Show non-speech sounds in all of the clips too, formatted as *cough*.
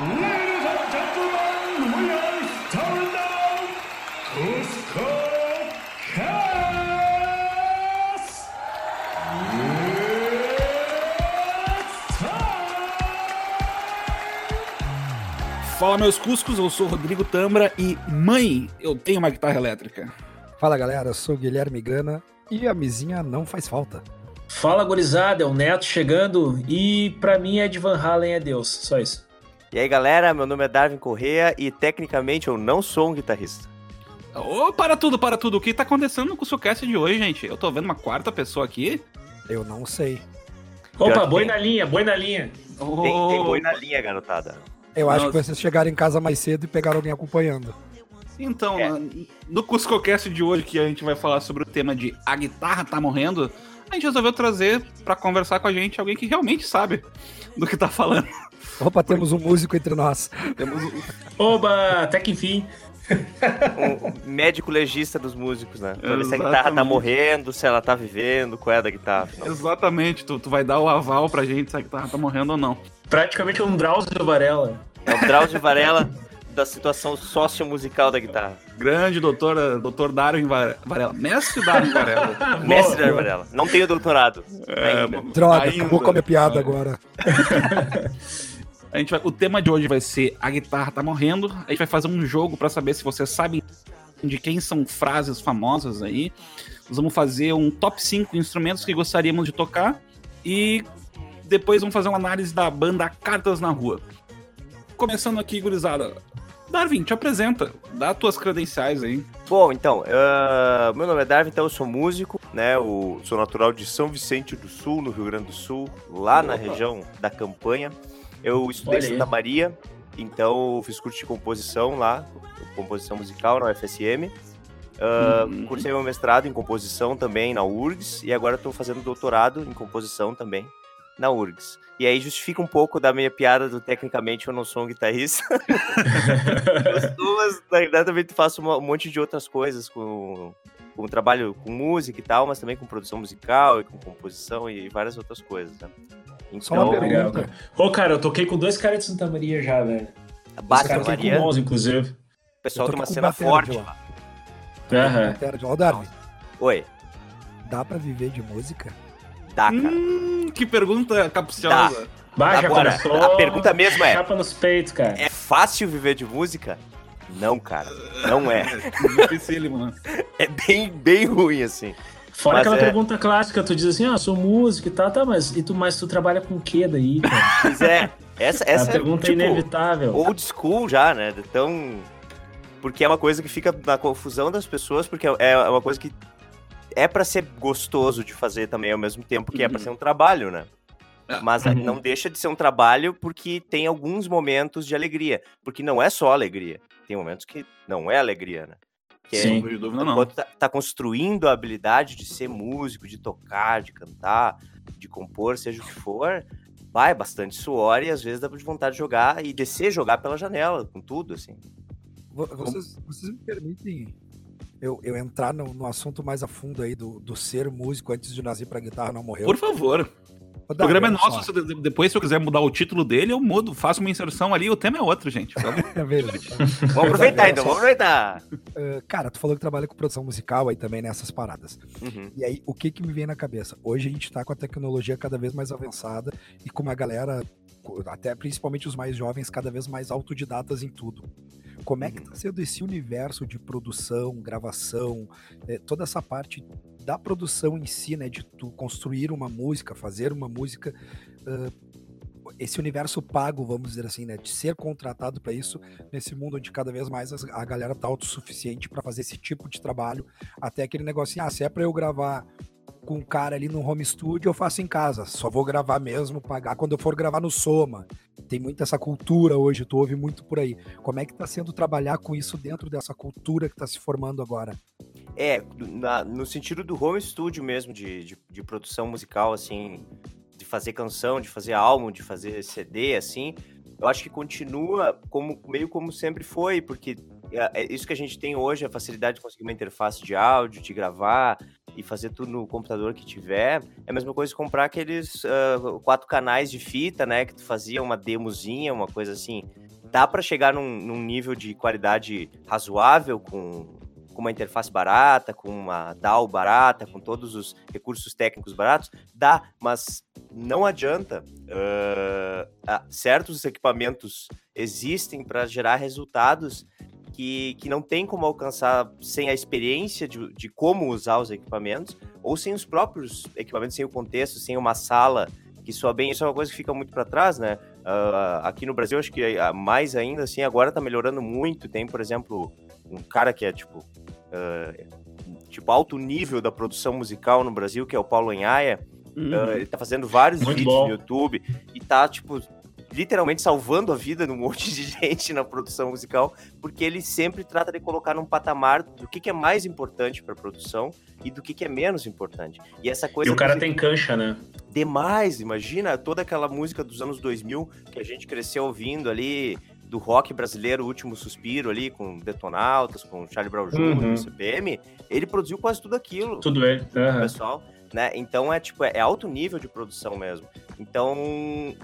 Ladies and gentlemen, we are Cusco! It's time! Fala meus Cuscos, eu sou Rodrigo Tambra e mãe, eu tenho uma guitarra elétrica. Fala galera, eu sou Guilherme Gana e a mesinha não faz falta. Fala gurizada, é o Neto chegando e pra mim Ed Van Halen é Deus, só isso. E aí galera, meu nome é Darwin Correa e tecnicamente eu não sou um guitarrista. Ô, para tudo, para tudo. O que tá acontecendo no Cuscocast de hoje, gente? Eu tô vendo uma quarta pessoa aqui. Eu não sei. Opa, boi tem. na linha, boi na linha. Ô, Tem, tem boi na linha, garotada. Eu acho Nossa. que vocês chegaram em casa mais cedo e pegaram alguém acompanhando. Então, É. no Cuscocast de hoje, que a gente vai falar sobre o tema de A Guitarra Tá Morrendo, a gente resolveu trazer pra conversar com a gente alguém que realmente sabe do que tá falando. Opa, temos um músico entre nós. Temos o- Oba, até que enfim. *laughs* Um médico legista dos músicos, né? Pra ver se a guitarra tá morrendo, se ela tá vivendo, qual é a da guitarra. afinal. Exatamente, tu, tu vai dar o aval pra gente se a guitarra tá morrendo ou não. Praticamente um Drauzio Varela. É o Drauzio Varela da situação sociomusical da guitarra. Grande doutor, doutor Darwin Vare- Varela. Mestre Darwin Varela. *laughs* Mestre Drauzio Varela. Não tenho doutorado. É, ainda. Droga, ainda. acabou com a minha piada agora. *laughs* A gente vai, o tema de hoje vai ser A Guitarra Tá Morrendo. A gente vai fazer um jogo pra saber se vocês sabem de quem são frases famosas aí. Nós vamos fazer um top 5 instrumentos que gostaríamos de tocar. E depois vamos fazer uma análise da banda Cartas na Rua. Começando aqui, gurizada. Darwin, te apresenta. Dá tuas credenciais aí. Bom, então, ah, meu nome é Darwin, então eu sou músico, né? Eu sou natural de São Vicente do Sul, no Rio Grande do Sul, lá na Opa. região da campanha. Eu estudei em Olha. Santa Maria, então fiz curso de composição lá, composição musical na UFSM. Ah, Uhum. Cursei meu mestrado em composição também na URGS e agora estou fazendo doutorado em composição também na URGS. E aí justifica um pouco da minha piada do tecnicamente eu não sou um guitarrista. *laughs* Eu sou, mas na verdade também faço um monte de outras coisas com, com trabalho com música e tal, mas também com produção musical e com composição e várias outras coisas, né? Só uma Então, pergunta. Ô, cara, eu toquei com dois caras de Santa Maria já, velho. Os Bate caras tão Maria, com bons, inclusive. o pessoal tem uma cena batera forte lá. Aham. Ó, Darwin, Oi, dá pra viver de música? dá, cara. Hum, que pergunta capciosa. Já Agora, a pergunta mesmo é, Chapa nos peitos, cara. é fácil viver de música? Não, cara, não é. *laughs* É bem, bem ruim, assim. Fora mas aquela é- pergunta clássica, tu diz assim, ah, sou músico e tal, tá, mas, e tu, mas tu trabalha com o que daí, cara? Mas é, essa, essa a pergunta é tipo, inevitável. old school já, né? Então. Porque é uma coisa que fica na confusão das pessoas, porque é uma coisa que é pra ser gostoso de fazer também ao mesmo tempo que é pra Uhum. ser um trabalho, né? É. Mas Uhum. não deixa de ser um trabalho porque tem alguns momentos de alegria. Porque não é só alegria. Tem momentos que não é alegria, né? Que é Sim. Não de dúvida, não. Enquanto tá, tá construindo a habilidade de ser músico, de tocar, de cantar, de compor, seja o que for, vai bastante suor e às vezes dá de vontade de jogar e descer jogar pela janela, com tudo, assim. Vo- Vocês, vocês me permitem eu, eu entrar no, no assunto mais a fundo aí do, do ser músico antes de nascer pra guitarra não morreu? Por favor. O programa é nosso. se de- depois, se eu quiser mudar o título dele, eu mudo. Faço uma inserção ali. O tema é outro, gente. *laughs* Vamos- É beleza. Vamos aproveitar então, vamos aproveitar! Ah, cara, tu falou que trabalha com produção musical aí também nessas paradas. Uhum. E aí, o que que me vem na cabeça? Hoje a gente tá com a tecnologia cada vez mais avançada e com uma galera, até principalmente os mais jovens, cada vez mais autodidatas em tudo. Como é que tá sendo esse universo de produção, gravação, eh, toda essa parte da produção em si, né? De tu construir uma música, fazer uma música. ah, esse universo pago, vamos dizer assim, né? De ser contratado para isso, nesse mundo onde cada vez mais a galera tá autossuficiente para fazer esse tipo de trabalho até aquele negocinho, ah, se é pra eu gravar com um cara ali no home studio, eu faço em casa. Só vou gravar mesmo, pagar quando eu for gravar no Soma. Tem muita essa cultura hoje, tu ouve muito por aí. Como é que tá sendo trabalhar com isso dentro dessa cultura que tá se formando agora? É, na- no sentido do home studio mesmo, de, de, de produção musical, assim, de fazer canção, de fazer álbum, de fazer CD, assim, eu acho que continua como meio como sempre foi, porque isso que a gente tem hoje, a facilidade de conseguir uma interface de áudio, de gravar e fazer tudo no computador que tiver. É a mesma coisa comprar aqueles ah, quatro canais de fita, né? Que tu fazia uma demozinha, uma coisa assim. dá para chegar num, num, nível de qualidade razoável com, com uma interface barata, com uma DAW barata, com todos os recursos técnicos baratos? Dá, mas não adianta. Uh, certos equipamentos existem para gerar resultados que, que não tem como alcançar sem a experiência de, de como usar os equipamentos, ou sem os próprios equipamentos, sem o contexto, sem uma sala que soa bem. Isso é uma coisa que fica muito para trás, né? Uh, aqui no Brasil, acho que mais ainda, assim, agora tá melhorando muito. Tem, por exemplo, um cara que é, tipo, uh, tipo alto nível da produção musical no Brasil, que é o Paulo Enhaia. Uhum. Uh, ele tá fazendo vários muito vídeos bom. no YouTube e tá, tipo, literalmente salvando a vida de um *laughs* monte de gente na produção musical, porque ele sempre trata de colocar num patamar do que, que é mais importante para a produção e do que, que é menos importante. E essa coisa. E o cara tem cancha, né? Demais, imagina toda aquela música dos anos 2000 que a gente cresceu ouvindo ali, do rock brasileiro, o último suspiro ali, com Detonautas, com Charlie Brown Jr., uhum. CPM, ele produziu quase tudo aquilo. Tudo ele. Uhum. Pessoal né? Então é tipo, é alto nível de produção mesmo. Então,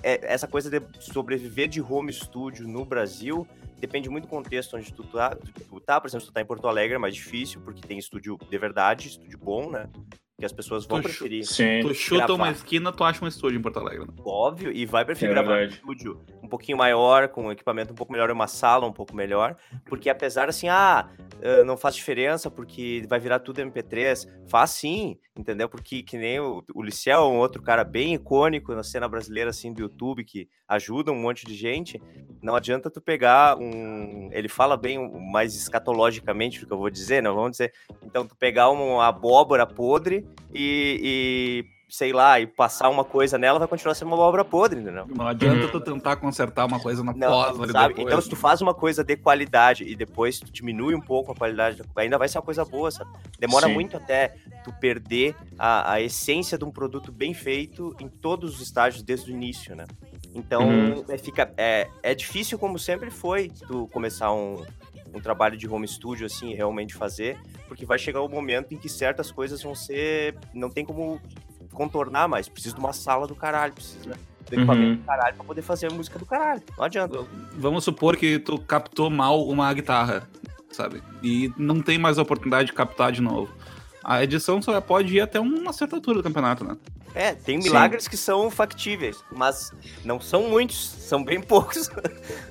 é, essa coisa de sobreviver de home studio no Brasil depende muito do contexto onde tu tá, tu tá. Por exemplo, se tu tá em Porto Alegre é mais difícil, porque tem estúdio de verdade, estúdio bom, né? Que as pessoas vão tu preferir. Sim. Tu chuta gravar. uma esquina, tu acha um estúdio em Porto Alegre. Né? Óbvio, e vai preferir é gravar um estúdio um pouquinho maior, com um equipamento um pouco melhor, uma sala um pouco melhor, porque apesar assim, ah, não faz diferença porque vai virar tudo MP3, faz sim, entendeu? Porque que nem o, o Liceu, um outro cara bem icônico na cena brasileira assim do YouTube que ajuda um monte de gente, não adianta tu pegar um, ele fala bem mais escatologicamente do que eu vou dizer, não vamos dizer, então tu pegar uma abóbora podre e, e, sei lá, e passar uma coisa nela, vai continuar sendo uma obra podre, entendeu? Não adianta tu tentar consertar uma coisa na não, pós, sabe? Depois. Então, se tu faz uma coisa de qualidade e depois tu diminui um pouco a qualidade, ainda vai ser uma coisa boa, sabe? Demora Sim. muito até tu perder a, a essência de um produto bem feito em todos os estágios desde o início, né? Então, uhum. é, fica, é, é difícil, como sempre foi, tu começar um, um trabalho de home studio, assim, realmente fazer, porque vai chegar o um momento em que certas coisas vão ser. Não tem como contornar mais. Precisa de uma sala do caralho, precisa do equipamento uhum. do caralho pra poder fazer a música do caralho. Não adianta. Vamos supor que tu captou mal uma guitarra, sabe? E não tem mais a oportunidade de captar de novo a edição só pode ir até uma certa altura do campeonato, né? É, tem milagres Sim. que são factíveis, mas não são muitos, são bem poucos.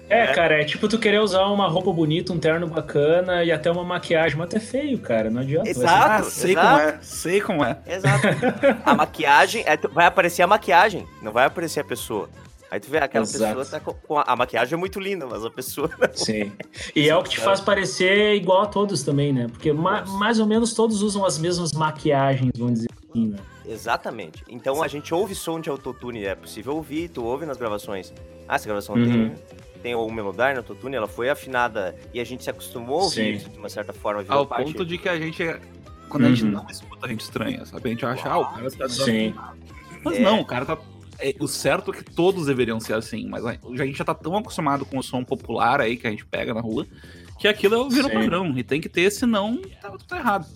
É, *laughs* é, cara, é tipo tu querer usar uma roupa bonita, um terno bacana e até uma maquiagem, mas até feio, cara, não adianta. Exato, ah, sei exato. como é, sei como é. Exato. *laughs* a maquiagem, é, vai aparecer a maquiagem, não vai aparecer a pessoa. Aí tu vê aquela Exato. pessoa tá com, com a, a, maquiagem é muito linda, mas a pessoa. Sim. E é o que te faz parecer igual a todos também, né? Porque ma, mais ou menos todos usam as mesmas maquiagens, vamos dizer assim, né? Exatamente. Então a gente ouve som de autotune, é possível ouvir, tu ouve nas gravações. Ah, essa gravação uhum. tem, tem o Melodyne, no autotune, ela foi afinada e a gente se acostumou a ouvir isso de uma certa forma. Ao parte. ponto de que a gente, quando uhum. a gente uhum. não escuta, a gente estranha, sabe? A gente acha, ah, o cara tá Sim. Mas é. não, o cara tá é, o certo é que todos deveriam ser assim, mas a gente já tá tão acostumado com o som popular aí que a gente pega na rua, que aquilo vira um padrão. E tem que ter, senão tá tudo tá errado.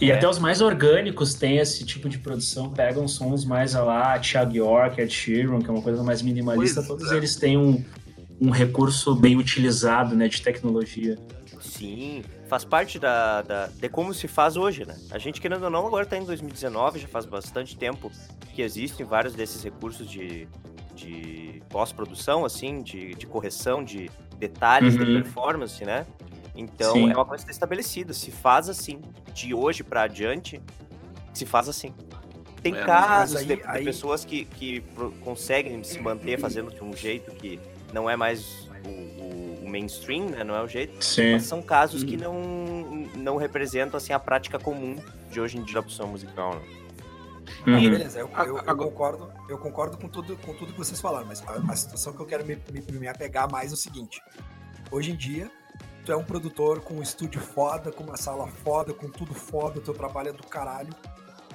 E é. até os mais orgânicos têm esse tipo de produção, pegam sons mais a lá, Thiago York, Ed Sheeran, que é uma coisa mais minimalista, pois todos é. eles têm um, um recurso bem utilizado, né, de tecnologia. Sim, faz parte da, da, de como se faz hoje, né? A gente, querendo ou não, agora está em 2019, já faz bastante tempo que existem vários desses recursos de, de pós-produção, assim, de, de correção de detalhes uhum. de performance, né? Então, Sim. é uma coisa estabelecida. Se faz assim, de hoje para adiante, se faz assim. Tem é, casos aí, de, aí... de, pessoas que, que conseguem se manter fazendo de um jeito que não é mais mainstream, né? Não é o jeito. Sim. Mas são casos hum. que não, não representam assim, a prática comum de hoje em dia da produção musical, né? Uhum. beleza, eu, eu, eu, concordo, eu concordo com tudo, com tudo que vocês falaram, mas a, a situação que eu quero me, me, me apegar mais é o seguinte. Hoje em dia, tu é um produtor com um estúdio foda, com uma sala foda, com tudo foda, teu trabalho é do caralho.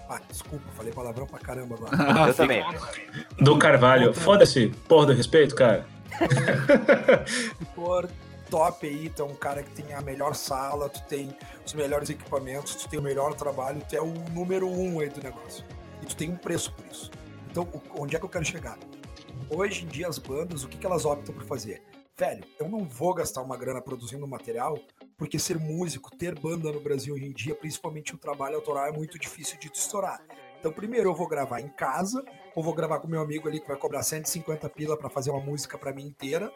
Ah, desculpa, falei palavrão pra caramba agora. eu *laughs* também. Do Carvalho. Foda-se, porra do respeito, cara. *laughs* Por top aí, tu é um cara que tem a melhor sala, tu tem os melhores equipamentos, tu tem o melhor trabalho, tu é o número um aí do negócio. E tu tem um preço por isso. Então, onde é que eu quero chegar? Hoje em dia, as bandas, o que, que elas optam por fazer? velho, eu não vou gastar uma grana produzindo material, porque ser músico, ter banda no Brasil hoje em dia, principalmente o trabalho autoral, é muito difícil de estourar. Então, primeiro eu vou gravar em casa, ou vou gravar com meu amigo ali que vai cobrar 150 pila para fazer uma música para mim inteira.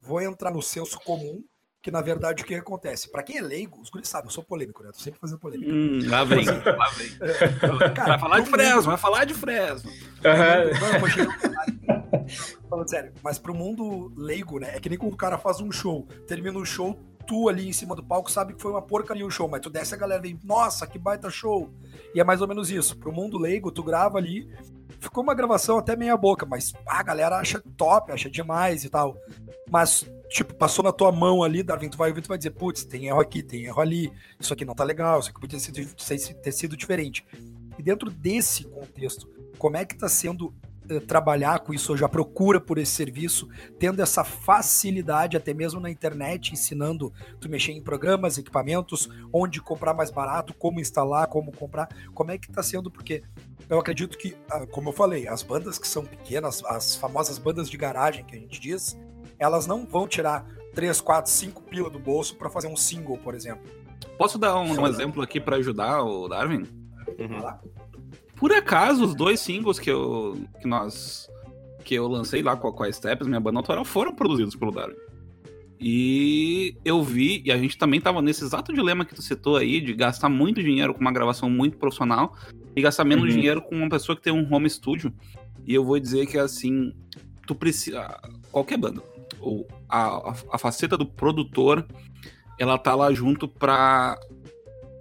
Vou entrar no senso comum, que na verdade o que acontece? Para quem é leigo, os guris sabem, eu sou polêmico, né? Tô sempre fazendo polêmica. Hum, lá vem, lá vem. *laughs* É, cara, vai falar de no Fresno, mundo- vai falar de Fresno. Eu chegar- Falando sério, mas pro mundo leigo, né? É que nem quando o cara faz um show, termina o show, tu ali em cima do palco sabe que foi uma porcaria o show, mas tu desce a galera vem, nossa, que baita show. E é mais ou menos isso. Pro mundo leigo, tu grava ali, ficou uma gravação até meia boca, mas a galera acha top, acha demais e tal. Mas, tipo, passou na tua mão ali, Darwin, tu vai ouvir, tu vai dizer, putz, tem erro aqui, tem erro ali, isso aqui não tá legal, isso aqui podia ter, ter sido diferente. E dentro desse contexto, como é que tá sendo trabalhar com isso hoje, a procura por esse serviço, tendo essa facilidade até mesmo na internet, ensinando tu mexer em programas, equipamentos, onde comprar mais barato, como instalar, como comprar, como é que tá sendo, porque eu acredito que, ah, como eu falei, as bandas que são pequenas, as famosas bandas de garagem que a gente diz, elas não vão tirar 3, 4, 5 pila do bolso para fazer um single, por exemplo. Posso dar um, um exemplo aqui pra ajudar o Darwin? Uhum. Por acaso, os dois singles que eu que nós que eu lancei lá com a, com a Steps, minha banda autoral, foram produzidos pelo Darwin. E eu vi, e a gente também tava nesse exato dilema que tu citou aí, de gastar muito dinheiro com uma gravação muito profissional e gastar menos Uhum. dinheiro com uma pessoa que tem um home studio. E eu vou dizer que assim, tu precisa. Qualquer banda, ou a, a, a faceta do produtor, ela tá lá junto pra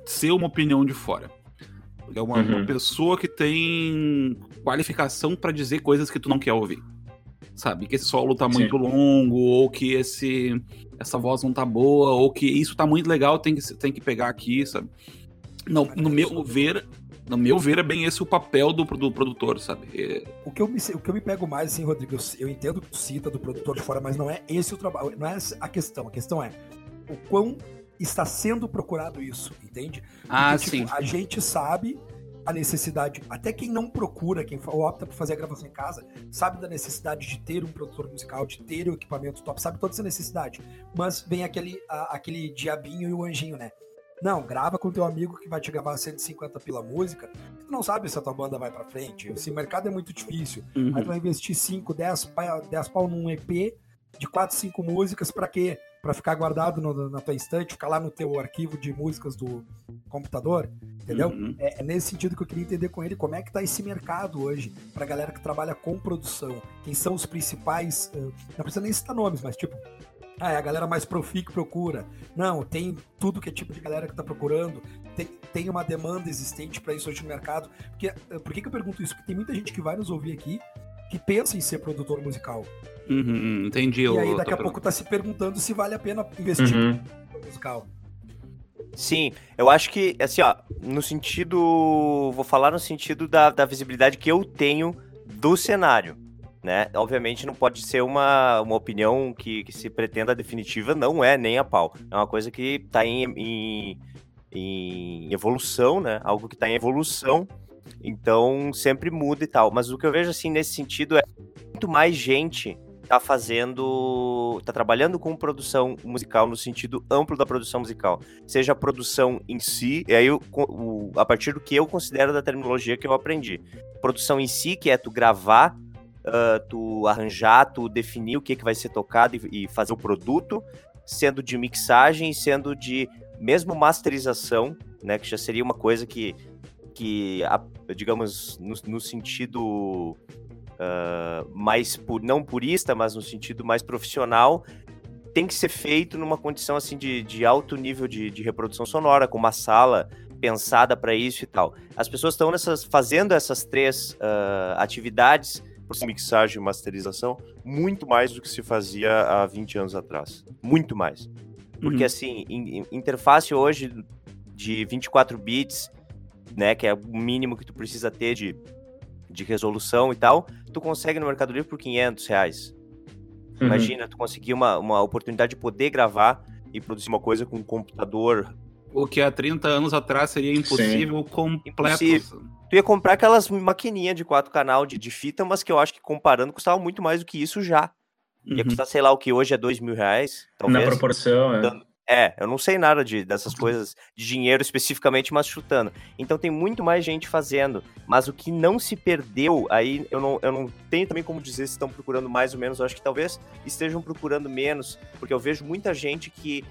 ser uma opinião de fora. É uma, uma Uhum. pessoa que tem qualificação pra dizer coisas que tu não quer ouvir. Sabe? Que esse solo tá Sim. muito longo, ou que esse essa voz não tá boa, ou que isso tá muito legal, tem que, tem que pegar aqui, sabe? No, no meu ver, no meu ver, é bem esse o papel do, do produtor, sabe? É- O que, eu me, o que eu me pego mais, assim, Rodrigo, eu, eu entendo que tu cita do produtor de fora, mas não é esse o trabalho, não é essa a questão. A questão é o quão está sendo procurado isso, entende? Ah, Porque, sim. tipo, A gente sabe a necessidade, até quem não procura, quem opta por fazer a gravação em casa, sabe da necessidade de ter um produtor musical, de ter o equipamento top, sabe toda essa necessidade. Mas vem aquele, a- aquele diabinho e o anjinho, né? Não, grava com teu amigo que vai te gravar 150 pila música. Tu não sabe se a tua banda vai pra frente. Esse mercado é muito difícil. Uhum. Aí tu vai investir 5, 10 pau, 10 pau num EP de 4, 5 músicas pra quê? Pra ficar guardado no- na tua estante, ficar lá no teu arquivo de músicas do computador, entendeu? Uhum. É, é nesse sentido que eu queria entender com ele como é que tá esse mercado hoje pra galera que trabalha com produção. Quem são os principais, não precisa nem citar nomes, mas tipo, ah, é a galera mais profi que procura. Não, tem tudo que é tipo de galera que tá procurando. Tem, tem uma demanda existente pra isso hoje no mercado. Porque, por que, que eu pergunto isso? Porque tem muita gente que vai nos ouvir aqui que pensa em ser produtor musical. Uhum, entendi. e aí daqui a pouco tá se perguntando se vale a pena investir Uhum. produtor musical. Sim, eu acho que, assim, ó, no sentido. Vou falar no sentido da, da visibilidade que eu tenho do cenário, né? Obviamente não pode ser uma, uma opinião que, que se pretenda definitiva, não é nem a pau. É uma coisa que tá em, em, em evolução, né? Algo que tá em evolução, então sempre muda e tal. Mas o que eu vejo, assim, nesse sentido é muito mais gente tá fazendo. tá trabalhando com produção musical no sentido amplo da produção musical seja a produção em si, e aí o- a partir do que eu considero da terminologia que eu aprendi. Produção em si, que é tu gravar, ah, tu arranjar, tu definir o que, que vai ser tocado e, e fazer o produto, sendo de mixagem, sendo de mesmo masterização, né, que já seria uma coisa que, que a- digamos, no, no sentido ah, mais, pu- não purista, mas no sentido mais profissional, tem que ser feito numa condição assim de, de alto nível de, de reprodução sonora, com uma sala pensada para isso e tal. As pessoas estão fazendo essas três ah, atividades, mixagem e masterização, muito mais do que se fazia há 20 anos atrás. Muito mais. Porque Uhum. assim, in- interface hoje de 24 bits, né, que é o mínimo que tu precisa ter de, de resolução e tal, tu consegue no Mercado Livre por 500 reais. Uhum. Imagina, tu conseguir uma, uma oportunidade de poder gravar e produzir uma coisa com um computador. O que há 30 anos atrás seria impossível completo. Impossível. Tu ia comprar aquelas maquininhas de quatro canal de, de fita, mas que eu acho que comparando custava muito mais do que isso já. Ia Uhum. custar, sei lá, o que hoje é dois mil reais, talvez. Na proporção, é. Dando- É, eu não sei nada de, dessas coisas de dinheiro especificamente, mas chutando. Então tem muito mais gente fazendo. Mas o que não se perdeu, aí eu não, eu não tenho também como dizer se estão procurando mais ou menos. Eu acho que talvez estejam procurando menos, porque eu vejo muita gente que,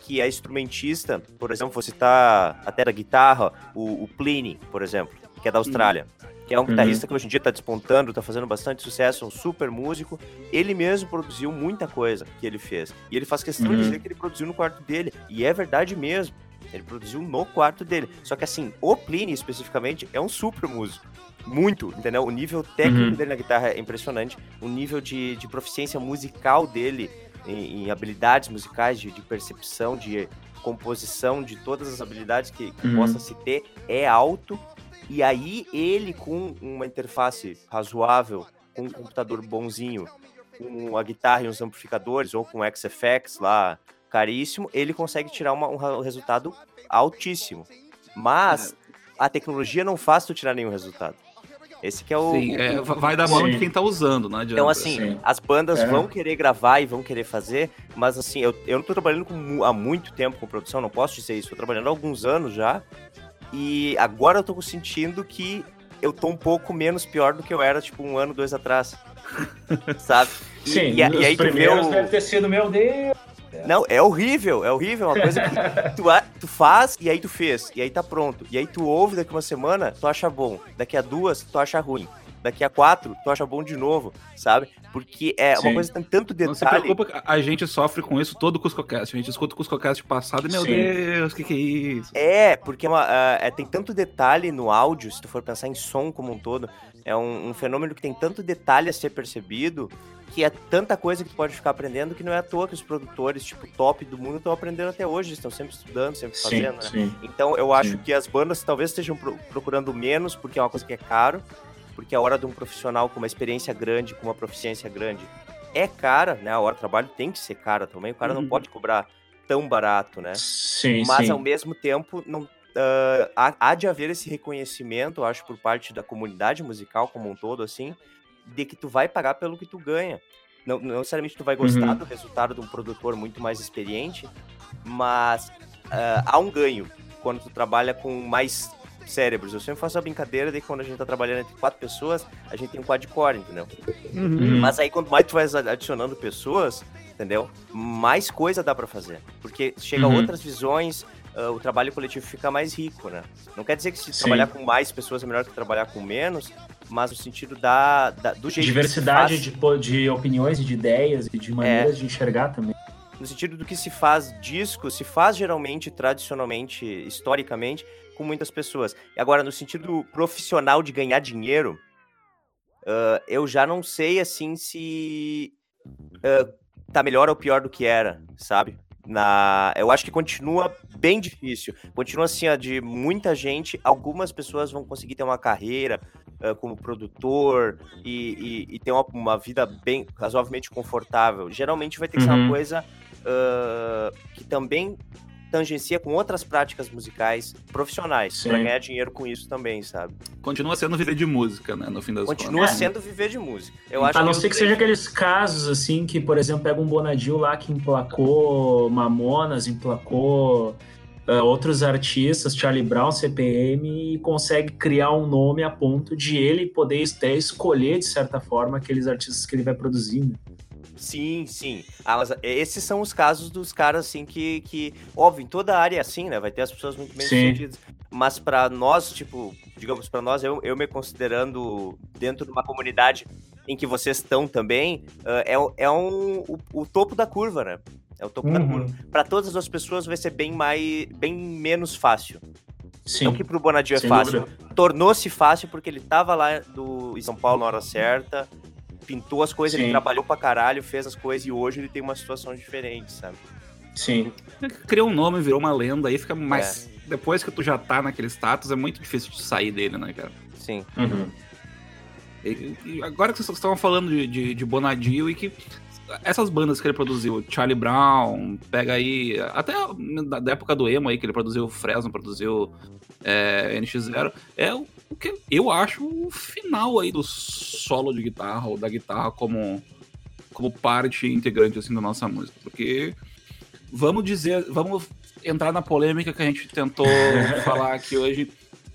que é instrumentista, por exemplo, vou citar até da guitarra, o, o Pliny, por exemplo, que é da Austrália. Que é um Uhum. guitarrista que hoje em dia tá despontando, tá fazendo bastante sucesso, um super músico. Ele mesmo produziu muita coisa que ele fez. E ele faz questão de Uhum. dizer que ele produziu no quarto dele. E é verdade mesmo. Ele produziu no quarto dele. Só que assim, o Pliny especificamente é um super músico. Muito, entendeu? O nível técnico Uhum. dele na guitarra é impressionante. O nível de, de proficiência musical dele, em, em habilidades musicais, de, de percepção, de composição, de todas as habilidades que, que Uhum. possa se ter, é alto. E aí, ele com uma interface razoável, com um computador bonzinho, com a guitarra e uns amplificadores, ou com XFX lá, caríssimo, ele consegue tirar uma- um resultado altíssimo. Mas a tecnologia não faz tu tirar nenhum resultado. Esse que é o. Sim, o- é, o- vai da mão Sim. de quem tá usando, não adianta. então, assim, Sim. as bandas É. vão querer gravar e vão querer fazer, mas assim, eu, eu não tô trabalhando com há muito tempo com produção, não posso dizer isso. Tô trabalhando há alguns anos já. E agora eu tô sentindo que eu tô um pouco menos pior do que eu era, tipo, um ano, dois atrás. *laughs* Sabe? E, Sim, e, e aí tu vê primeiros o... deve ter sido, meu Deus. Não, é horrível, é horrível. É uma coisa que *laughs* tu, tu faz e aí tu fez, e aí tá pronto. E aí tu ouve daqui uma semana, tu acha bom. Daqui a duas, tu acha ruim. Daqui a quatro, tu acha bom de novo, sabe? Porque é uma Sim. coisa que tem tanto Não se detalhe. preocupa, a gente sofre com isso todo o CuscoCast. A gente escuta o CuscoCast passado e, meu Sim. Deus, o que, que é isso? É, porque é uma, ah, é, tem tanto detalhe no áudio, se tu for pensar em som como um todo, é um, um fenômeno que tem tanto detalhe a ser percebido, que é tanta coisa que tu pode ficar aprendendo que não é à toa que os produtores, tipo, top do mundo estão aprendendo até hoje, estão sempre estudando, sempre Sim, fazendo, né? sim. Então eu acho Sim. que as bandas talvez estejam pro- procurando menos, porque é uma coisa que é caro, porque a hora de um profissional com uma experiência grande, com uma proficiência grande, é cara, né? A hora do trabalho tem que ser cara também, o cara não Uhum. pode cobrar tão barato, né? Sim, Mas sim. ao mesmo tempo, não, ah, há, há de haver esse reconhecimento, acho, por parte da comunidade musical como um todo, assim, de que tu vai pagar pelo que tu ganha. Não, não necessariamente tu vai gostar Uhum. do resultado de um produtor muito mais experiente, mas ah, há um ganho quando tu trabalha com mais cérebros. Eu sempre faço a brincadeira de que quando a gente tá trabalhando entre quatro pessoas, a gente tem um quad-core, entendeu? Uhum. Mas aí, quanto mais tu vai adicionando pessoas, entendeu? Mais coisa dá pra fazer. Porque chega Uhum. outras visões, ah, o trabalho coletivo fica mais rico, né? Não quer dizer que se Sim. trabalhar com mais pessoas é melhor que trabalhar com menos, mas no sentido da, da- do jeito Diversidade que se de, de opiniões e de ideias e de maneiras de enxergar também. faz, no sentido do que se faz disco, se faz geralmente, tradicionalmente, historicamente, com muitas pessoas. E agora, no sentido profissional de ganhar dinheiro, ah, eu já não sei, assim, se ah, tá melhor ou pior do que era, sabe? Na, eu acho que continua bem difícil. Continua assim, ó, de muita gente. Algumas pessoas vão conseguir ter uma carreira ah, como produtor e, e- e ter uma, uma vida bem razoavelmente confortável. Geralmente vai ter que ser uma Uhum. coisa ah, que também tangencia com outras práticas musicais profissionais Sim. para ganhar dinheiro com isso também, sabe? Continua sendo viver de música, né? No fim das Continua É. sendo viver de música. Eu acho a não ser que seja aqueles casos assim que, por exemplo, pega um Bonadil lá que emplacou Mamonas, emplacou ah, outros artistas, Charlie Brown, CPM, e consegue criar um nome a ponto de ele poder até escolher, de certa forma, aqueles artistas que ele vai produzindo. Sim, sim. Mas esses são os casos dos caras, assim, que, que. Óbvio, em toda a área é assim, né? Vai ter as pessoas muito bem sucedidas. Mas pra nós, tipo, digamos, pra nós, eu, eu me considerando dentro de uma comunidade em que vocês estão também, ah, é, o- é um, o, o topo da curva, né? É o topo da Uhum. curva. Pra todas as pessoas vai ser bem mais. bem menos fácil. Sim. Não que pro Bonadio é fácil. Tornou-se fácil porque ele tava lá do, em São Paulo na hora certa, pintou as coisas, ele Sim. trabalhou pra caralho, fez as coisas e hoje ele tem uma situação diferente, sabe? Sim. Criou um nome, virou uma lenda, aí fica mais. É. Depois que tu já tá naquele status, é muito difícil de sair dele, né, cara? Sim. Uhum. E- e agora que vocês estavam falando de, de, de Bonadio e que essas bandas que ele produziu, Charlie Brown, pega aí, até da, época do emo aí, que ele produziu o Fresno, produziu é, NX0, é o o que eu acho o final aí do solo de guitarra, ou da guitarra como, como parte integrante assim da nossa música, porque vamos dizer, vamos entrar na polêmica que a gente tentou *laughs* falar aqui hoje.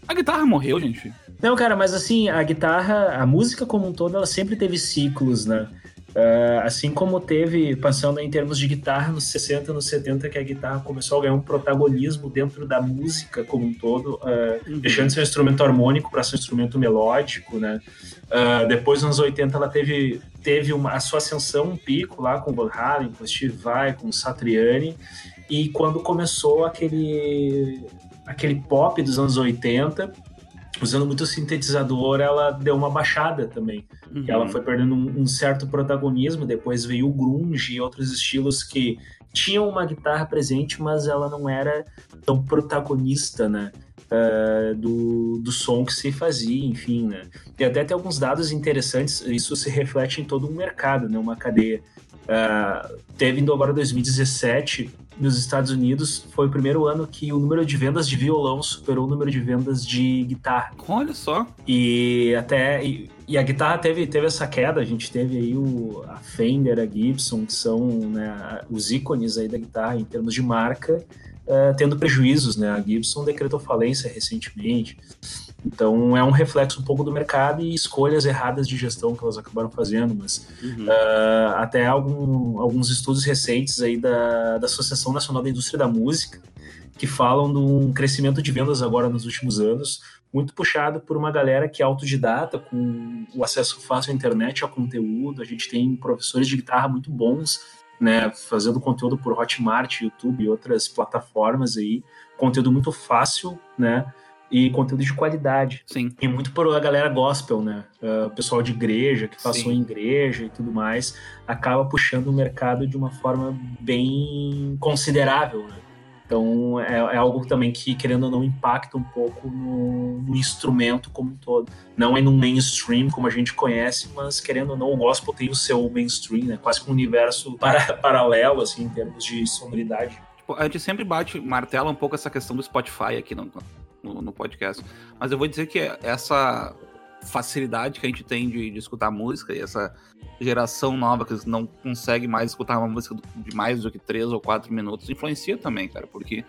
A guitarra morreu, gente. Não, cara, mas assim, a guitarra, a música como um todo, ela sempre teve ciclos, né? Uh, assim como teve, passando em termos de guitarra, nos 60, nos 70, que a guitarra começou a ganhar um protagonismo dentro da música como um todo, uh, uhum. deixando de ser um instrumento harmônico para ser um instrumento melódico, né? Uh, depois, nos anos 80, ela teve, teve uma, a sua ascensão, um pico lá com Van Halen, com Steve Vai, com Satriani, e quando começou aquele, aquele pop dos anos 80, usando muito sintetizador, ela deu uma baixada também. Uhum. Ela foi perdendo um, um, certo protagonismo. Depois veio o grunge e outros estilos que tinham uma guitarra presente, mas ela não era tão protagonista, né? Uh, do, do som que se fazia, enfim, né? E até tem alguns dados interessantes, isso se reflete em todo um mercado, né? Uma cadeia. Uh, teve indo agora 2017, nos Estados Unidos, foi o primeiro ano que o número de vendas de violão superou o número de vendas de guitarra. Olha só. E até. E, e a guitarra teve, teve essa queda, a gente teve aí o, a Fender, a Gibson, que são né, os ícones aí da guitarra em termos de marca, uh, tendo prejuízos, né? A Gibson decretou falência recentemente. Então é um reflexo um pouco do mercado e escolhas erradas de gestão que elas acabaram fazendo, mas uhum. uh, até algum, alguns estudos recentes aí da, da Associação Nacional da Indústria da Música que falam de um crescimento de vendas agora nos últimos anos, muito puxado por uma galera que é autodidata, com o acesso fácil à internet, ao conteúdo. A gente tem professores de guitarra muito bons, né, fazendo conteúdo por Hotmart, YouTube e outras plataformas aí, conteúdo muito fácil, né, e conteúdo de qualidade. Sim. E muito por a galera gospel, né? Uh, o pessoal de igreja, que passou Sim. em igreja e tudo mais, acaba puxando o mercado de uma forma bem considerável, né? Então é, é, algo também que, querendo ou não, impacta um pouco no, no, instrumento como um todo. Não é no mainstream como a gente conhece, mas querendo ou não, o gospel tem o seu mainstream, né? Quase que um universo *laughs* para, paralelo, assim, em termos de sonoridade. Tipo, a gente sempre bate, martela um pouco essa questão do Spotify aqui no, no, no podcast. Mas eu vou dizer que essa facilidade que a gente tem de, de, escutar música e essa geração nova que não consegue mais escutar uma música de mais do que três ou quatro minutos influencia também, cara, porque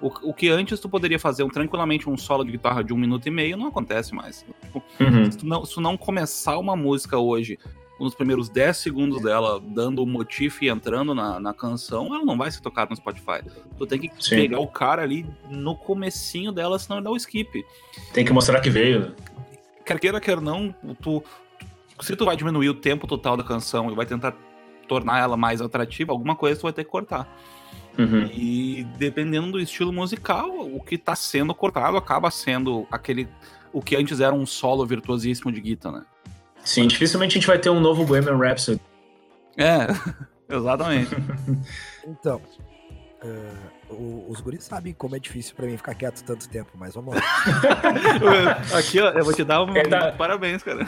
o, o que antes tu poderia fazer um, tranquilamente um solo de guitarra de um minuto e meio não acontece mais. Tipo, uhum. se, tu não, se tu não começar uma música hoje nos primeiros 10 segundos dela dando o motif e entrando na, na canção, ela não vai ser tocada no Spotify. Tu tem que Sim. pegar o cara ali no comecinho dela, senão ele dá o skip. Tem que mostrar que veio. Quer queira, quer não, tu, se tu vai diminuir o tempo total da canção e vai tentar tornar ela mais atrativa, alguma coisa tu vai ter que cortar. Uhum. E dependendo do estilo musical, o que tá sendo cortado acaba sendo aquele. O que antes era um solo virtuosíssimo de guitarra, né? Sim, dificilmente a gente vai ter um novo Bohemian Rhapsody. É, *laughs* exatamente. *laughs* então, uh, os guris sabem como é difícil pra mim ficar quieto tanto tempo, mas vamos lá. *laughs* Aqui, ó, eu vou te dar um, é, tá, parabéns, cara.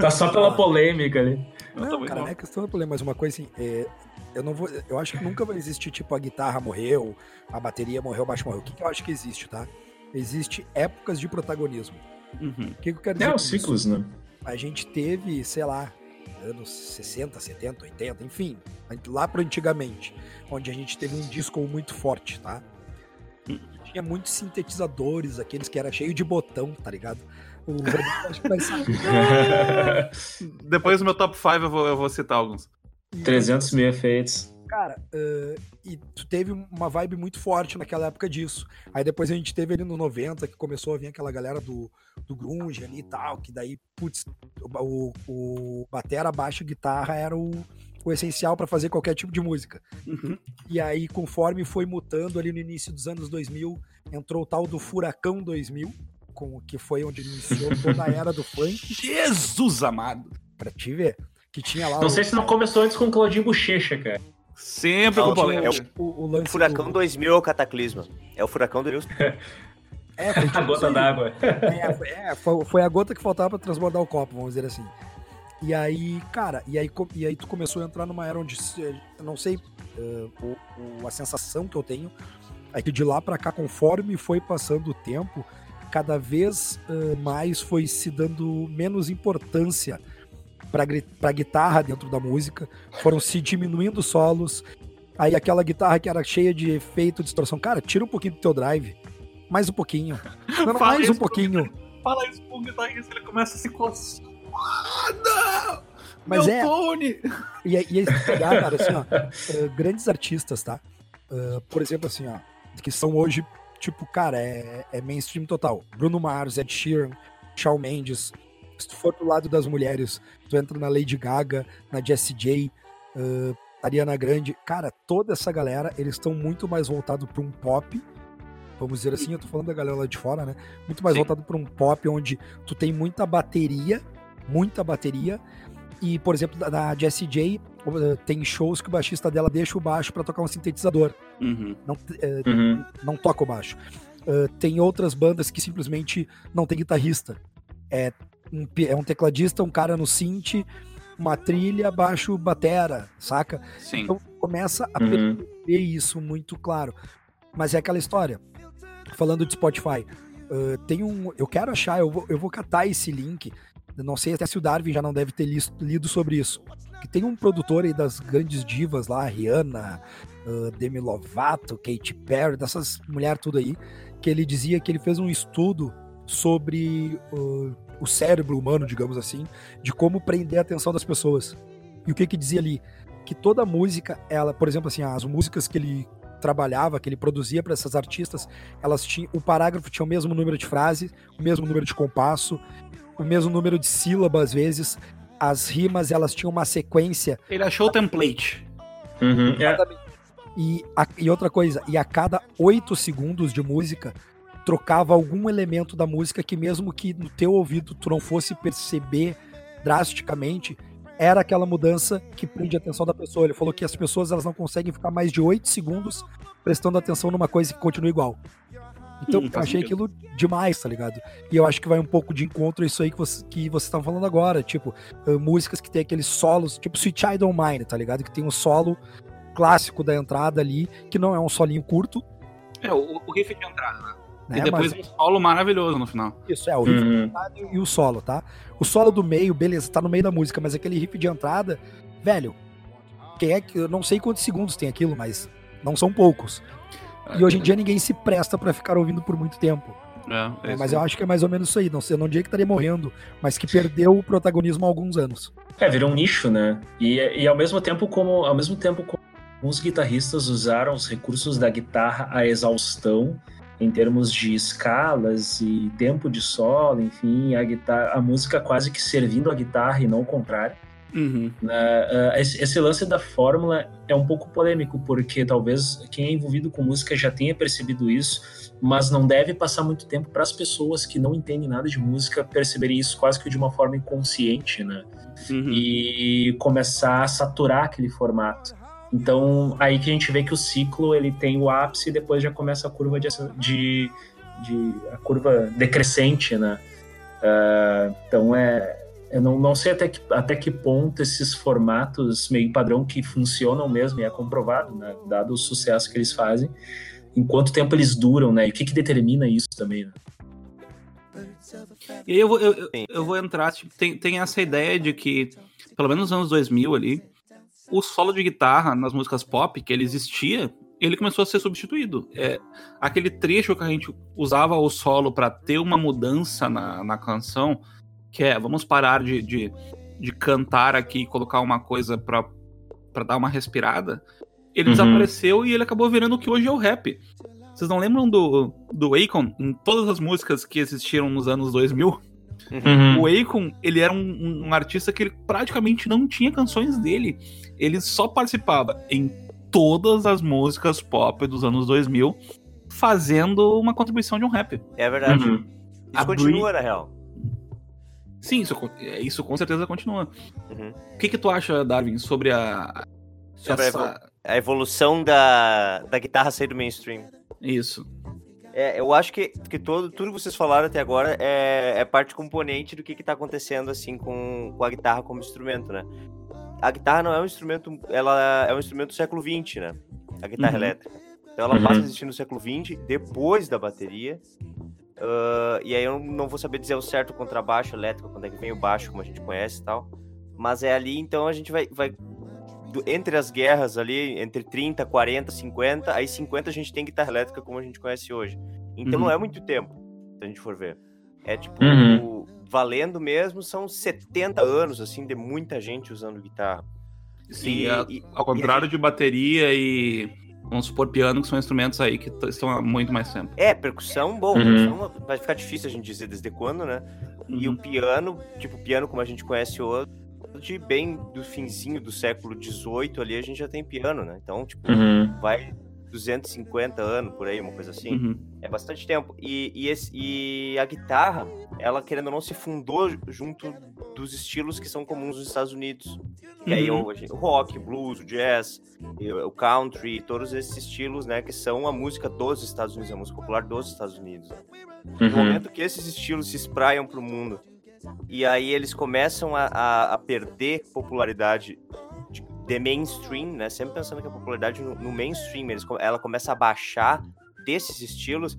Tá só pela polêmica ali. Não, cara, não é questão da polêmica, mas uma coisa assim, é, eu não vou, eu acho que nunca vai existir tipo a guitarra morreu, a bateria morreu, o baixo morreu. O que, que eu acho que existe, tá? Existe épocas de protagonismo. Uhum. O que, que eu quero dizer? É, os ciclos, né? A gente teve, sei lá, anos 60, 70, 80, enfim, lá para antigamente, onde a gente teve um disco muito forte, tá? Tinha muitos sintetizadores, aqueles que era cheio de botão, tá ligado? O acho que vai *laughs* Depois do meu top 5 eu vou, eu vou citar alguns. 300 mil efeitos. Cara, uh, e tu teve uma vibe muito forte naquela época disso. Aí depois a gente teve ali no 90, que começou a vir aquela galera do, do grunge ali e tal, que daí, putz, o, o batera, baixo, guitarra era o, o essencial para fazer qualquer tipo de música. Uhum. E aí, conforme foi mutando ali no início dos anos 2000, entrou o tal do Furacão 2000, com, que foi onde iniciou toda a era do funk. *laughs* Jesus amado! Pra te ver. Que tinha lá não o... sei se não começou antes com o Claudinho Bochecha, cara. Sempre com polêmica. É o, o, o Furacão do... 2000 é o Cataclisma. É o Furacão do *laughs* É, foi tipo a gota assim, d'água. É, é foi, foi, a gota que faltava para transbordar o copo, vamos dizer assim. E aí, cara, e aí, e aí tu começou a entrar numa era onde, eu não sei, uh, o, o, a sensação que eu tenho é que de lá para cá, conforme foi passando o tempo, cada vez uh, mais foi se dando menos importância pra guitarra dentro da música, foram se diminuindo solos. Aí aquela guitarra que era cheia de efeito, distorção. Cara, tira um pouquinho do teu drive. Mais um pouquinho. *laughs* Não, não, mais um pouquinho. Fala isso pro guitarrista, ele começa a se coçar. Ah, não! Mas Meu é, Tony! E, aí- e aí, pegar, cara, assim, ó, *laughs* eh, grandes artistas, tá? Eh, por exemplo, assim, ó, que são hoje, tipo, cara, é, é mainstream total. Bruno Mars, Ed Sheeran, Shawn Mendes. Se tu for pro lado das mulheres, tu entra na Lady Gaga, na Jessie J, eh, Ariana Grande. Cara, toda essa galera, eles estão muito mais voltados pra um pop. Vamos dizer assim, eu tô falando da galera lá de fora, né? Muito mais Sim. voltado pra um pop onde tu tem muita bateria, muita bateria. E, por exemplo, da- na Jessie J, eh, tem shows que o baixista dela deixa o baixo pra tocar um sintetizador. Uhum. Não, eh, Uhum. não toca o baixo. Uh, tem outras bandas que simplesmente não tem guitarrista. É um, é um tecladista, um cara no synth, uma trilha, baixo, batera, saca? Sim. Então começa a Uhum. perceber isso muito claro. Mas é aquela história. Falando de Spotify, uh, tem um. Eu quero achar, eu vou, eu vou catar esse link. Eu não sei até se o Darwin já não deve ter lido sobre isso. Que tem um produtor aí das grandes divas lá, Rihanna, uh, Demi Lovato, Katy Perry, dessas mulheres tudo aí, que ele dizia que ele fez um estudo sobre uh, o cérebro humano, digamos assim, de como prender a atenção das pessoas. E o que que dizia ali? Que toda música, ela, por exemplo, assim, as músicas que ele trabalhava, que ele produzia para essas artistas, elas tinham o parágrafo tinha o mesmo número de frases, o mesmo número de compasso, o mesmo número de sílabas às vezes. As rimas, elas tinham uma sequência Ele achou o template. Uhum. É, E, a- e outra coisa, e a cada oito segundos de música, trocava algum elemento da música que mesmo que no teu ouvido tu não fosse perceber drasticamente, era aquela mudança que prende a atenção da pessoa. Ele falou que as pessoas elas não conseguem ficar mais de oito segundos prestando atenção numa coisa que continua igual. Então, Hum, eu achei sentido. aquilo demais, tá ligado? E eu acho que vai um pouco de encontro a isso aí que você, que você tá falando agora. Tipo, eh, músicas que tem aqueles solos, tipo Sweet Child O' Mine, tá ligado? Que tem um solo clássico da entrada ali, que não é um solinho curto, É, o, o riff de entrada. né? Né? e depois Mas um solo maravilhoso no final. isso é o riff de uhum. entrada e o solo, tá? O solo do meio, beleza, tá no meio da música, mas aquele riff de entrada, velho, quem é que. Eu não sei quantos segundos tem aquilo, mas não são poucos. E hoje em dia ninguém se presta pra ficar ouvindo por muito tempo. É, é isso mas eu acho que é mais ou menos isso aí. Não sei, eu não diria que estaria morrendo, mas que perdeu o protagonismo há alguns anos. É, virou um nicho, né? E, e ao mesmo tempo como ao mesmo tempo como alguns guitarristas usaram os recursos da guitarra à exaustão em termos de escalas e tempo de solo, enfim, a guitarra, a música quase que servindo a guitarra e não o contrário. Uhum. né? Ah, esse, esse lance da fórmula é um pouco polêmico, porque talvez quem é envolvido com música já tenha percebido isso, mas não deve passar muito tempo para as pessoas que não entendem nada de música perceberem isso quase que de uma forma inconsciente, né? Uhum. e começar a saturar aquele formato. Então, aí que a gente vê que o ciclo ele tem o ápice e depois já começa a curva de, de, de- a curva decrescente, né? Ah, então é eu não, não sei até que, até que ponto esses formatos meio padrão que funcionam mesmo, e é comprovado, né? Dado o sucesso que eles fazem, em quanto tempo eles duram, né? E o que, que determina isso também, né? E aí eu vou, eu, eu vou entrar, tipo, tem, tem essa ideia de que, pelo menos nos anos 2000 ali, o solo de guitarra nas músicas pop, que ele existia, ele começou a ser substituído. É, aquele trecho que a gente usava o solo para ter uma mudança na, na canção, que é, vamos parar de, de, de cantar aqui e colocar uma coisa pra, pra dar uma respirada, ele Uhum. desapareceu e ele acabou virando o que hoje é o rap. Vocês não lembram do, do Akon em todas as músicas que existiram nos anos 2000? Uhum. O Akon, ele era um, um- um artista que ele praticamente não tinha canções dele. Ele só participava em todas as músicas pop dos anos 2000, fazendo uma contribuição de um rap. É verdade. Uhum. Isso A continua, na real. Sim, isso, é, isso com certeza continua. Uhum. O que, que tu acha, Darwin, sobre a. Sobre a essa- A evolução da, da guitarra sair do mainstream. Isso. É, eu acho que, que todo, tudo que vocês falaram até agora é, é parte componente do que, que tá acontecendo assim com, com a guitarra como instrumento, né? A guitarra não é um instrumento, ela é um instrumento do século XX, né? A guitarra Uhum. elétrica. Então ela Uhum. passa a existir no século XX, depois da bateria. Ah, e aí eu não vou saber dizer o certo contrabaixo elétrico, quando é que vem o baixo, como a gente conhece e tal. Mas é ali, então a gente vai, vai entre as guerras ali, entre 30, 40, 50, aí 50 a gente tem guitarra elétrica como a gente conhece hoje. Então Uhum. não é muito tempo, se a gente for ver. É tipo, Uhum. valendo mesmo, são 70 anos, assim, de muita gente usando guitarra. Sim, E- a- e- ao contrário de bateria e, vamos supor, piano, que são instrumentos aí que estão há muito mais tempo. É, percussão, bom, Uhum. percussão vai ficar difícil a gente dizer desde quando, né? E o Uhum. piano, tipo, piano como a gente conhece hoje, bem do finzinho do século XVIII ali, a gente já tem piano, né? Então, tipo, Uhum. vai 250 anos por aí, uma coisa assim. Uhum. É bastante tempo. E, e, esse- e a guitarra, ela querendo ou não, se fundou junto dos estilos que são comuns nos Estados Unidos. E aí Uhum. o, o rock, o blues, o jazz, o country, todos esses estilos, né, que são a música dos Estados Unidos, a música popular dos Estados Unidos. No Uhum. momento que esses estilos se espraiam para o mundo e aí eles começam a, a- a perder popularidade de mainstream, né? Sempre pensando que a popularidade no, no mainstream, eles, ela começa a baixar desses estilos,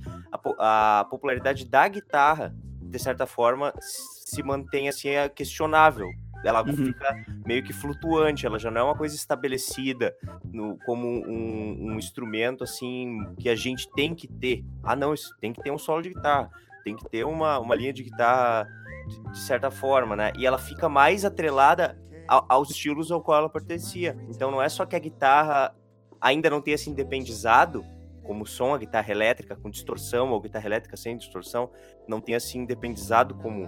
a, a popularidade da guitarra, de certa forma, se mantém assim é questionável. Ela Uhum. fica meio que flutuante, ela já não é uma coisa estabelecida no, como um, um instrumento assim que a gente tem que ter. Ah, não, isso tem que ter um solo de guitarra, tem que ter uma, uma linha de guitarra de, de certa forma, né? E ela fica mais atrelada aos estilos ao qual ela pertencia. Então não é só que a guitarra ainda não tenha se independizado, como som, a guitarra elétrica com distorção ou guitarra elétrica sem distorção, não tenha se independizado como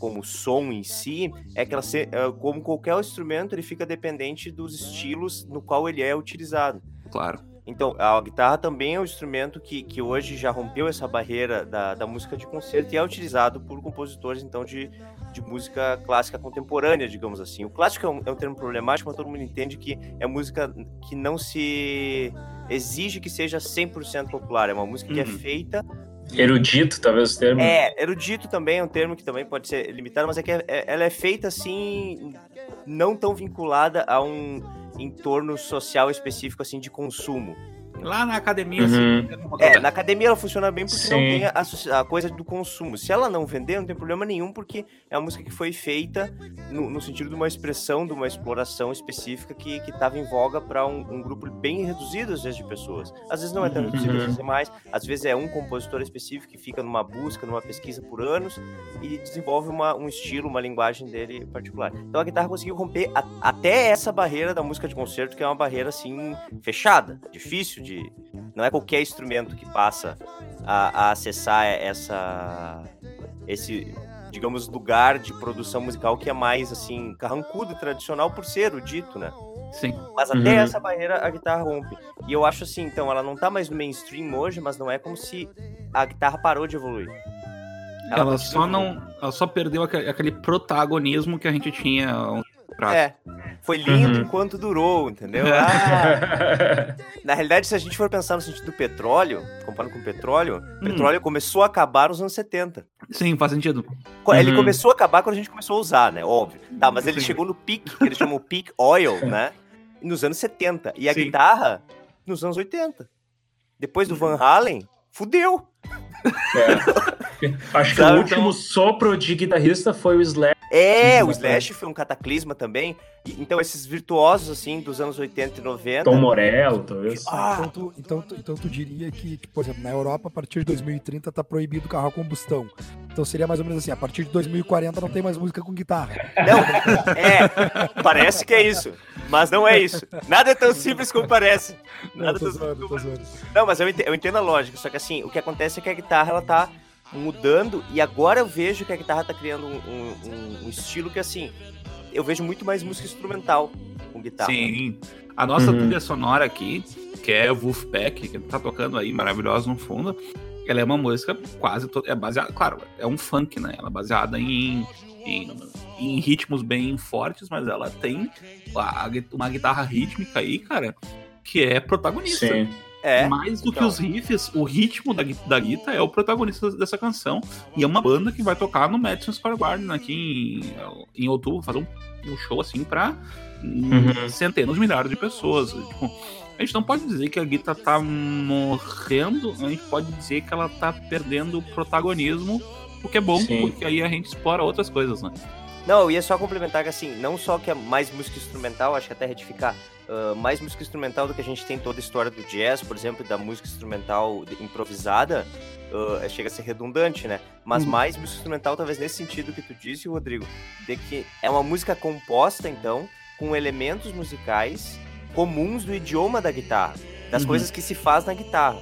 como som em si, é que ela se, é, como qualquer instrumento, ele fica dependente dos estilos no qual ele é utilizado. Claro. Então, a guitarra também é um instrumento que, que hoje já rompeu essa barreira da, da música de concerto e é utilizado por compositores, então, de, de música clássica contemporânea, digamos assim. O clássico é um, é um termo problemático, mas todo mundo entende que é música que não se exige que seja 100% popular. É uma música que é Uhum. feita Erudito, talvez o termo. é, erudito também é um termo que também pode ser limitado, mas é que é- é- ela é feita assim, não tão vinculada a um entorno social específico assim de consumo. Lá na academia, Uhum. assim, É, coisa- na academia ela funciona bem porque não Sim. tem a, a coisa do consumo. Se ela não vender, não tem problema nenhum, porque é uma música que foi feita no, no sentido de uma expressão, de uma exploração específica que estava em voga para um, um grupo bem reduzido, às vezes, de pessoas. Às vezes não é tão Uhum. reduzido, às vezes é mais. Às vezes é um compositor específico que fica numa busca, numa pesquisa por anos e desenvolve uma- um estilo, uma linguagem dele particular. Então a guitarra conseguiu romper a- até essa barreira da música de concerto, que é uma barreira assim fechada, difícil de. Não é qualquer instrumento que passa a, a acessar essa esse digamos lugar de produção musical que é mais assim carrancudo e tradicional por ser o dito, né? Sim. Mas até Uhum. essa barreira a guitarra rompe. E eu acho assim, então, ela não tá mais no mainstream hoje, mas não é como se a guitarra parou de evoluir. Ela, continua só evoluindo. não. Ela só perdeu aquele, protagonismo que a gente tinha um prazo. É. Foi lindo Uhum. enquanto durou, entendeu? Ah, na realidade, se a gente for pensar no sentido do petróleo, comparando com o petróleo, o Hum. petróleo começou a acabar nos anos 70. Sim, faz sentido. Ele Uhum. começou a acabar quando a gente começou a usar, né? Óbvio. Tá, mas ele Sim. chegou no peak, que eles chamam peak oil, *laughs* né? Nos anos 70. E a Sim. guitarra nos anos 80. Depois do Van Halen, fudeu. É. Acho que Sabe, o último sopro de guitarrista foi o Slash. É, o. Slash foi um cataclisma também. E- Então, esses virtuosos, assim, dos anos 80 e 90. Tom Morello, talvez. Ah, Então tu, então, tu, então tu diria que, que, por exemplo, na Europa, a partir de 2030 tá proibido o carro a combustão. Então seria mais ou menos assim, a partir de 2040 não tem mais música com guitarra. Não, é, parece que é isso, mas não é isso. Nada é tão simples como parece. Nada Não, tô tão simples zoando, como tô parece. zoando. Não, mas eu entendo, eu entendo a lógica, só que assim, o que acontece é que a guitarra, ela tá mudando, e agora eu vejo que a guitarra tá criando um- um- um estilo que, assim, eu vejo muito mais música instrumental com guitarra. Sim. A nossa Uhum. trilha sonora aqui, que é o Wolfpack, que tá tocando aí, maravilhosa no fundo, ela é uma música quase toda. É baseada, claro, é um funk, né? Ela é baseada em, em, em ritmos bem fortes, mas ela tem a- a- uma guitarra rítmica aí, cara, que é protagonista. Sim. É, Mais do que então. os riffs, o ritmo da, da guitarra é o protagonista dessa canção. E é uma banda que vai tocar no Madison Square Garden aqui em, em outubro, fazer um, um show assim pra hum, Uhum. centenas, milhares de pessoas. Tipo, a gente não pode dizer que a guitarra tá morrendo, a gente pode dizer que ela tá perdendo protagonismo, o que é bom, Sim. porque aí a gente explora outras coisas, né? Não, eu ia só complementar que assim, não só que é mais música instrumental, acho que até retificar, uh, mais música instrumental do que a gente tem toda a história do jazz, por exemplo, da música instrumental improvisada, uh, chega a ser redundante, né? Mas Uhum. mais música instrumental, talvez nesse sentido que tu disse, Rodrigo, de que é uma música composta, então, com elementos musicais comuns do idioma da guitarra, das Uhum. coisas que se faz na guitarra.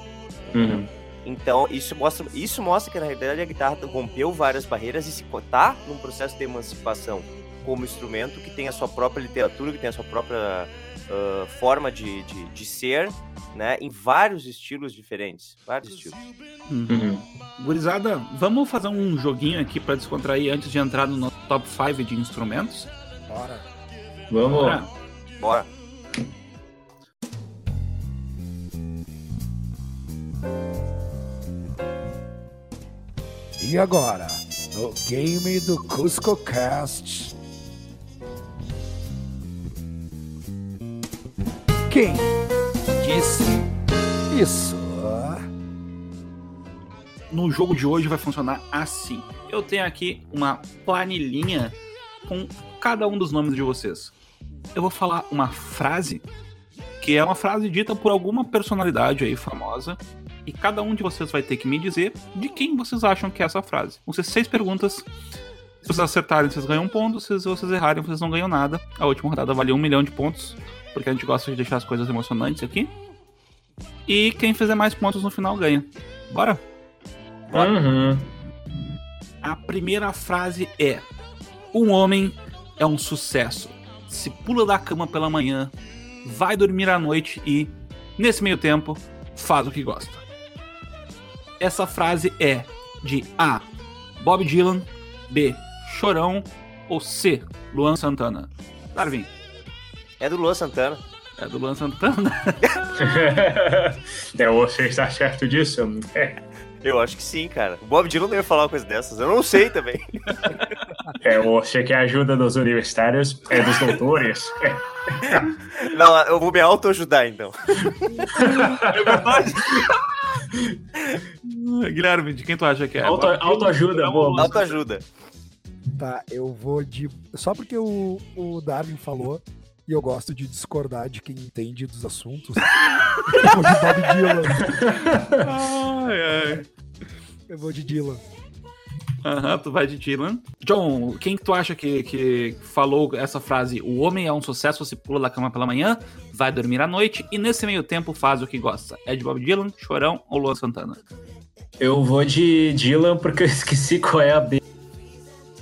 Uhum. Então, isso mostra, isso mostra que na realidade a guitarra rompeu várias barreiras e se tá num processo de emancipação como instrumento que tem a sua própria literatura, que tem a sua própria ah, forma de, de, de ser, né? Em vários estilos diferentes. Vários estilos. Uhum. Gurizada, vamos fazer um joguinho aqui pra descontrair antes de entrar no nosso top 5 de instrumentos? Bora. Vamos. Bora? Bora. E agora, no game do Cusco Cast. Quem disse isso? No jogo de hoje vai funcionar assim. Eu tenho aqui uma planilhinha com cada um dos nomes de vocês. Eu vou falar uma frase que é uma frase dita por alguma personalidade aí famosa e cada um de vocês vai ter que me dizer de quem vocês acham que é essa frase. Vão ser seis perguntas. Se vocês acertarem, vocês ganham um ponto. Se vocês errarem, vocês não ganham nada. A última rodada valia um milhão de pontos, porque a gente gosta de deixar as coisas emocionantes aqui. E quem fizer mais pontos no final ganha. Bora? Uhum. A primeira frase é: Um homem é um sucesso. Se pula da cama pela manhã, vai dormir à noite e, nesse meio tempo, faz o que gosta. Essa frase é de A. Bob Dylan, B. Chorão ou C. Luan Santana. Darwin, É do Luan Santana. é do Luan Santana. *laughs* é, você está certo disso? Eu acho que sim, cara. O Bob Dylan não ia falar uma coisa dessas. Eu não sei também. É, você quer ajuda dos universitários? É dos doutores? Não, eu vou me autoajudar então. *laughs* Guilherme, de quem tu acha que é? Auto, autoajuda, boa. Autoajuda. Tá, eu vou de. Só porque o, o Darwin falou e eu gosto de discordar de quem entende dos assuntos. *laughs* eu vou de Bob Dylan. Ai, ai. Eu vou de Dylan. Aham, tu vai de Dylan. John, quem que tu acha que, que falou essa frase? O homem é um sucesso, se pula da cama pela manhã, vai dormir à noite e nesse meio tempo faz o que gosta. É de Bob Dylan, Chorão ou Luan Santana? Eu vou de Dylan porque eu esqueci qual é a B.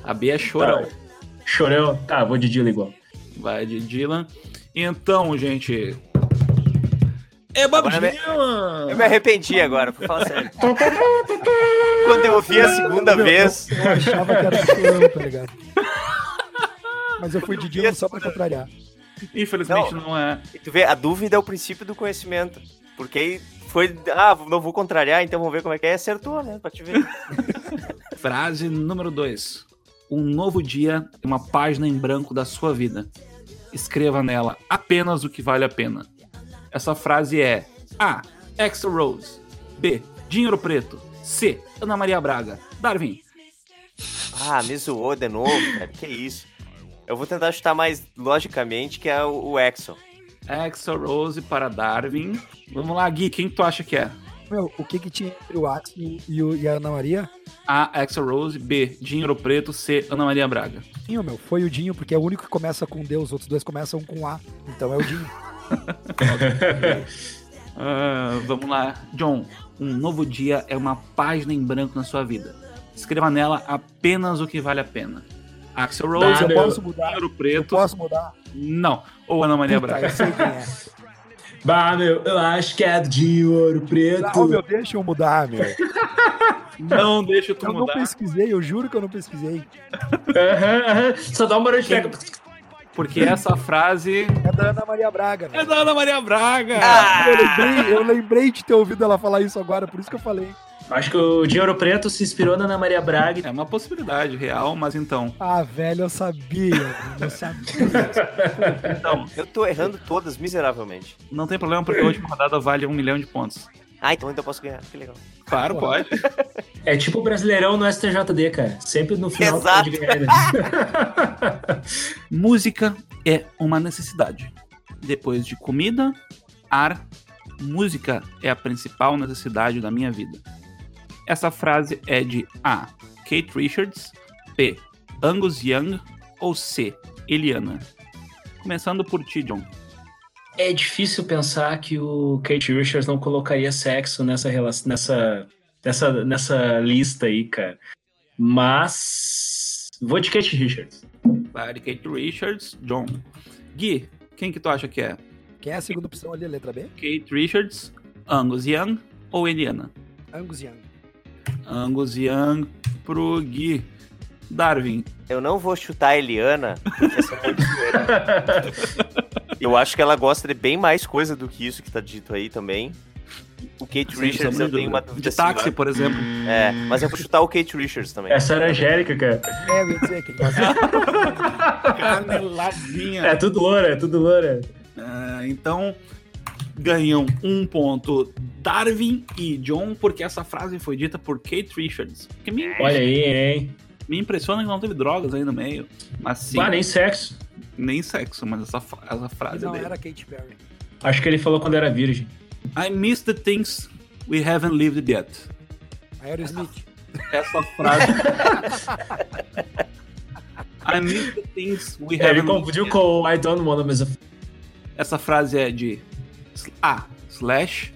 A B é Chorão. Tá. Chorão? Tá, vou de Dylan igual. Vai de Dylan. Então, gente. É Bob Agora me- Dylan! Eu me arrependi agora, pra falar sério. *laughs* Quando eu ouvi a segunda vez, Eu achava que era Chorão, tá ligado? Mas eu fui de Dylan só pra contrariar. Infelizmente não, é. E tu vê, a dúvida é o princípio do conhecimento. Porque aí foi, ah, não vou contrariar, então vamos ver como é que é. E acertou, né? Pra te ver. *laughs* Frase número 2. Um novo dia é uma página em branco da sua vida. Escreva nela apenas o que vale a pena. Essa frase é A. Extra Rose. B. Dinheiro Preto. C. Ana Maria Braga. Darwin. Ah, me zoou de novo, cara. Que isso. Eu vou tentar chutar mais logicamente, que é o, o Exxon. Extra Rose para Darwin. Vamos lá, Gui. Quem tu acha que é? Meu, o que que tinha entre o Axel e, o- e a Ana Maria? A. Extra Rose. B. Dinheiro Preto. C. Ana Maria Braga. Dinho, meu, foi o Dinho, porque é o único que começa com D, os outros dois começam com A. Então é o Dinho. *laughs* Ah, vamos lá. John. Um novo dia é uma página em branco na sua vida. Escreva nela apenas o que vale a pena. Axel Rose, eu posso mudar? Dinheiro Eu Preto. posso mudar? Não. Ou Ana Maria Puta, Braga. eu sei quem é. *laughs* Bah, meu, eu acho que é de ouro preto. Ah, ô, meu, deixa eu mudar, meu. *laughs* Não deixa tu Eu não mudar. pesquisei, eu juro que eu não pesquisei. Aham, aham. Só dá uma barulho de pega. Porque essa frase É da Ana Maria Braga, é meu. da Ana Maria Braga. Eu lembrei, eu lembrei de ter ouvido ela falar isso agora, por isso que eu falei. Acho que o de ouro preto se inspirou na Ana Maria Braga. É uma possibilidade real, mas então. Ah, velho, eu sabia. Eu sabia. *laughs* Então, Eu tô errando todas miseravelmente. não tem problema porque a última rodada vale um milhão de pontos. Ah, então ainda posso ganhar. Que legal. Claro, Pô. pode. É tipo o Brasileirão no STJD, cara. Sempre no final Exato. pode ganhar. né? *laughs* Música é uma necessidade. Depois de comida, ar, música é a principal necessidade da minha vida. Essa frase é de A. Kate Richards, B. Angus Young ou C. Eliana. Começando por ti, John. É difícil pensar que o Kate Richards não colocaria sexo nessa, relação, nessa, nessa, nessa lista aí, cara. Mas. Vou de Kate Richards. Vai de Kate Richards, John. Gui, quem que tu acha que é? Quem é a segunda opção ali, a letra B? Kate Richards, Angus Young ou Eliana? Angus Young. Angus Young pro Gui. Darwin. Eu não vou chutar a Eliana, porque essa é. Eu acho que ela gosta de bem mais coisa do que isso que tá dito aí também. O Kate Sim, Richards eu tenho uma dúvida. De táxi, assim, por exemplo. É, mas eu vou chutar o Kate Richards também. Essa era a Angélica, cara. É, eu ia dizer que *laughs* Caneladinha. É tudo loura, é tudo loura. Ah, então, ganham um ponto Darwin e John, porque essa frase foi dita por Kate Richards. Que me, Olha aí, hein? me impressiona que não teve drogas aí no meio. Mas sim, Ah, nem sexo. nem sexo, mas essa, essa frase não dele. era Kate Perry. Acho que ele falou quando era virgem. I miss the things we haven't lived yet. Aerosmith. Essa frase. *laughs* I miss the things we É, ele haven't confundiu lived com o I don't wanna miss a... Essa frase é de A. Slash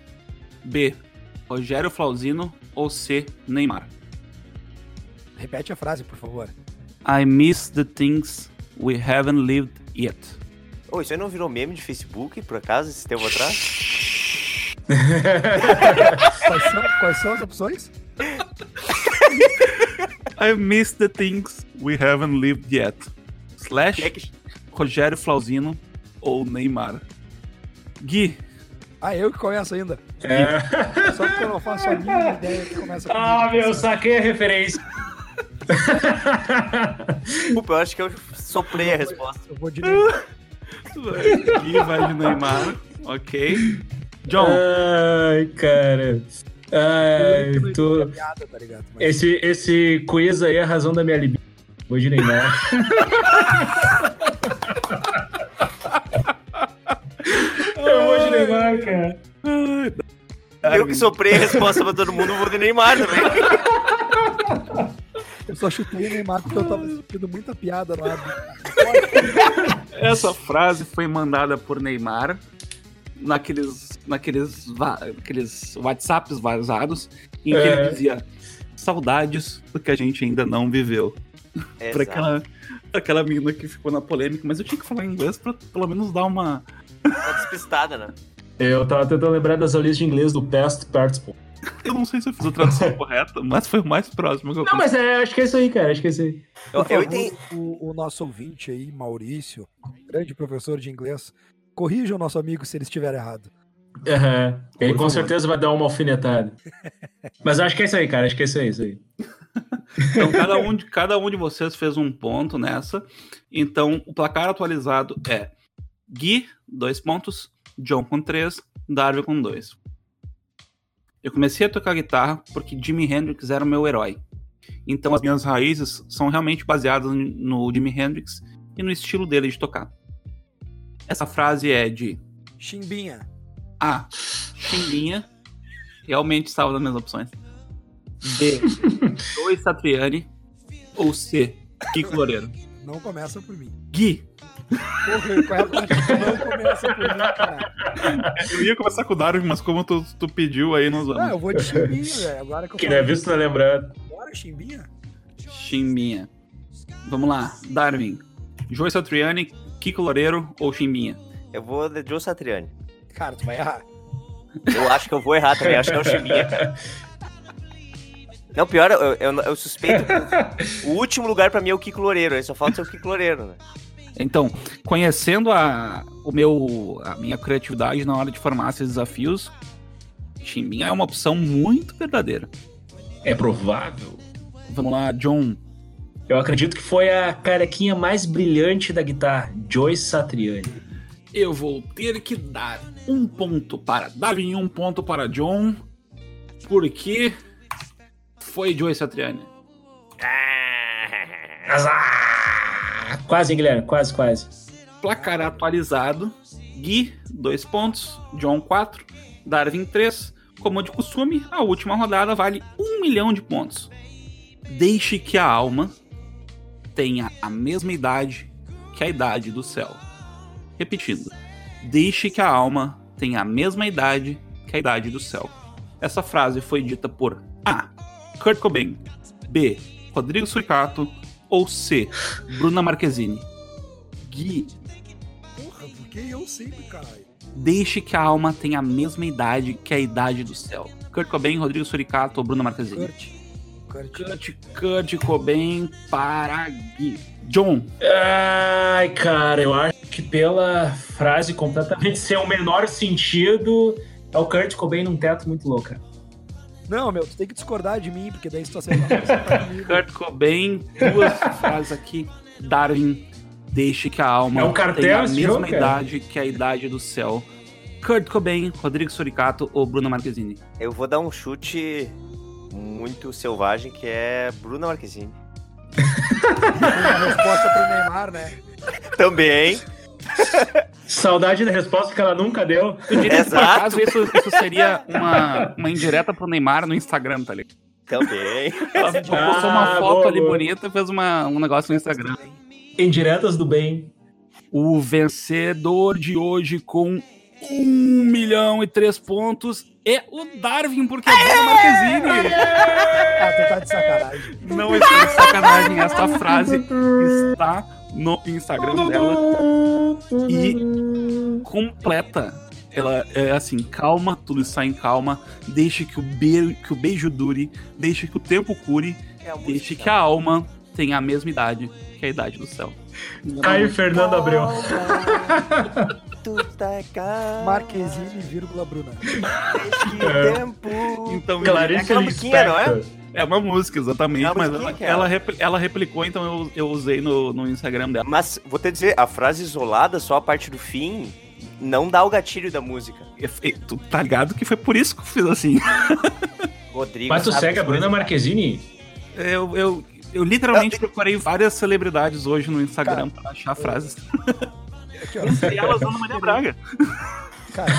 B. Rogério Flauzino ou C. Neymar. Repete a frase, por favor. I miss the things we haven't lived yet. Ô, isso aí não virou meme de Facebook, por acaso, esse tempo atrás? *laughs* Quais são, quais são as opções? *laughs* I miss the things we haven't lived yet. Slash é Rogério Flauzino ou Neymar. Gui, Ah, eu que começo ainda. É. *laughs* Só que eu não faço a mínima ideia que começa com Ah, I. meu, saquei a referência. Desculpa, eu acho que eu soprei a resposta. Eu vou de Neymar. Gui vai de Neymar. Ok. John, Ai, cara. Ai, tô... Tá Esse, esse quiz aí é a razão da minha libido. Vou de Neymar. *laughs* Neymar, cara. Eu que soprei a resposta pra todo mundo, vou de Neymar também. Eu só chutei o Neymar porque eu tava sentindo muita piada lá. essa frase foi mandada por Neymar naqueles, naqueles, aqueles WhatsApps vazados em que É. ele dizia saudades do que a gente ainda não viveu. Pra aquela, aquela menina que ficou na polêmica, mas eu tinha que falar inglês pra pelo menos dar uma. Tá despistada, né? Eu tava tentando lembrar das aulas de inglês do past participle. Eu não sei se eu fiz a tradução *laughs* correta, mas foi o mais próximo que eu Não, mas é, acho que é isso aí, cara. Acho que é isso aí. Eu, eu entendi. o, o nosso ouvinte aí, Maurício, grande professor de inglês, corrija o nosso amigo se ele estiver errado. Aham. Ele Por com favor. certeza vai dar uma alfinetada. *laughs* Mas acho que é isso aí, cara. Acho que é isso aí, isso aí. Então, cada um, de, cada um de vocês fez um ponto nessa. Então, o placar atualizado é Gui, dois pontos, John com três, Darwin com dois. Eu comecei a tocar guitarra porque Jimi Hendrix era o meu herói. Então, as minhas raízes são realmente baseadas no Jimi Hendrix e no estilo dele de tocar. Essa frase é de Chimbinha. A. Chimbinha. Realmente estava nas minhas opções. B. *laughs* Joey Satriani. Ou C. Kiko Loureiro. Não começa por mim. Gui. Porra, qual é a parte que não começa por mim, cara? Eu ia começar com o Darwin, mas como tu, tu pediu aí, nós Ah, vamos. eu vou de chimbinha, velho. Agora que eu não é visto, não é lembrado. Bora, chimbinha? Chimbinha. Vamos lá. Darwin. Joey Satriani, Kiko Loureiro ou Chimbinha? Eu vou de Joe Satriani. Cara, tu vai errar. Eu acho que eu vou errar também, acho que é o Chimbinha. Não, pior, eu, eu, eu suspeito que o último lugar pra mim é o Kiko Loureiro, aí só falta ser o Kiko Loureiro, né? Então, conhecendo a, o meu, a minha criatividade na hora de formar esses desafios, Chimbinha é uma opção muito verdadeira. É provável. Vamos lá, John. Eu acredito que foi a carequinha mais brilhante da guitarra, Joyce Satriani. Eu vou ter que dar um ponto para Darwin e um ponto para John, porque foi Joey Satriani. Azar! Quase, hein, Guilherme? Quase, quase. Placar atualizado. Gui, 2 pontos. John, 4. Darwin, 3. Como de costume, a última rodada vale 1 milhão de pontos. Deixe que a alma tenha a mesma idade que a idade do céu. Repetindo. Deixe que a alma tenha a mesma idade que a idade do céu. Essa frase foi dita por A. Kurt Cobain. B. Rodrigo Suricato. Ou C. Bruna Marquezine. Gui, Porra, porque eu sempre, caralho. deixe que a alma tenha a mesma idade que a idade do céu. Kurt Cobain, Rodrigo Suricato ou Bruna Marquezine. Kurt. Kurt. Kurt, Kurt Cobain para Gui. John, Ai, cara, eu acho que pela frase completamente *laughs* sem o menor sentido, é o Kurt Cobain num teto muito louco. cara. Não, meu, tu tem que discordar de mim, porque daí se tu acertar. Kurt Cobain, duas frases aqui. Darwin, deixe que a alma É um cartel tenha a mesma cara? idade que a idade do céu. Kurt Cobain, Rodrigo Suricato ou Bruna Marquezine. Eu vou dar um chute muito selvagem, que é Bruna Marquezine. Uma resposta pro Neymar, né? Também. Saudade da resposta que ela nunca deu. Eu diria que, por Exato. acaso isso, isso seria uma, uma indireta pro Neymar no Instagram, tá ligado? Também. Ela *laughs* postou uma Ah, foto boa, ali boa. bonita e fez uma, um negócio no Instagram. Indiretas do bem. O vencedor de hoje com 1 milhão e 3 pontos é o Darwin, porque é Bruna Marquezine. Ah, tu tá de sacanagem. Não estou de sacanagem, essa frase está no Instagram dela e completa. Ela é assim, calma, tudo está em calma, deixe que o, be que o beijo dure, deixe que o tempo cure, É deixe que a alma tenha a mesma idade que a idade do céu. Caio Fernando Abreu. Tá Marquezine, vírgula, Bruna. este É. tempo. Então, Clarice aquela musiquinha, não é? É uma música, exatamente, É uma mas musiquinha ela, é. ela, repli- ela replicou, então eu, eu usei no, no Instagram dela. Mas vou te dizer, a frase isolada, só a parte do fim, não dá o gatilho da música. E- e Tu tá ligado que foi por isso que eu fiz assim. *laughs* Rodrigo. Mas tu segue a Bruna. Marquezine? Eu, eu, eu literalmente procurei várias celebridades hoje no Instagram pra achar frases. Aqui, ó. *laughs* E elas Ana Maria Braga. Cara,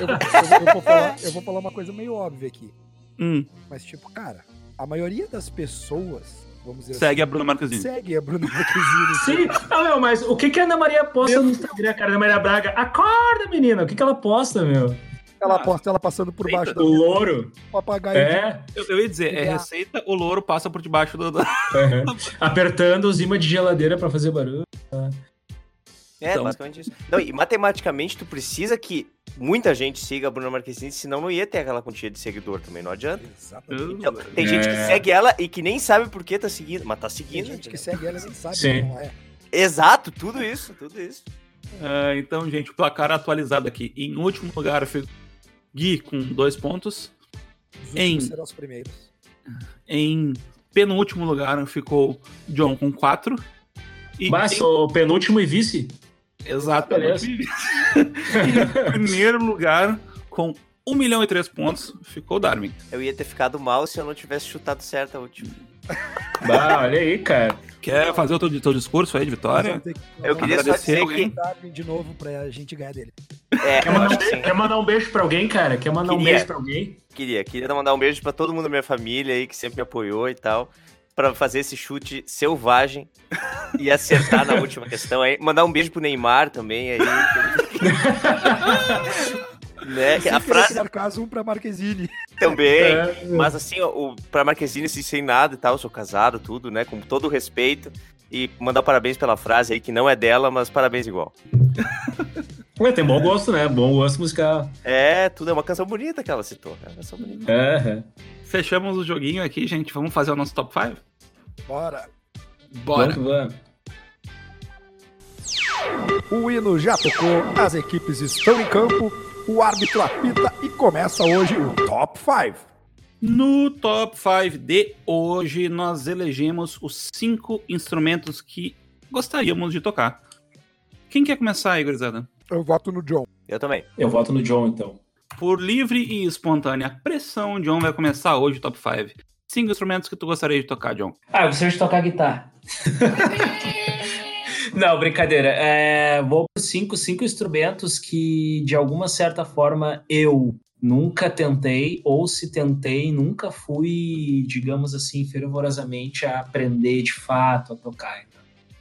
eu, eu- eu- eu vou falar, eu vou falar uma coisa meio óbvia aqui. Hum, Mas, tipo, cara, a maioria das pessoas, vamos dizer segue a Bruna assim, Marquezine. segue a Bruna Marquezine. Sim. Ah, meu, mas o que, que a Ana Maria posta no Instagram, cara? Ana Maria Braga? Acorda, menina. O que, que ela posta, meu? Ela posta ela passando por baixo O louro. do papagaio. É. Eu, eu ia dizer, é receita, o louro passa por debaixo do. do- Uhum. Apertando os imãs de geladeira pra fazer barulho. É, Então. basicamente isso. Não, e matematicamente tu precisa que muita gente siga a Bruna Marquezine, senão não ia ter aquela quantia de seguidor também, não adianta. Exatamente. Então, tem gente que É. segue ela e que nem sabe por que tá seguindo, mas tá Tem seguindo. gente que segue ela e nem sabe Sim. que não é. Exato, tudo isso, tudo isso. Ah, então, gente, o placar atualizado aqui. Em último lugar, ficou Gui com dois pontos. Os Em- serão os primeiros. Em penúltimo lugar ficou John com quatro. E Mas em- o penúltimo e vice. Exato. Beleza. em *laughs* primeiro lugar, com 1 milhão e 3 pontos, ficou o Darwin. Eu ia ter ficado mal se eu não tivesse chutado certo a última. Bah, olha aí, cara. Quer fazer o teu, teu discurso aí de vitória? Que- Eu queria só Agradecer dizer alguém. que. Darwin de novo pra gente ganhar dele. É, Quer eu mandar, um beijo, quer mandar um beijo pra alguém, cara? Quer mandar um Queria. beijo pra alguém? Queria, queria mandar um beijo pra todo mundo da minha família aí que sempre me apoiou e tal. Pra fazer esse chute selvagem e acertar na última questão aí. Mandar um beijo pro Neymar também aí. *laughs* né? A frase querer sarcasmo pra Marquezine. também. É. Mas assim, o, pra Marquezine, assim, sem nada e tal, eu sou casado, tudo, né? Com todo o respeito. E mandar parabéns pela frase aí, que não é dela, mas parabéns igual. *laughs* Ué, tem bom gosto, né? Bom gosto musical. É, tudo é uma canção bonita que ela citou. É uma canção bonita. É, Fechamos o joguinho aqui, gente. Vamos fazer o nosso top 5? Bora. Bora. Vamos, vamos. O hino já tocou, as equipes estão em campo, o árbitro apita e começa hoje o Top 5. No top 5 de hoje, nós elegemos os cinco instrumentos que gostaríamos de tocar. Quem quer começar aí, gurizada? Eu voto no John. Eu também. Eu voto no John, então. Por livre e espontânea pressão, John vai começar hoje o top 5. Cinco instrumentos que tu gostaria de tocar, John. Ah, eu gostaria de tocar guitarra. *laughs* Não, brincadeira. É, vou para cinco, cinco instrumentos que, de alguma certa forma, eu nunca tentei, ou se tentei, nunca fui, digamos assim, fervorosamente a aprender de fato a tocar.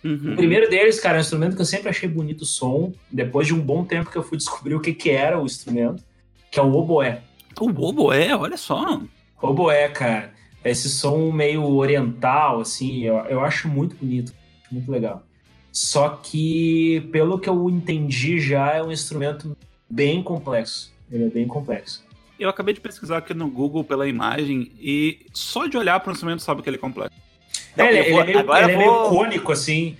Uhum. O primeiro deles, cara, é um instrumento que eu sempre achei bonito o som, depois de um bom tempo que eu fui descobrir o que, que era o instrumento, que é o oboé. O oboé, olha só. Oboé, cara. Esse som meio oriental, assim, eu, eu acho muito bonito, muito legal. Só que, pelo que eu entendi já, é um instrumento bem complexo. Ele é bem complexo. Eu acabei de pesquisar aqui no Google pela imagem e só de olhar para o instrumento sabe que ele é complexo. Não, ele, vou- ele é meio, agora ele é eu meio vou- cônico, assim.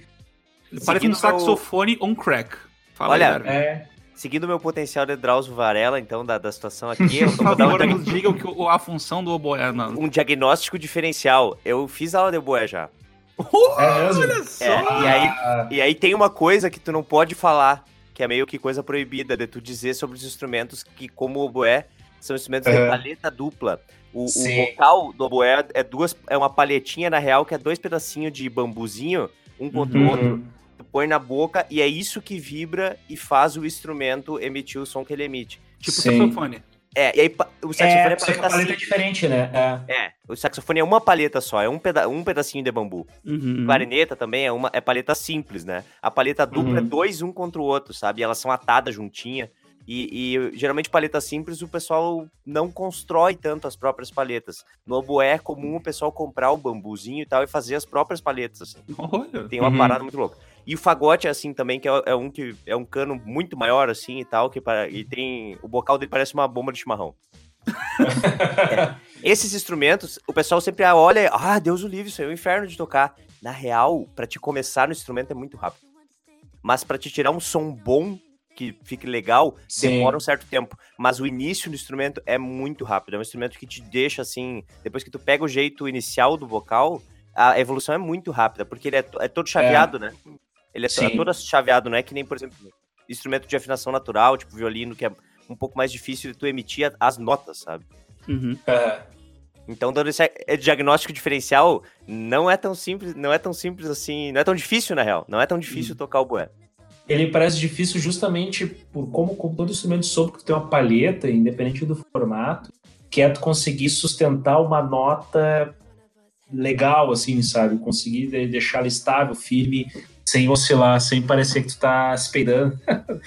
Ele parece um Seguindo meu- saxofone on crack. Fala Olha, aí. É. Seguindo o meu potencial de Drauzio Varela, então, da, da situação aqui, *laughs* eu Por vou dar um, nos diga o que, a função do oboé. Não. um diagnóstico diferencial. Eu fiz aula de oboé já. É mesmo? Olha só! É, e aí E aí tem uma coisa que tu não pode falar, que é meio que coisa proibida, de tu dizer sobre os instrumentos que, como o oboé, são instrumentos de paleta dupla. O, o vocal do oboé é duas, é uma palhetinha, na real, que é dois pedacinhos de bambuzinho, um contra o Uhum. outro, tu põe na boca e é isso que vibra e faz o instrumento emitir o som que ele emite. Tipo Sim. saxofone. É, e aí o saxofone é, É, só que a paleta é diferente, né? É. É, o saxofone é uma paleta só, é um, peda um pedacinho de bambu. Uhum. Clarineta também é uma é paleta simples, né? A paleta dupla Uhum. é dois um contra o outro, sabe? E elas são atadas juntinha. E, e, geralmente paleta simples o pessoal não constrói tanto as próprias paletas. No oboé é comum o pessoal comprar o bambuzinho e tal e fazer as próprias paletas. Assim. Olha. Tem uma Uhum. parada muito louca. E o fagote é assim também, que é, é um que é um cano muito maior assim e tal, que para, e tem o bocal dele parece uma bomba de chimarrão. É. *laughs* Esses instrumentos, o pessoal sempre olha, ah, Deus o livre, isso aí é o inferno de tocar. Na real, pra te começar no instrumento é muito rápido. Mas pra te tirar um som bom, que fique legal, Sim. demora um certo tempo. Mas o início do instrumento é muito rápido. É um instrumento que te deixa assim, depois que tu pega o jeito inicial do vocal, a evolução é muito rápida, porque ele é, é todo chaveado, né? Ele é, é todo chaveado, não é que nem, por exemplo, instrumento de afinação natural, tipo violino, que é um pouco mais difícil de tu emitir as notas, sabe? Uhum. É. Então, dando esse eh, diagnóstico diferencial, não é tão simples, não é tão simples assim, não é tão difícil na real, não é tão difícil tocar o bué. Ele parece difícil justamente por como, como todo instrumento soube que tu tem uma palheta, independente do formato, que é tu conseguir sustentar uma nota legal, assim, sabe? Conseguir de- deixar ela estável, firme, sem oscilar, sem parecer que tu tá se peidando. *laughs*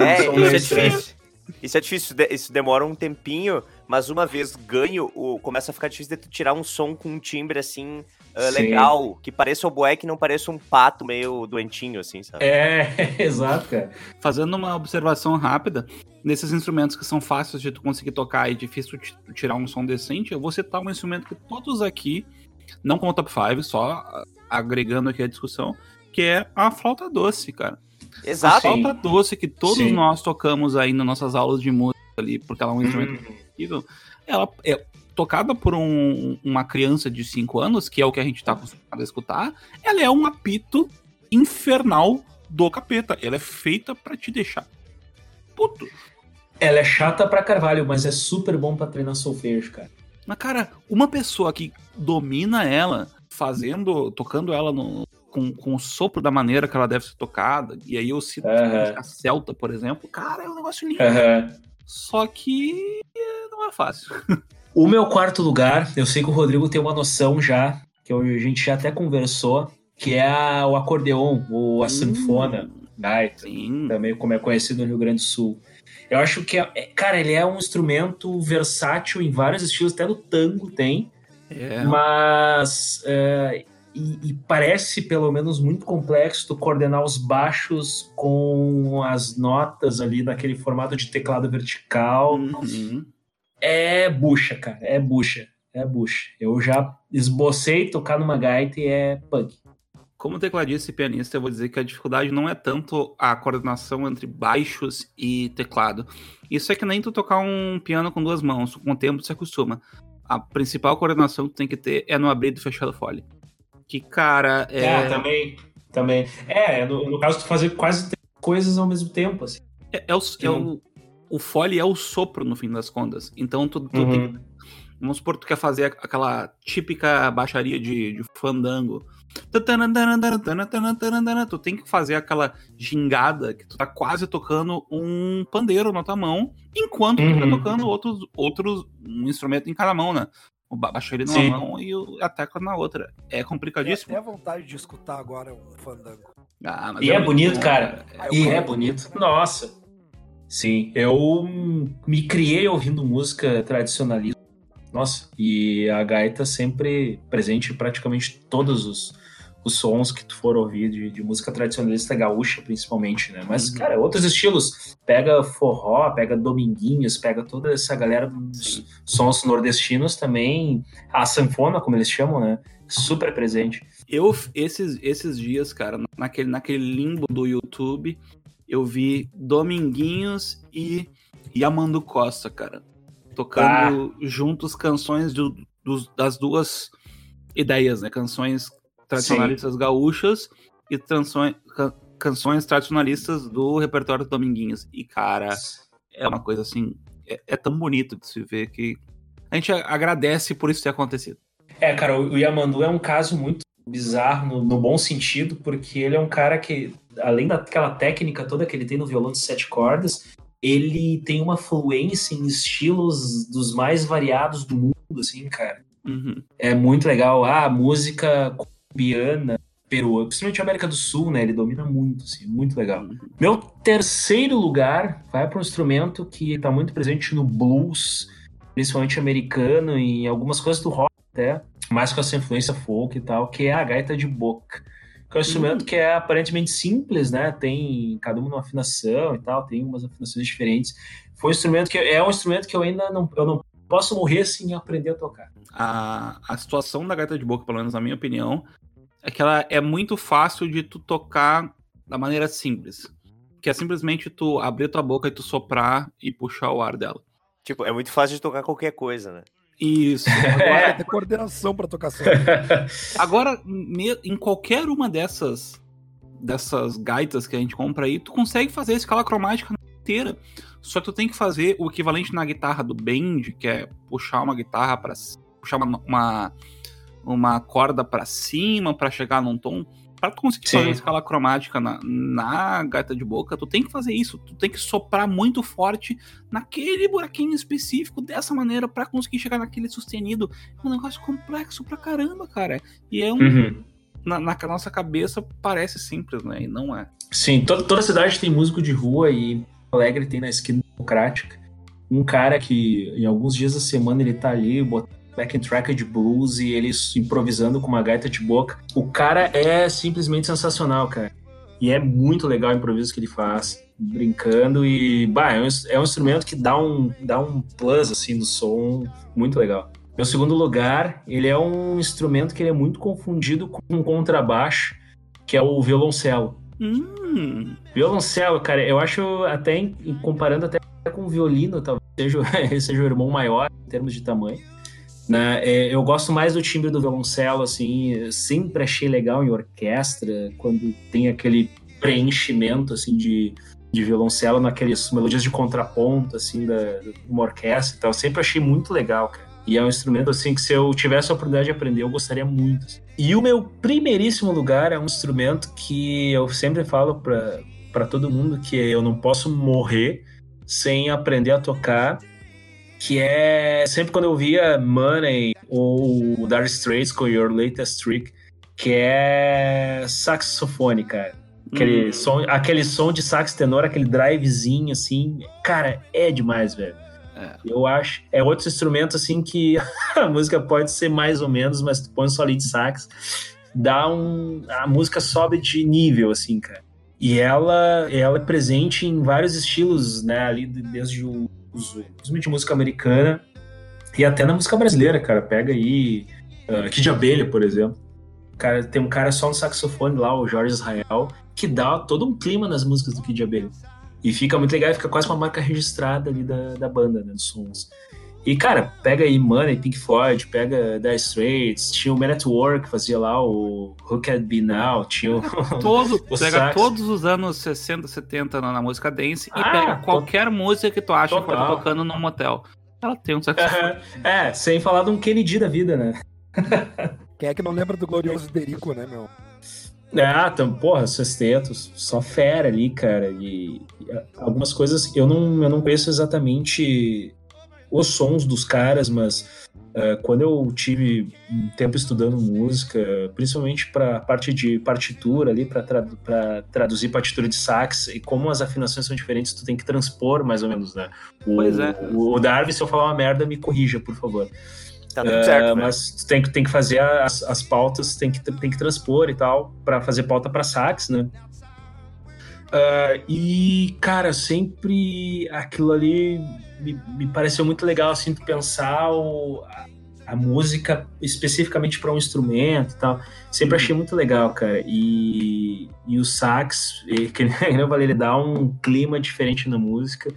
É, isso é difícil. Isso é difícil, de- isso demora um tempinho, mas uma vez ganho, começa a ficar difícil de tu tirar um som com um timbre assim, ah, Sim. legal, que pareça o bué, que não pareça um pato meio doentinho, assim, sabe? É, *laughs* exato, cara. Fazendo uma observação rápida, nesses instrumentos que são fáceis de tu conseguir tocar e difícil de tu tirar um som decente, eu vou citar um instrumento que todos aqui, não como top 5, só agregando aqui a discussão, que é a flauta doce, cara. A Exato. Sim. flauta doce que todos Sim. nós tocamos aí nas nossas aulas de música ali, porque ela é um instrumento Hum, incrível. Ela é tocada por um- uma criança de 5 anos, que é o que a gente tá acostumado a escutar. Ela é um apito infernal do capeta. Ela é feita pra te deixar puto. Ela é chata pra carvalho, mas é super bom pra treinar solfejo, cara. Mas, cara, uma pessoa que domina ela, fazendo, tocando ela no- com, com o sopro da maneira que ela deve ser tocada, e aí eu cito Aham. a Celta, por exemplo, cara, é um negócio lindo. Aham. Só que não é fácil. *laughs* O meu quarto lugar, eu sei que o Rodrigo tem uma noção já, que a gente já até conversou, que é a- o acordeon, ou a sanfona, gaita, Sim. também como é conhecido no Rio Grande do Sul. Eu acho que, é- é- cara, ele é um instrumento versátil em vários estilos, até no tango tem, É. mas é, e, e parece pelo menos muito complexo tu coordenar os baixos com as notas ali naquele formato de teclado vertical. Uhum. É bucha, cara. É bucha. É bucha. Eu já esbocei tocar numa gaita e é punk. Como tecladista e pianista, eu vou dizer que a dificuldade não é tanto a coordenação entre baixos e teclado. Isso é que nem tu tocar um piano com duas mãos. Com o tempo tu se acostuma. A principal coordenação que tu tem que ter é no abrir e fechar do fole. Que, cara, é. É, também. Também. É, no, no caso, tu fazer quase três coisas ao mesmo tempo, assim. É, é o, é o, o fole é o sopro, no fim das contas. Então tu, tu tem que Vamos supor que tu quer fazer aquela típica baixaria de, de fandango. Tu tem que fazer aquela gingada que tu tá quase tocando um pandeiro na tua mão, enquanto uhum. tu tá uhum. tocando outros, outros um instrumento em cada mão, né? O baixaria numa Sim. mão e a tecla na outra. É complicadíssimo. É vontade de escutar agora um fandango. Ah, e é, é bonito, bom, cara. É, e é bonito. Nossa. Sim, eu me criei ouvindo música tradicionalista. Nossa, e a gaita sempre presente em praticamente todos os, os sons que tu for ouvir de, de música tradicionalista gaúcha, principalmente, né? Mas, uhum. cara, outros estilos. Pega forró, pega dominguinhos, pega toda essa galera dos sons nordestinos também. A sanfona, como eles chamam, né? Super presente. Eu, esses, esses dias, cara, naquele, naquele limbo do YouTube, eu vi Dominguinhos e Yamando Costa, cara. Tocando ah. juntos canções do, dos, das duas ideias, né? Canções tradicionalistas Sim. gaúchas e canções, canções tradicionalistas do repertório do Dominguinhos. E, cara, é uma coisa assim. É, é, tão bonito de se ver que a gente agradece por isso ter acontecido. É, cara, o Yamandu é um caso muito bizarro no, no, bom sentido, porque ele é um cara que, além daquela técnica toda que ele tem no violão de sete cordas, ele tem uma fluência em estilos dos mais variados do mundo, assim, cara. Uhum. É muito legal. Ah, música colombiana, Peru, principalmente América do Sul, né? Ele domina muito, assim, muito legal. Uhum. Meu terceiro lugar vai para um instrumento que está muito presente no blues, principalmente americano, e em algumas coisas do rock até, mais com essa influência folk e tal, que é a gaita de boca. Que é um instrumento uhum. que é aparentemente simples, né? Tem cada uma uma afinação e tal, tem umas afinações diferentes. Foi um instrumento que é um instrumento que eu ainda não, eu não posso morrer sem aprender a tocar. A, a situação da gaita de boca, pelo menos na minha opinião, é que ela é muito fácil de tu tocar da maneira simples. Que é simplesmente tu abrir tua boca e tu soprar e puxar o ar dela. Tipo, é muito fácil de tocar qualquer coisa, né? Isso. *laughs* Agora é. ter coordenação para tocar solo. *laughs* Agora, em qualquer uma dessas dessas gaitas que a gente compra aí, tu consegue fazer a escala cromática inteira. Só que tu tem que fazer o equivalente na guitarra do bend, que é puxar uma guitarra para puxar uma, uma, uma corda para cima para chegar num tom. Para conseguir Sim. fazer a escala cromática na, na gaita de boca, tu tem que fazer isso. Tu tem que soprar muito forte naquele buraquinho específico dessa maneira para conseguir chegar naquele sustenido. É um negócio complexo pra caramba, cara. E é um. Uhum. Na, na, nossa cabeça parece simples, né? E não é. Sim, toda, toda cidade tem músico de rua e Alegre tem na esquina democrática um cara que em alguns dias da semana ele tá ali botando backing track de blues e ele improvisando com uma gaita de boca. O cara é simplesmente sensacional, cara. E é muito legal o improviso que ele faz, brincando e, bah, é um, é um instrumento que dá um, dá um plus, assim, no som muito legal. Meu segundo lugar, ele é um instrumento que ele é muito confundido com um contrabaixo, que é o violoncelo. Hum. Violoncelo, cara, eu acho até, comparando até com o violino, talvez seja, *laughs* seja o irmão maior em termos de tamanho. Né? É, eu gosto mais do timbre do violoncelo, assim, sempre achei legal em orquestra, quando tem aquele preenchimento, assim, de, de violoncelo naquelas melodias de contraponto, assim, da, de uma orquestra e tal. Sempre achei muito legal, cara. E é um instrumento, assim, que se eu tivesse a oportunidade de aprender, eu gostaria muito. Assim. E o meu primeiríssimo lugar é um instrumento que eu sempre falo para todo mundo que eu não posso morrer sem aprender a tocar, que é sempre quando eu via Money ou Dire Straits com Your Latest Trick, que é saxofone, cara. Aquele, hum. som, aquele som de sax tenor, aquele drivezinho, assim, cara, é demais, velho. É. Eu acho. É outro instrumento, assim, que *laughs* a música pode ser mais ou menos, mas tu põe um solo de sax, dá um. A música sobe de nível, assim, cara. E ela, ela é presente em vários estilos, né? Ali, desde o principalmente música americana e até na música brasileira, cara. Pega aí uh, Kid Abelha, por exemplo. Cara, tem um cara só no saxofone lá, o Jorge Israel, que dá todo um clima nas músicas do Kid Abelha. E fica muito legal, fica quase uma marca registrada ali da, da banda, né, dos sons. E, cara, pega aí Money, Pink Floyd, pega The Straits, tinha o Man at Work, fazia lá o Who Can Be Now, tinha o... *laughs* Todo, o pega sax. todos os anos 60, 70 na, na música dance ah, e pega qualquer música que tu acha total. que tá tocando num motel. ela tem um saxofone. é, sem falar de um Kennedy da vida, né? *laughs* Quem é que não lembra do glorioso Derico, né, meu? Ah, então, porra, sextetos, só fera ali, cara. E, e algumas coisas eu não, eu não conheço exatamente os sons dos caras, mas uh, quando eu tive um tempo estudando música, principalmente para parte de partitura ali, para tra traduzir partitura de sax, e como as afinações são diferentes, tu tem que transpor mais ou menos, né? O, Pois é. O, o Darwin, se eu falar uma merda, me corrija, por favor. Tá tudo certo, né? mas tem, que- tem que fazer as, as pautas, tem que, tem que transpor e tal, para fazer pauta para sax, né? Ah, e, cara, sempre aquilo ali me, me pareceu muito legal, assim, pensar o- a, a música especificamente para um instrumento e tal. Sempre achei muito legal, cara. E, e o sax, *laughs* e, que nem eu falei, ele dá um clima diferente na música.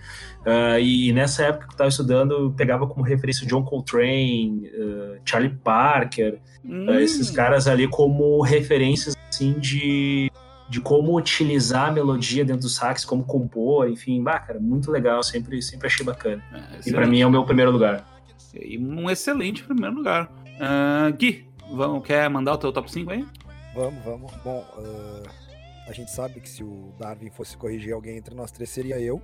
Ah, e nessa época que eu tava estudando, eu pegava como referência o John Coltrane, ah, Charlie Parker, Hum, ah, esses caras ali como referências assim de, de como utilizar a melodia dentro do sax, como compor, enfim, bah, cara, muito legal, sempre, sempre achei bacana. é, E pra excelente. mim é o meu primeiro lugar. E um excelente primeiro lugar. Ah, Gui, vamos, quer mandar o teu top 5 aí? Vamos, vamos. Bom, ah, a gente sabe que se o Darwin fosse corrigir alguém entre nós três, seria eu.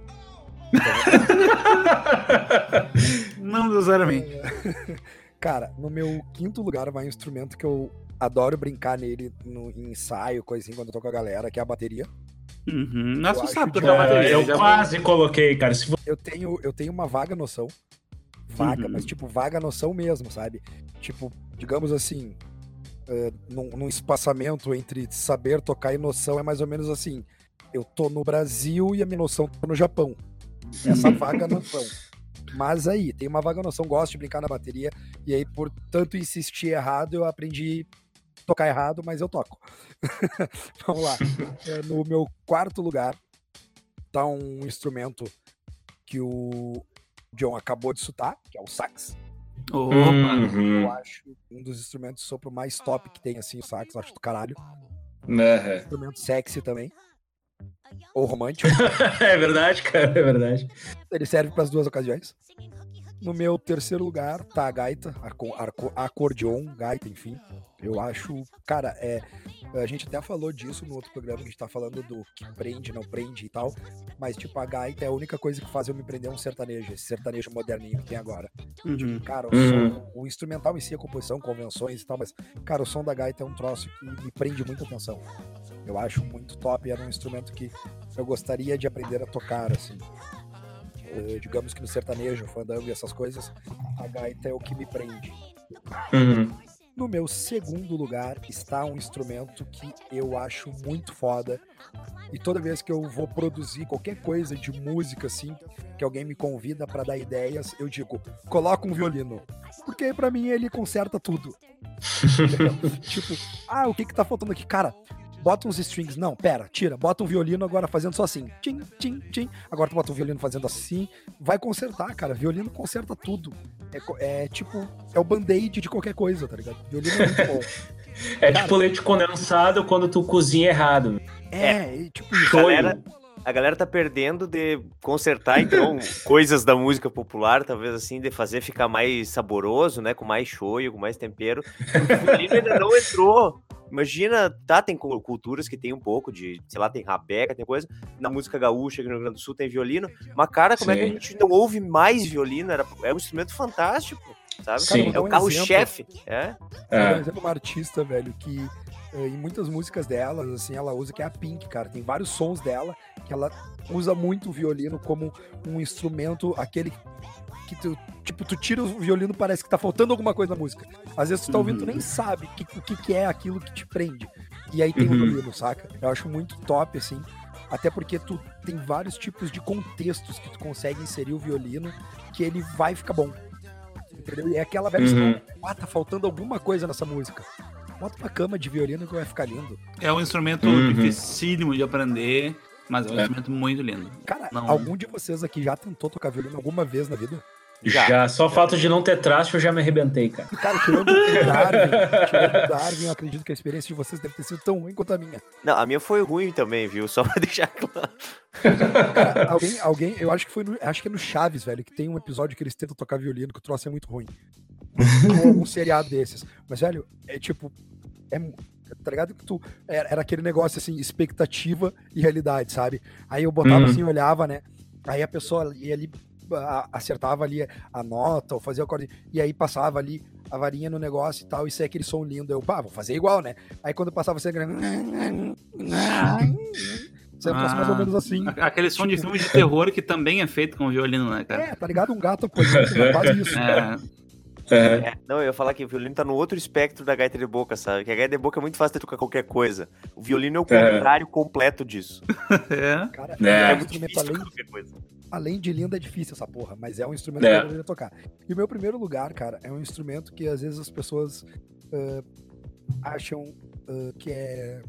*laughs* Não necessariamente. *laughs* Cara, no meu quinto lugar vai um instrumento que eu adoro brincar nele no em ensaio, coisa assim, quando eu tô com a galera, que é a bateria. Uhum. Nossa, Eu sabe tocar bateria. eu já quase coloquei, cara. Se Eu tenho, eu tenho uma vaga noção. Vaga, Uhum. mas tipo, vaga noção mesmo, sabe? Tipo, digamos assim, eh, num, num espaçamento entre saber tocar e noção é mais ou menos assim. Eu tô no Brasil e a minha noção tá no Japão. Essa vaga noção. *laughs* Mas aí, tem uma vaga noção, gosto de brincar na bateria, e aí, por tanto insistir errado, eu aprendi tocar errado, mas eu toco. *laughs* Vamos lá. É, no meu quarto lugar, tá um instrumento que o John acabou de citar, que é o sax. Opa. Uhum. Eu acho um dos instrumentos de sopro mais top que tem, assim, o sax, eu acho do caralho. Aham. Instrumento sexy também. Ou romântico. *laughs* É verdade, cara, é verdade. Ele serve para as duas ocasiões. No meu terceiro lugar tá a gaita, arco, arco, acordeon, gaita, enfim. Eu acho, cara, é, a gente até falou disso no outro programa, que a gente tá falando do que prende, não prende e tal, mas tipo, a gaita é a única coisa que faz eu me prender a um sertanejo, esse sertanejo moderninho que tem agora. Uhum. Cara, o, Uhum. som, o instrumental em si, a composição, convenções e tal, mas, cara, o som da gaita é um troço que me prende muita atenção. Eu acho muito top, era um instrumento que eu gostaria de aprender a tocar, assim. Eh, digamos que no sertanejo, fandango e essas coisas, a gaita é o que me prende. Uhum. No meu segundo lugar está um instrumento que eu acho muito foda. E toda vez que eu vou produzir qualquer coisa de música assim, que alguém me convida para dar ideias, eu digo: "Coloca um violino". Porque pra mim ele conserta tudo. *laughs* Tipo, ah, o que que tá faltando aqui, cara? Bota uns strings. Não, pera, tira. Bota um violino agora fazendo só assim. Tim, tim, tim. Agora tu bota um violino fazendo assim. Vai consertar, cara. Violino conserta tudo. É, é tipo, é o band-aid de qualquer coisa, tá ligado? Violino é muito bom. *laughs* É tipo leite condensado quando tu cozinha errado. É, e tipo isso. Shoyu. Galera, a galera tá perdendo de consertar, então, *laughs* coisas da música popular, talvez assim, de fazer ficar mais saboroso, né? Com mais shoyu, com mais tempero. O violino ainda não entrou. Imagina, tá, tem cu- culturas que tem um pouco de, sei lá, tem rabeca, tem coisa. Na música gaúcha aqui no Rio Grande do Sul tem violino. Mas, cara, como é que a Sim. gente não ouve mais violino? Era, é um instrumento fantástico, sabe? Sim. É o um carro-chefe. É? É. exemplo, uma artista, velho, que em muitas músicas delas, assim, ela usa que é a Pink, cara. Tem vários sons dela que ela usa muito o violino como um instrumento, aquele que tu, tipo, tu tira o violino, parece que tá faltando alguma coisa na música. Às vezes tu tá ouvindo, tu nem sabe que- o que, que é aquilo que te prende. E aí tem o Uhum. violino, saca? Eu acho muito top, assim. Até porque tu tem vários tipos de contextos que tu consegue inserir o violino que ele vai ficar bom. Entendeu? E é aquela velha Uhum. história, ah, tá faltando alguma coisa nessa música. Bota uma cama de violino que vai ficar lindo. É um instrumento Uhum. dificílimo de aprender, mas é um É. instrumento muito lindo. Cara, Não. algum de vocês aqui já tentou tocar violino alguma vez na vida? Já. Já. Só o fato de não ter traste eu já me arrebentei, cara. Cara, tirando o Darwin, *laughs* tirando o Darwin, eu acredito que a experiência de vocês deve ter sido tão ruim quanto a minha. Não, a minha foi ruim também, viu? Só pra *laughs* deixar claro. Cara, alguém, alguém, eu acho que foi no, acho que é no Chaves, velho, que tem um episódio que eles tentam tocar violino, que o troço é muito ruim. Ou *laughs* um seriado desses. Mas, velho, é tipo. É, tá ligado que tu. Era, era aquele negócio assim, expectativa e realidade, sabe? Aí eu botava Uhum. assim, olhava, né? Aí a pessoa ia ali, acertava ali a nota, ou fazia o acorde, e aí passava ali a varinha no negócio e tal, e saia aquele som lindo. Eu, pá, vou fazer igual, né? Aí quando passava você. Você troço mais ou Ah. menos assim. *laughs* Aquele som de filme de terror que também é feito com violino, né, cara? É, tá ligado? Um gato apoiando, é quase isso. É, É. É, não, eu ia falar que o violino tá no outro espectro da gaita de boca, sabe? Que a gaita de boca é muito fácil de tocar qualquer coisa. O violino é o É. contrário completo disso. *laughs* é. Cara, É. é, É muito difícil qualquer coisa. Além de lindo, é difícil essa porra, mas é um instrumento É. que eu poderia tocar. E o meu primeiro lugar, cara, é um instrumento que às vezes as pessoas ah, acham ah, que é.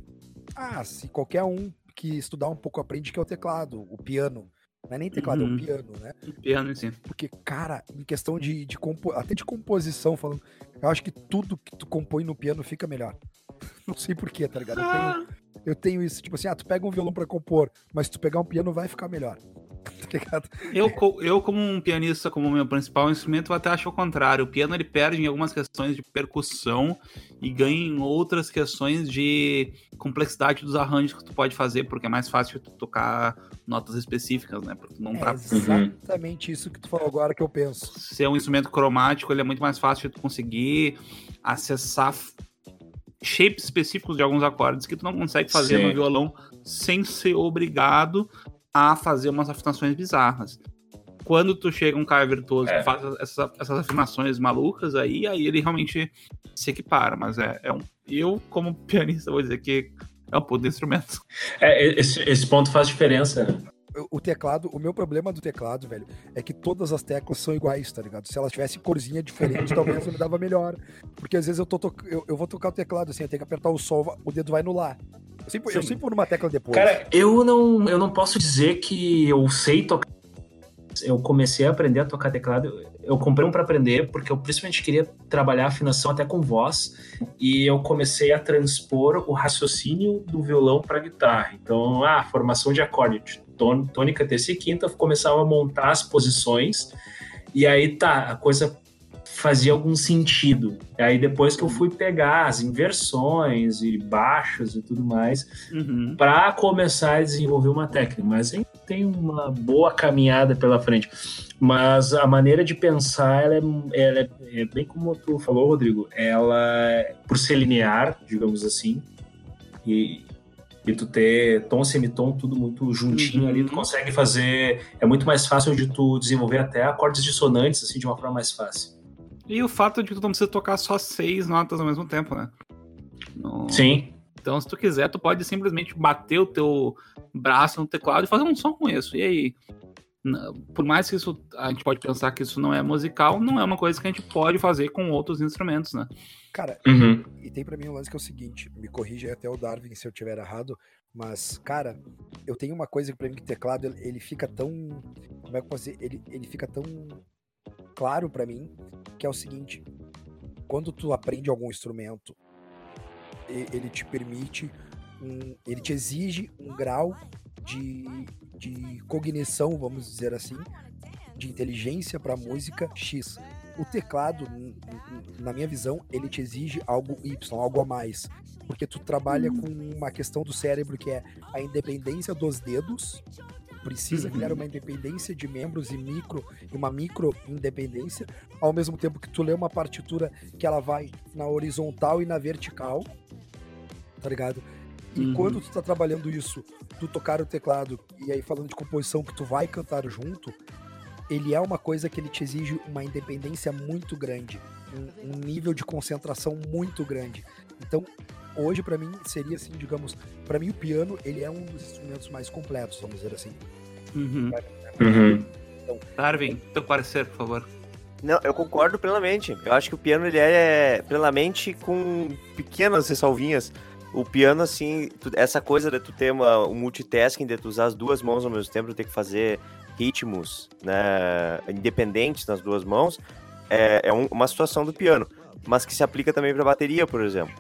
Ah, se qualquer um que estudar um pouco aprende que é o teclado, o piano. Não é nem teclado, é Uhum. o piano, né? Piano em si. Porque, cara, em questão de, de compo- até de composição, falando, eu acho que tudo que tu compõe no piano fica melhor. *laughs* Não sei porquê, tá ligado? Eu tenho, eu tenho isso, tipo assim, ah, tu pega um violão pra compor, mas se tu pegar um piano vai ficar melhor. *laughs* Tá ligado? Eu, eu, como um pianista, como meu principal instrumento, eu até acho o contrário. O piano ele perde em algumas questões de percussão e ganha em outras questões de complexidade dos arranjos que tu pode fazer, porque é mais fácil tu tocar notas específicas, né? Porque não É tá exatamente isso que tu falou agora que eu penso. ser um instrumento cromático, ele é muito mais fácil de tu conseguir acessar shapes específicos de alguns acordes que tu não consegue fazer Sim. no violão sem ser obrigado a fazer umas afinações bizarras. Quando tu chega um cara virtuoso É. que faz essas, essas afinações malucas, aí, aí ele realmente se equipara. Mas é, é um. Eu, como pianista, vou dizer que é um puto instrumento. É, esse, esse ponto faz diferença, né? O- teclado, o meu problema do teclado, velho, é que todas as teclas são iguais, tá ligado? Se elas tivessem corzinha diferente, *laughs* talvez eu me dava melhor. Porque às vezes eu, tô toc- eu, eu vou tocar o teclado assim, eu tenho que apertar o sol, o dedo vai no lá. Eu sempre, eu sempre vou numa tecla depois. Cara, eu não, eu não posso dizer que eu sei tocar. Eu comecei a aprender a tocar teclado. Eu comprei um para aprender porque eu principalmente queria trabalhar a afinação até com voz e eu comecei a transpor o raciocínio do violão para guitarra. Então, ah, formação de acorde, tôn- tônica, terça e quinta, eu começava a montar as posições e aí tá, a coisa fazia algum sentido. E aí depois que eu fui pegar as inversões e baixos e tudo mais, Uhum. para começar a desenvolver uma técnica, mas tem uma boa caminhada pela frente. Mas a maneira de pensar, ela é, ela é- é bem como tu falou, Rodrigo, ela, é- por ser linear, digamos assim, e, e tu ter tom, semitom, tudo muito juntinho Uhum. ali, tu consegue fazer, é muito mais fácil de tu desenvolver até acordes dissonantes, assim, de uma forma mais fácil. E o fato de que tu não precisa tocar só seis notas ao mesmo tempo, né? No- Sim, Então, se tu quiser, tu pode simplesmente bater o teu braço no teclado e fazer um som com isso. E aí? Por mais que isso a gente pode pensar que isso não é musical, não é uma coisa que a gente pode fazer com outros instrumentos, né? Cara, Uhum. e tem pra mim um lance que é o seguinte, me corrija até o Darwin se eu tiver errado, mas, cara, eu tenho uma coisa que pra mim que o teclado, ele, ele fica tão, como é que eu posso dizer, ele, ele fica tão claro pra mim, que é o seguinte, quando tu aprende algum instrumento, ele te permite, um, ele te exige um grau de, de cognição, vamos dizer assim, de inteligência pra música X. O teclado, na minha visão, ele te exige algo Y, algo a mais. Porque tu trabalha com uma questão do cérebro que é a independência dos dedos. Precisa criar uma independência de membros e micro, e uma micro independência, ao mesmo tempo que tu lê uma partitura que ela vai na horizontal e na vertical. Tá ligado? E Uhum. quando tu tá trabalhando isso, tu tocar o teclado, e aí falando de composição que tu vai cantar junto, ele é uma coisa que ele te exige uma independência muito grande, um, um nível de concentração muito grande. Então, hoje pra mim seria assim, digamos, pra mim o piano ele é um dos instrumentos mais completos, vamos dizer assim. Uhum. Uhum. Darwin, teu parecer, por favor. Não, eu concordo plenamente. Eu acho que o piano ele é plenamente com pequenas ressalvinhas. O piano, assim, tu- essa coisa de tu ter uma, um multitasking, de tu usar as duas mãos ao mesmo tempo, tu ter que fazer ritmos né, independentes nas duas mãos, é, é um- uma situação do piano, mas que se aplica também para bateria, por exemplo.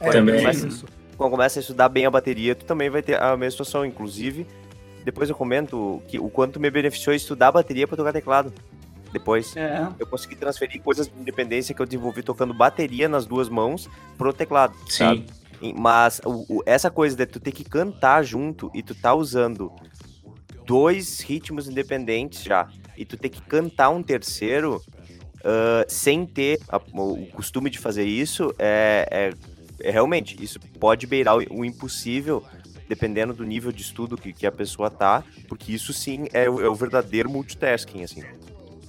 É, Também. é Mas- isso. Quando começa a estudar bem a bateria, tu também vai ter a mesma situação. Inclusive, depois eu comento que o quanto me beneficiou estudar bateria para tocar teclado. Depois, É. eu consegui transferir coisas de independência que eu desenvolvi tocando bateria nas duas mãos pro teclado, sabe? Sim. E- Mas o- o- essa coisa de tu ter que cantar junto e tu tá usando dois ritmos independentes já, e tu ter que cantar um terceiro ah, sem ter a- o costume de fazer isso, é- é realmente, isso pode beirar o, impossível, dependendo do nível de estudo que, que a pessoa tá, porque isso sim é, o- é o verdadeiro multitasking, assim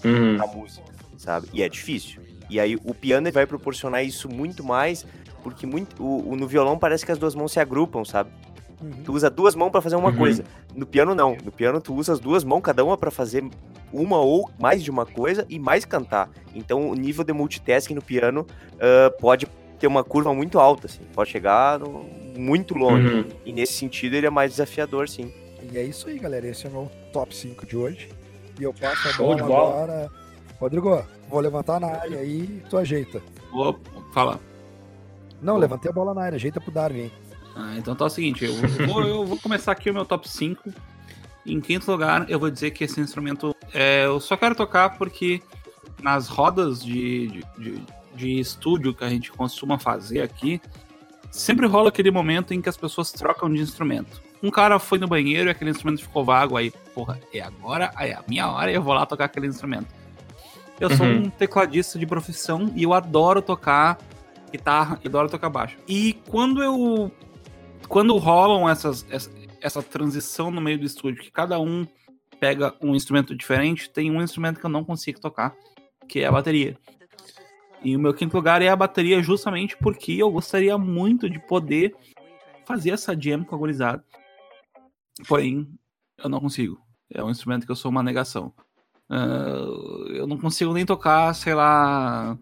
Uhum. na música, sabe? E é difícil. E aí o piano vai proporcionar isso muito mais, porque muito, o, o- no violão parece que as duas mãos se agrupam, sabe? Uhum. Tu usa duas mãos pra fazer uma Uhum. coisa. No piano não. No piano tu usa as duas mãos cada uma pra fazer uma ou mais de uma coisa e mais cantar. Então o nível de multitasking no piano ah, pode ter uma curva muito alta, assim. Pode chegar no- muito longe. Uhum. E nesse sentido ele é mais desafiador, sim. E é isso aí, galera. Esse é o meu top 5 de hoje. E eu passo a Show bola de bola. agora. Rodrigo, vou levantar na área aí e tu ajeita. Vou falar. Não, levantei a bola na área, ajeita pro Darwin. Ah, então tá o seguinte, eu vou, eu vou começar aqui o meu top 5. Em quinto lugar, eu vou dizer que esse instrumento é, eu só quero tocar porque nas rodas de, de, de, de estúdio que a gente costuma fazer aqui, sempre rola aquele momento em que as pessoas trocam de instrumento. Um cara foi no banheiro e aquele instrumento ficou vago, aí, porra, é agora, é a minha hora e eu vou lá tocar aquele instrumento. Eu sou Uhum. um tecladista de profissão e eu adoro tocar guitarra e adoro tocar baixo. E quando eu quando rolam essas, essa, essa transição no meio do estúdio, que cada um pega um instrumento diferente, tem um instrumento que eu não consigo tocar, que é a bateria. E o meu quinto lugar é a bateria justamente porque eu gostaria muito de poder fazer essa jam com a gurizada. Porém, eu não consigo. É um instrumento que eu sou uma negação. Ah, eu não consigo nem tocar, sei lá,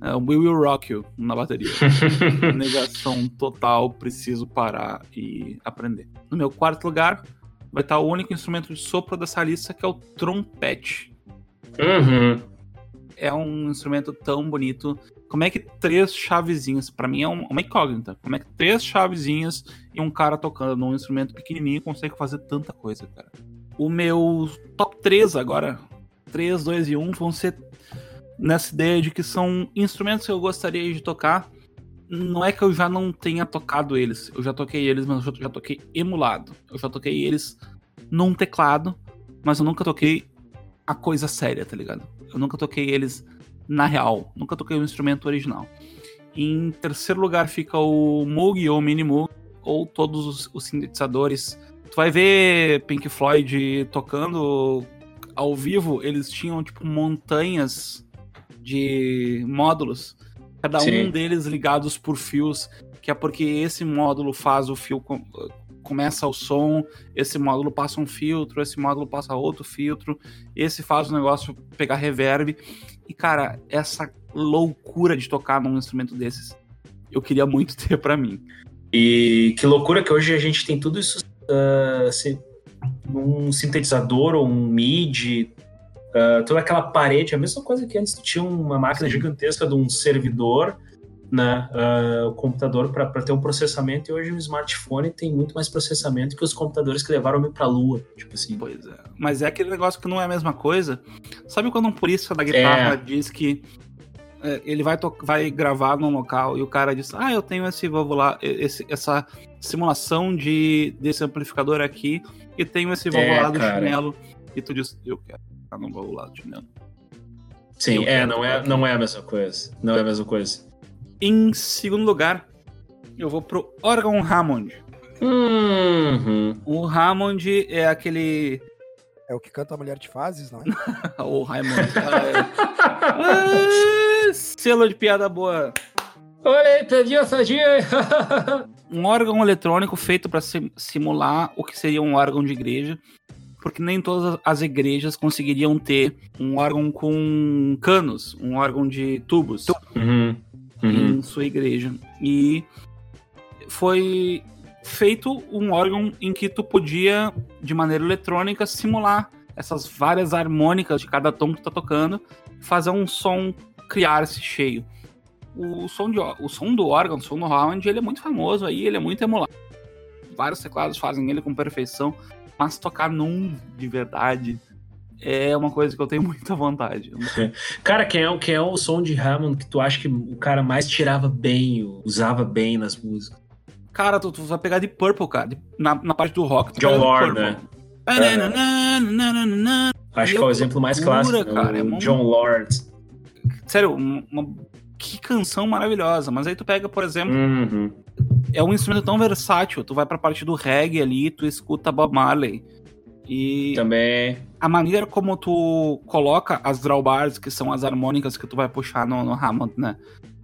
uh, We Will Rock You na bateria. *laughs* Negação total, preciso parar e aprender. No meu quarto lugar, vai estar o único instrumento de sopro dessa lista, que é o trompete. Uhum. É um instrumento tão bonito. Como é que três chavezinhas, pra mim é um- uma incógnita, como é que três chavezinhas e um cara tocando num instrumento pequenininho consegue fazer tanta coisa, cara? O meu top 3 agora, 3, 2 e 1, vão ser nessa ideia de que são instrumentos que eu gostaria de tocar. Não é que eu já não tenha tocado eles, eu já toquei eles, mas eu já toquei emulado. Eu já toquei eles num teclado, mas eu nunca toquei a coisa séria, tá ligado? Eu nunca toquei eles na real, nunca toquei o instrumento original. Em terceiro lugar fica o Moog ou Mini Moog, ou todos os, os sintetizadores. Tu vai ver Pink Floyd tocando ao vivo, eles tinham tipo montanhas de módulos, cada Sim. um deles ligados por fios, que é porque esse módulo faz o fio começa o som, esse módulo passa um filtro, esse módulo passa outro filtro, esse faz o negócio pegar reverb. E cara, essa loucura de tocar num instrumento desses, eu queria muito *laughs* ter pra mim. E que loucura que hoje a gente tem tudo isso ah, se- num sintetizador ou um MIDI, ah, toda aquela parede, a mesma coisa que antes tinha uma máquina Sim. gigantesca de um servidor, né, ah, o computador para ter um processamento, e hoje o smartphone tem muito mais processamento que os computadores que levaram o homem pra lua, tipo assim. Pois é. Mas é aquele negócio que não é a mesma coisa. Sabe quando um purista da guitarra É. diz que é, ele vai, vai gravar num local e o cara diz: Ah, eu tenho esse valvular, esse, essa simulação de, desse amplificador aqui e tenho esse do É, cara. chinelo. E tu diz: Eu quero ficar no valvular do chinelo. Sim, Eu é, não é, não é a mesma coisa. Não é a mesma coisa. Em segundo lugar, eu vou pro órgão Hammond. Uhum. O Hammond é aquele. É o que canta a Mulher de Fases, não é? *laughs* o Raimond. Ah, selo de piada boa. Olha aí, peguei essa dia. *laughs* um órgão eletrônico feito para simular o que seria um órgão de igreja, porque nem todas as igrejas conseguiriam ter um órgão com canos, um órgão de tubos Uhum. Uhum. em sua igreja. E foi feito um órgão em que tu podia, de maneira eletrônica, simular essas várias harmônicas de cada tom que tu tá tocando, fazer um som criar-se cheio. O som, de, o som do órgão, o som do Round, ele é muito famoso aí, ele é muito emulado. Vários teclados fazem ele com perfeição, mas tocar num de verdade é uma coisa que eu tenho *laughs* muita vontade. Cara, quem é, quem é o som de Hammond que tu acha que o cara mais tirava bem, usava bem nas músicas? Cara, tu, tu vai pegar de Purple, cara, de, na, na parte do rock. John Lord, né? Acho que é o exemplo mais clássico, cara, o é John Lord. Sério, uma, que canção maravilhosa. Mas aí tu pega, por exemplo, uhum. é um instrumento tão versátil. Tu vai pra parte do reggae ali, tu escuta Bob Marley. E também a maneira como tu coloca as drawbars, que são as harmônicas que tu vai puxar no, no Hammond, né?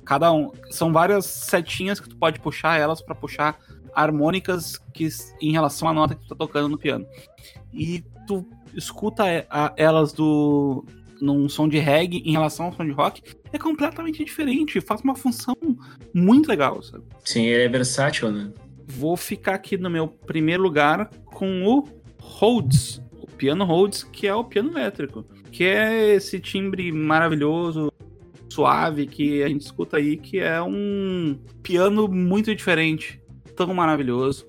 Cada um são várias setinhas que tu pode puxar elas para puxar harmônicas que em relação à nota que tu tá tocando no piano. E tu escuta elas do num som de reggae em relação ao som de rock é completamente diferente, faz uma função muito legal, sabe? Sim, ele é versátil, né? Vou ficar aqui no meu primeiro lugar com o Rhodes, piano Rhodes, que é o piano elétrico, que é esse timbre maravilhoso, suave que a gente escuta aí, que é um piano muito diferente, tão maravilhoso,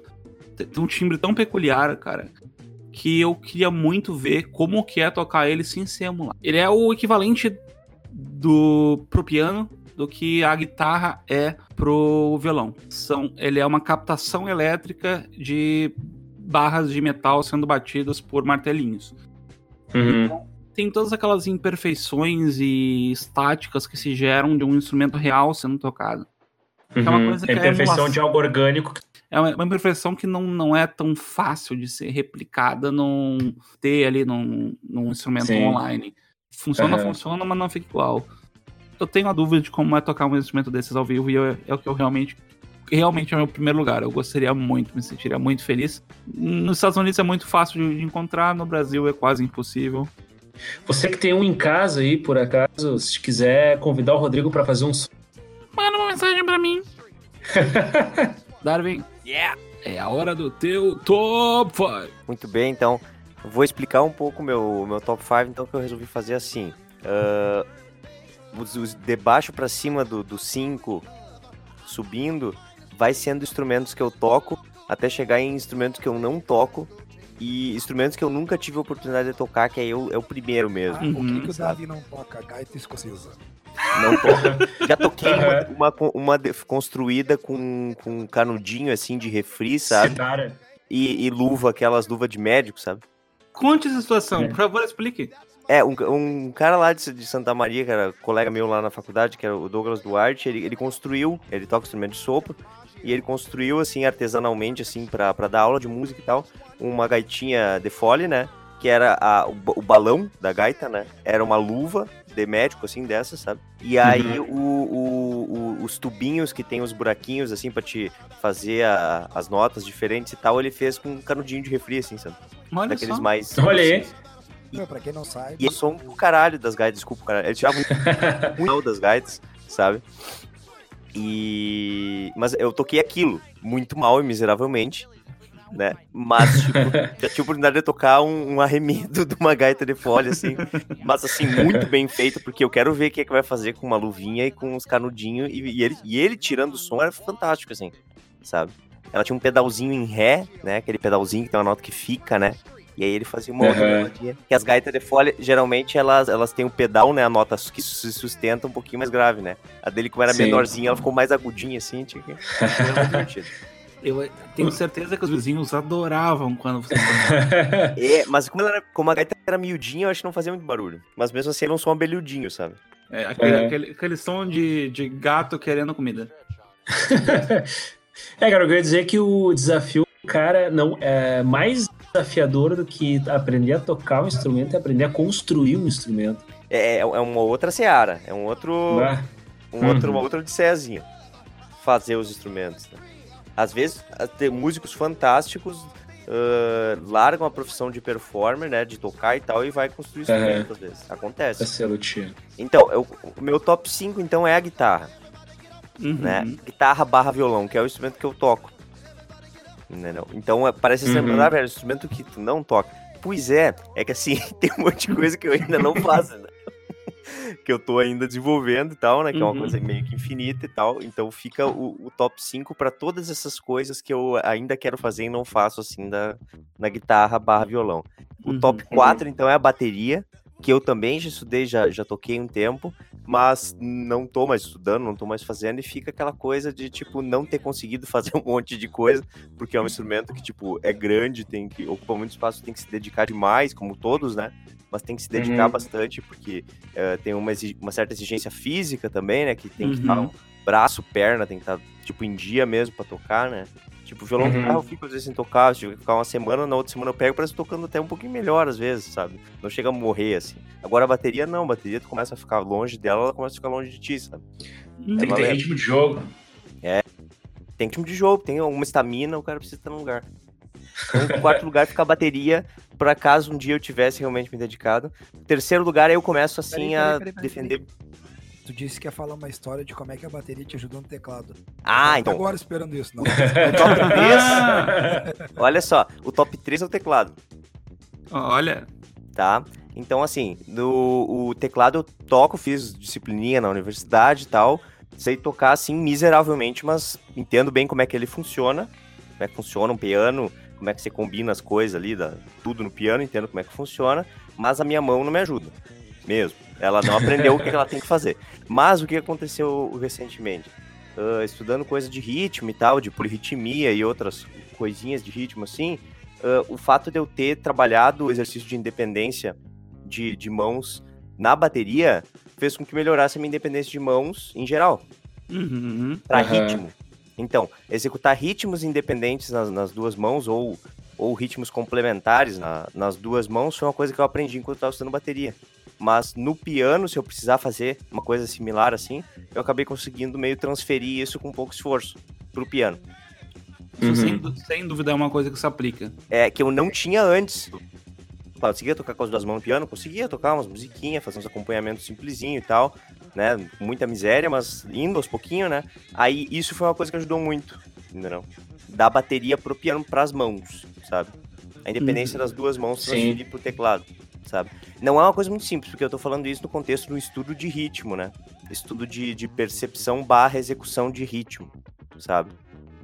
tem um timbre tão peculiar, cara, que eu queria muito ver como que é tocar ele sem ser. Ele é o equivalente do pro piano do que a guitarra é pro violão. São, ele é uma captação elétrica de barras de metal sendo batidas por martelinhos. Uhum. Então, tem todas aquelas imperfeições e estáticas que se geram de um instrumento real sendo tocado. Uhum. É uma uhum. coisa que é imperfeição é de algo orgânico. É uma, uma imperfeição que não, não é tão fácil de ser replicada num ter ali num, num instrumento Sim. online. Funciona, uhum. funciona, mas não fica igual. Eu tenho a dúvida de como é tocar um instrumento desses ao vivo e eu, é o que eu realmente realmente é o meu primeiro lugar. Eu gostaria muito, me sentiria muito feliz. Nos Estados Unidos é muito fácil de encontrar, no Brasil é quase impossível. Você que tem um em casa aí, por acaso, se quiser convidar o Rodrigo para fazer um Manda uma mensagem para mim. *laughs* Darwin, yeah, é a hora do teu top 5. Muito bem, então vou explicar um pouco meu meu top 5, então que eu resolvi fazer assim. Uh, os, os, de baixo para cima do 5 subindo, vai sendo instrumentos que eu toco, até chegar em instrumentos que eu não toco, e instrumentos que eu nunca tive a oportunidade de tocar, que é, eu, é o primeiro mesmo. Ah, uhum, o que, que o Davi não toca? Gaita escocesa. Não toca. *laughs* Já toquei uma, uma, uma construída com, com um canudinho assim de refri, sabe? E, e, luva, aquelas luvas de médico, sabe? Conte essa situação, é. por favor, explique. É, um, um cara lá de, de, Santa Maria, que era colega meu lá na faculdade, que era o Douglas Duarte, ele, ele construiu, ele toca instrumento de sopro, e ele construiu, assim, artesanalmente, assim, pra, pra dar aula de música e tal, uma gaitinha de fole, né? Que era a, o, o balão da gaita, né? Era uma luva de médico, assim, dessa, sabe? E aí uhum. o, o, o, os tubinhos que tem os buraquinhos, assim, pra te fazer a, as notas diferentes e tal, ele fez com um canudinho de refri, assim, sabe? Olha Daqueles só. mais... Olha aí. Meu, pra quem não sabe. E som do caralho das gaitas, desculpa, cara. Ele tirava muito *laughs* das gaitas, sabe? E. Mas eu toquei aquilo, muito mal e miseravelmente, né? Mas, tipo, *laughs* já tive a oportunidade de tocar um, um, arremedo de uma gaita de folha, assim. Mas, assim, muito bem feito, porque eu quero ver o que é que vai fazer com uma luvinha e com uns canudinhos. E, e, ele, e ele tirando o som era fantástico, assim, sabe? Ela tinha um pedalzinho em ré, né? Aquele pedalzinho que tem uma nota que fica, né? E aí ele fazia uma outra melodia. Que as gaitas de folha, geralmente, elas, elas têm um pedal, né? A nota que se sustenta um pouquinho mais grave, né? A dele, como era Sim. menorzinha, ela ficou mais agudinha, assim. Tinha que... Era muito *laughs* divertido. Eu tenho certeza que os vizinhos adoravam quando você *laughs* É, mas como, era, como, a gaita era miudinha, eu acho que não fazia muito barulho. Mas mesmo assim, era um som abelhudinho, sabe? É, aquele, é. aquele, aquele som de, de gato querendo comida. *laughs* é, cara, eu queria dizer que o desafio, cara, não é mais desafiador do que aprender a tocar um instrumento e aprender a construir um instrumento. É, é, é uma outra seara, é um outro. Ah. Um uhum. outro uma outra odisseazinha. Fazer os instrumentos. Né? Às vezes, tem músicos fantásticos uh, largam a profissão de performer, né? De tocar e tal, e vai construir instrumentos, uhum. às vezes. Acontece. É então, eu, o meu top 5, então, é a guitarra. Uhum. Né? Guitarra barra violão, que é o instrumento que eu toco. Entendeu? Então é, parece ser uhum. um instrumento que tu não toca. Pois é, é que assim, *laughs* tem um monte de coisa que eu ainda não faço, né? *laughs* que eu tô ainda desenvolvendo e tal, né? Que é uma Uhum. coisa meio que infinita e tal. Então fica o, o top 5 para todas essas coisas que eu ainda quero fazer e não faço assim da, na guitarra barra violão. O Uhum. top 4, então, é a bateria, que eu também já estudei, já, já toquei um tempo, mas não tô mais estudando, não tô mais fazendo, e fica aquela coisa de, tipo, não ter conseguido *laughs* fazer um monte de coisa, porque é um instrumento que, tipo, é grande, tem que ocupa muito espaço, tem que se dedicar demais, como todos, né? Mas tem que se dedicar Uhum. bastante, porque eh, tem uma, uma certa exigência física também, né? Que tem que estar Uhum. braço, perna, tem que estar, tipo, em dia mesmo pra tocar, né? Tipo, violão, Uhum. eu fico às vezes sem tocar, se eu ficar uma semana, na outra semana eu pego, parece que tocando até um pouquinho melhor às vezes, sabe? Não chega a morrer, assim. Agora a bateria não, a bateria tu começa a ficar longe dela, ela começa a ficar longe de ti, sabe? Tem que ter valendo. ritmo de jogo. Tem time de jogo, tem alguma estamina, o cara precisa estar no lugar. Então, em quarto *laughs* lugar fica a bateria, por acaso um dia eu tivesse realmente me dedicado. Terceiro lugar, aí eu começo assim Peraí, a peraí, peraí, peraí, defender. Tu disse que ia falar uma história de como é que a bateria te ajudou no teclado. Ah, então. agora esperando isso, não. *laughs* O top *laughs* 3, *laughs* olha só, o top 3 é o teclado. Olha. tá? Então, assim, no, o teclado eu toco, fiz disciplininha na universidade e tal. Sei tocar, assim, miseravelmente, mas entendo bem como é que ele funciona. Como é que funciona um piano, como é que você combina as coisas ali, dá, tudo no piano, entendo como é que funciona. Mas a minha mão não me ajuda, mesmo. Ela não aprendeu o que ela tem que fazer. Mas o que aconteceu recentemente? Ah, estudando coisa de ritmo e tal, de polirritmia e outras coisinhas de ritmo, assim, ah, o fato de eu ter trabalhado o exercício de independência de, de mãos na bateria fez com que melhorasse a minha independência de mãos em geral, Uhum. para Aham. ritmo. Então, executar ritmos independentes nas, nas duas mãos ou, ou ritmos complementares na- nas duas mãos foi uma coisa que eu aprendi enquanto estava estudando bateria. Mas no piano, se eu precisar fazer uma coisa similar assim, eu acabei conseguindo meio transferir isso com pouco esforço pro piano. Isso, Uhum. sem, sem dúvida, é uma coisa que se aplica. é, que eu não tinha antes. Claro, eu conseguia tocar com as duas mãos no piano, conseguia tocar umas musiquinhas, fazer uns acompanhamentos simplesinho e tal, né? Muita miséria, mas indo aos pouquinhos, né? Aí isso foi uma coisa que ajudou muito, entendeu? Da bateria pro piano pras mãos, sabe? A independência das duas mãos transferir pro teclado, sabe? Não é uma coisa muito simples, porque eu tô falando isso no contexto do estudo de ritmo, né? Estudo de, de percepção barra execução de ritmo, sabe?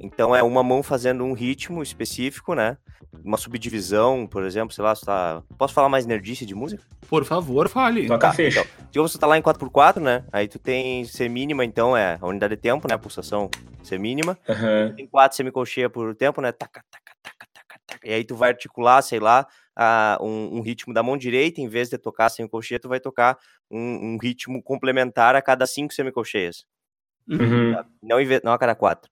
Então é uma mão fazendo um ritmo específico, né? Uma subdivisão, por exemplo, sei lá, você tá... Posso falar mais nerdice de música? Por favor, fale. Toca Tá, fecha. Digamos que você tá lá em 4x4, né? Aí tu tem C mínima, então é a unidade de tempo, né? A pulsação C mínima. Aham. Tem quatro semicolcheia por tempo, né? Taca, taca, taca, taca, taca. E aí tu vai articular, sei lá, a- um, um ritmo da mão direita, em vez de tocar semicolcheia, tu vai tocar um, um ritmo complementar a cada cinco semicolcheias. Uhum. Não, não a cada quatro.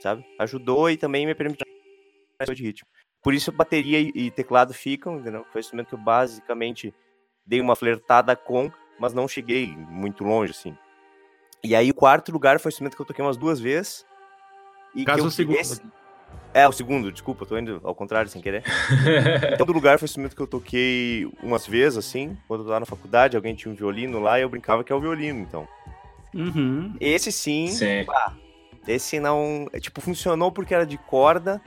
sabe? Ajudou e também me permitiu de ritmo. Por isso bateria e, teclado ficam, entendeu? Foi o instrumento que eu basicamente dei uma flertada com, mas não cheguei muito longe, assim. E aí o quarto lugar foi o instrumento que eu toquei umas duas vezes. E que Caso eu- o segundo. esse- É, o segundo, desculpa, eu tô indo ao contrário, sem querer. *laughs* Todo lugar foi o instrumento que eu toquei umas vezes, assim. Quando eu tava na faculdade, alguém tinha um violino lá e eu brincava que é o violino, então. Uhum. Esse sim, Sim. Esse não. é, Tipo, funcionou porque era de corda.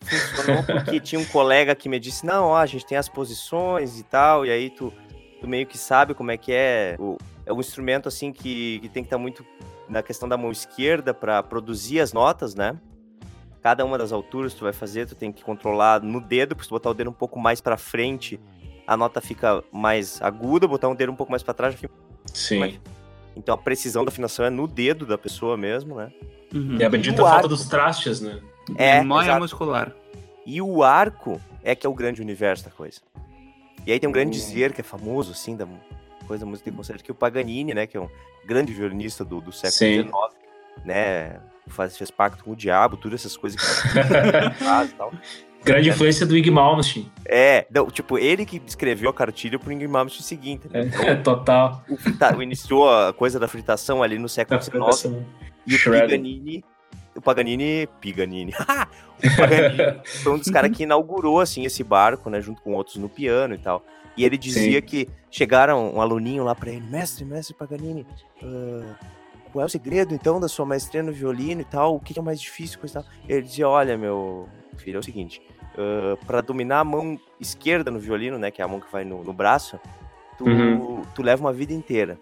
Funcionou porque tinha um colega que me disse: não, ó, a gente tem as posições e tal. E aí tu, tu meio que sabe como é que é. O, é um instrumento assim que, que tem que estar muito na questão da mão esquerda para produzir as notas, né? Cada uma das alturas que tu vai fazer, tu tem que controlar no dedo, porque se tu botar o dedo um pouco mais para frente, a nota fica mais aguda, botar um dedo um pouco mais para trás, fica Sim. Então a precisão da afinação é no dedo da pessoa mesmo, né? Uhum. E a bendita falta arco. dos trastes, né? É, Memória exato. muscular. E o arco é que é o grande universo da coisa. E aí tem um grande Hum. dizer que é famoso, assim, da coisa da música de concerto, que é o Paganini, né? Que é um grande violinista do, do século. XIX, né? Faz, fez pacto com o diabo, todas essas coisas que *laughs* faz e tal. Grande influência do Ig Malmsteen. É, não, tipo, ele que escreveu a cartilha pro Ing Malmsteen seguinte. Né? É, *laughs* total. O, frita- iniciou a coisa da fritação ali no século XIX. E o. Paganini. O Paganini. Piganini. *laughs* o Paganini foi um dos caras que inaugurou, assim, esse barco, né? Junto com outros no piano e tal. E ele dizia Sim. que chegaram um aluninho lá pra ele, mestre, mestre Paganini, ah, qual é o segredo, então, da sua maestria no violino e tal? O que é mais difícil, coisa e tal? Ele dizia, olha, meu filho, é o seguinte, ah, pra dominar a mão esquerda no violino, né? Que é a mão que vai no, no braço, tu, Uhum. tu leva uma vida inteira.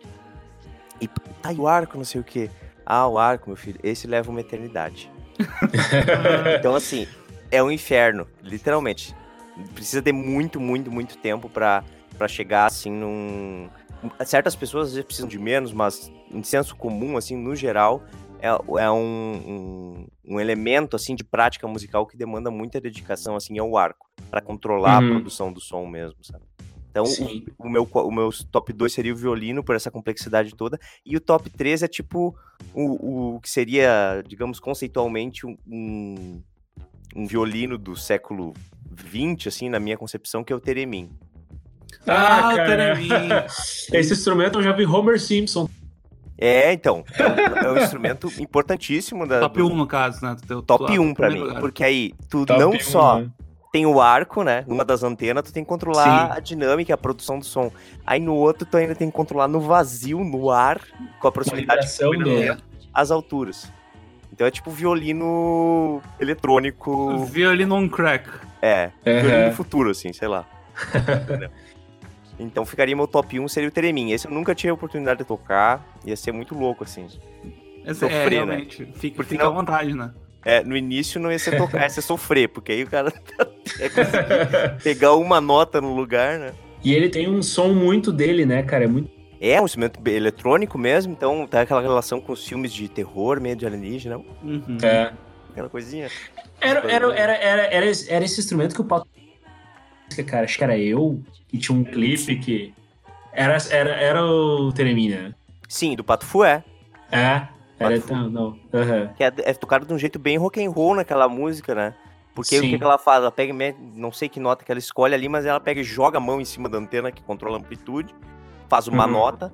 E tá e o arco, não sei o quê. Ah, o arco, meu filho, esse leva uma eternidade. *laughs* Então, assim, é um inferno, literalmente. Precisa de muito, muito, muito tempo pra, pra chegar, assim, num... Certas pessoas às vezes precisam de menos, mas em senso comum, assim, no geral, é, é um, um, um elemento, assim, de prática musical que demanda muita dedicação, assim, ao arco. Pra controlar Uhum. a produção do som mesmo, sabe? Então, Sim. o, o meu, o meu top 2 seria o violino, por essa complexidade toda. E o top 3 é tipo o, o que seria, digamos, conceitualmente um, um, um violino do século XX, assim, na minha concepção, que é o Teremin. Ah, o cara. Teremin. *laughs* Esse instrumento eu já vi Homer Simpson. É, então, é um, é um instrumento importantíssimo da, Top do- 1, no caso, né? teu- top tua- 1 pra mim. lugar. Porque aí, tu Top não 1, só né? tem o arco, né? Numa das antenas, tu tem que controlar Sim. a dinâmica, a produção do som. Aí no outro, tu ainda tem que controlar no vazio, no ar, com a proximidade do- as alturas. Então é tipo violino eletrônico. Violino on crack. É, violino Aham. do futuro, assim, sei lá. *laughs* Então ficaria meu top 1 seria o Teremin. Esse eu nunca tive a oportunidade de tocar. Ia ser muito louco, assim. Esse, é, Sofrer, né? realmente. Fica, Porque fica não- à vontade, né? É, no início não ia ser tocar, ia ser sofrer, porque aí o cara *laughs* é conseguir pegar uma nota no lugar, né? E ele tem um som muito dele, né, cara? É muito. É um instrumento eletrônico mesmo, então tem aquela relação com os filmes de terror, meio de alienígena, Uhum. É. aquela coisinha. Era, era, era, era, era, esse- era esse instrumento que o Paulo. Cara, acho que era eu, que tinha um clipe que. Era, era, era o Teremina, né? Sim, do Pato Fué. É. Era. Não, não. Aham. que é, é tocado de um jeito bem rock and roll naquela música, né? Porque o Sim. que, que ela faz? Ela pega, não sei que nota que ela escolhe ali, mas ela pega e joga a mão em cima da antena que controla a amplitude, faz uma Uhum. nota,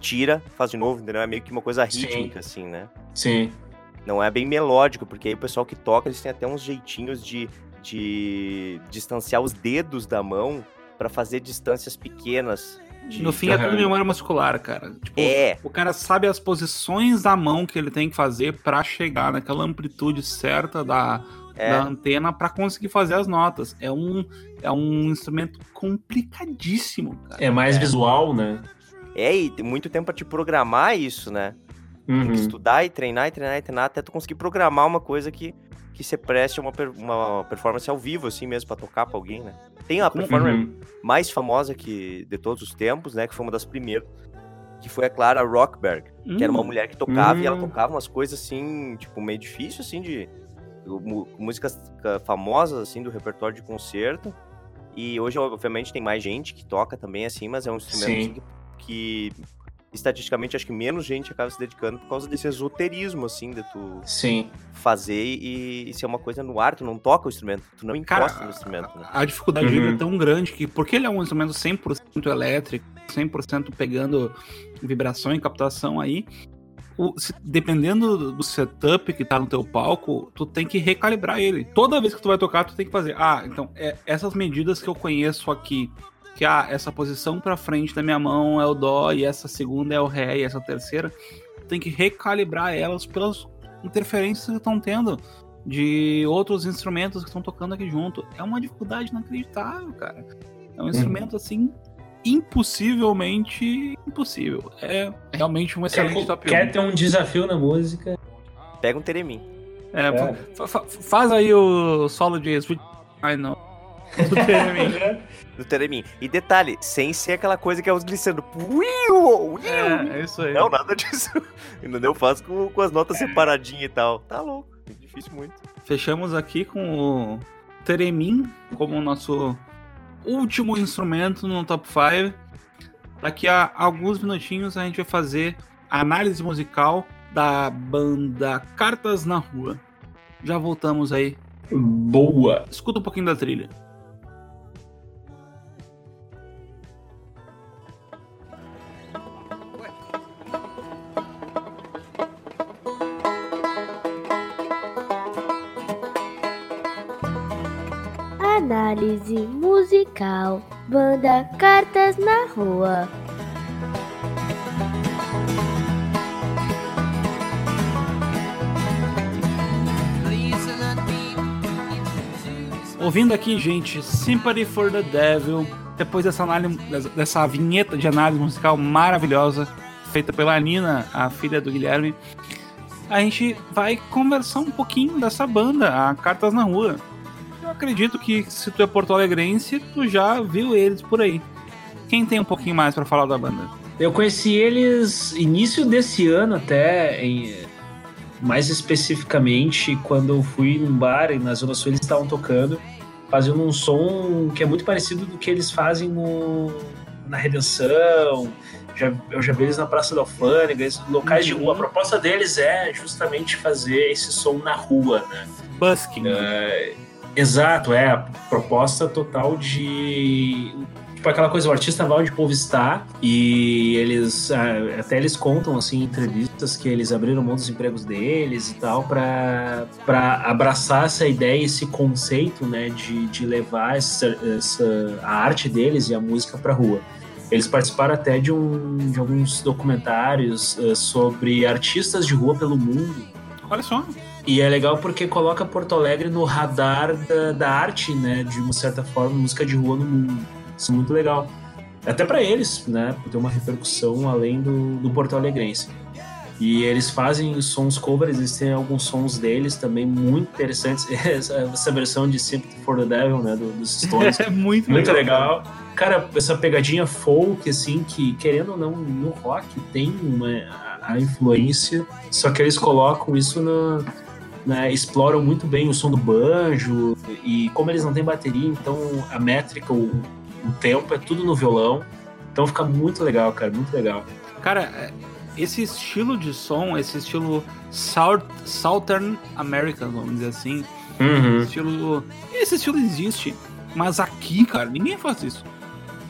tira, faz de novo, entendeu? É meio que uma coisa Sim. rítmica, assim, né? Sim. Não é bem melódico, porque aí o pessoal que toca, eles têm até uns jeitinhos de, de distanciar os dedos da mão pra fazer distâncias pequenas. de- No fim é tudo memória muscular, cara. Tipo, É, O cara sabe as posições da mão que ele tem que fazer pra chegar naquela amplitude certa da, é. da antena pra conseguir fazer as notas. É um, é um instrumento complicadíssimo, cara. É mais visual, né? É, e tem muito tempo pra te programar isso, né? Tem Uhum. que estudar e treinar e treinar e treinar até tu conseguir programar uma coisa que, que se preste a uma, uma performance ao vivo, assim mesmo, pra tocar pra alguém, né? Tem a performance Uhum. mais famosa que, de todos os tempos, né? Que foi uma das primeiras, que foi a Clara Rockberg, que era uma Hum, mulher que tocava e ela Hum. tocava umas coisas assim, tipo, meio difícil, assim, de músicas ca- famosas, assim, do repertório de concerto. E hoje, obviamente, tem mais gente que toca também, assim, mas é um instrumento Sim. assim, que, que, estatisticamente, acho que menos gente acaba se dedicando por causa desse esoterismo, assim, de tu Sim. fazer e, e ser uma coisa no ar, tu não toca o instrumento, tu não Cara, encosta no instrumento, né? A dificuldade Uhum. dele é tão grande que, porque ele é um instrumento 100% elétrico, 100% pegando vibração e captação aí, o- se- dependendo do- do setup que tá no teu palco, tu tem que recalibrar ele. Toda vez que tu vai tocar, tu tem que fazer, ah, então, é, essas medidas que eu conheço aqui, que ah, essa posição pra frente da minha mão é o dó, e essa segunda é o ré, e essa terceira, tem que recalibrar elas pelas interferências que estão tendo de outros instrumentos que estão tocando aqui junto. É uma dificuldade inacreditável, cara. É um instrumento assim impossivelmente impossível. É realmente um excelente Quer, top quer 1. ter um desafio na música? Pega um Teremin. É, É. fa- fa- faz aí o solo de Sweet Ai não. Do Teremin. Do Teremin. E detalhe, sem ser aquela coisa que é os glissando. É, é isso aí. Não, nada disso. *laughs* Entendeu? Faz com, com as notas separadinhas e tal. Tá louco. É difícil muito. Fechamos aqui com o Teremin como o nosso último instrumento no top 5. Daqui a alguns minutinhos a gente vai fazer a análise musical da banda Cartas na Rua. Já voltamos aí Boa. Escuta um pouquinho da trilha. Análise musical. Banda Cartas na Rua. Ouvindo aqui, gente, Sympathy for the Devil, depois dessa, análise, dessa vinheta de análise musical maravilhosa, feita pela Nina, a filha do Guilherme, a gente vai conversar um pouquinho dessa banda, a Cartas na Rua. Acredito que se tu é porto alegrense, tu já viu eles por aí. Quem tem um pouquinho mais para falar da banda? Eu conheci eles início desse ano até, em, mais especificamente quando eu fui num bar e na Zona Sul eles estavam tocando, fazendo um som que é muito parecido do que eles fazem no, na Redenção. Já, eu já vi eles na Praça da Alfândega, locais de rua. A proposta deles é justamente fazer esse som na rua, né? Busking. É, exato, é a proposta total de tipo aquela coisa, o artista vai onde o povo está e eles ah, até eles contam assim em entrevistas que eles abriram mão dos empregos deles e tal para abraçar essa ideia, esse conceito, né, de, de levar essa, essa, a arte deles e a música para rua. Eles participaram até de, um, de alguns documentários uh, sobre artistas de rua pelo mundo. Olha só. E é legal porque coloca Porto Alegre no radar da, da arte, né? De uma certa forma, música de rua no mundo. Isso é muito legal. Até para eles, né? Ter uma repercussão além do, do Porto Alegrense. E eles fazem sons covers, eles têm alguns sons deles também muito interessantes. *laughs* Essa, versão de Sympathy for the Devil, né? Do, dos *laughs* Stones. É muito, muito legal. legal. Cara, essa pegadinha folk, assim, que querendo ou não, no rock tem uma a, a influência, só que eles colocam isso na. Né, exploram muito bem o som do banjo e como eles não têm bateria, então a métrica, o, o tempo é tudo no violão. Então fica muito legal, cara, muito legal. Cara, esse estilo de som, esse estilo South, Southern American, vamos dizer assim, uhum. estilo, esse estilo existe, mas aqui, cara, ninguém faz isso.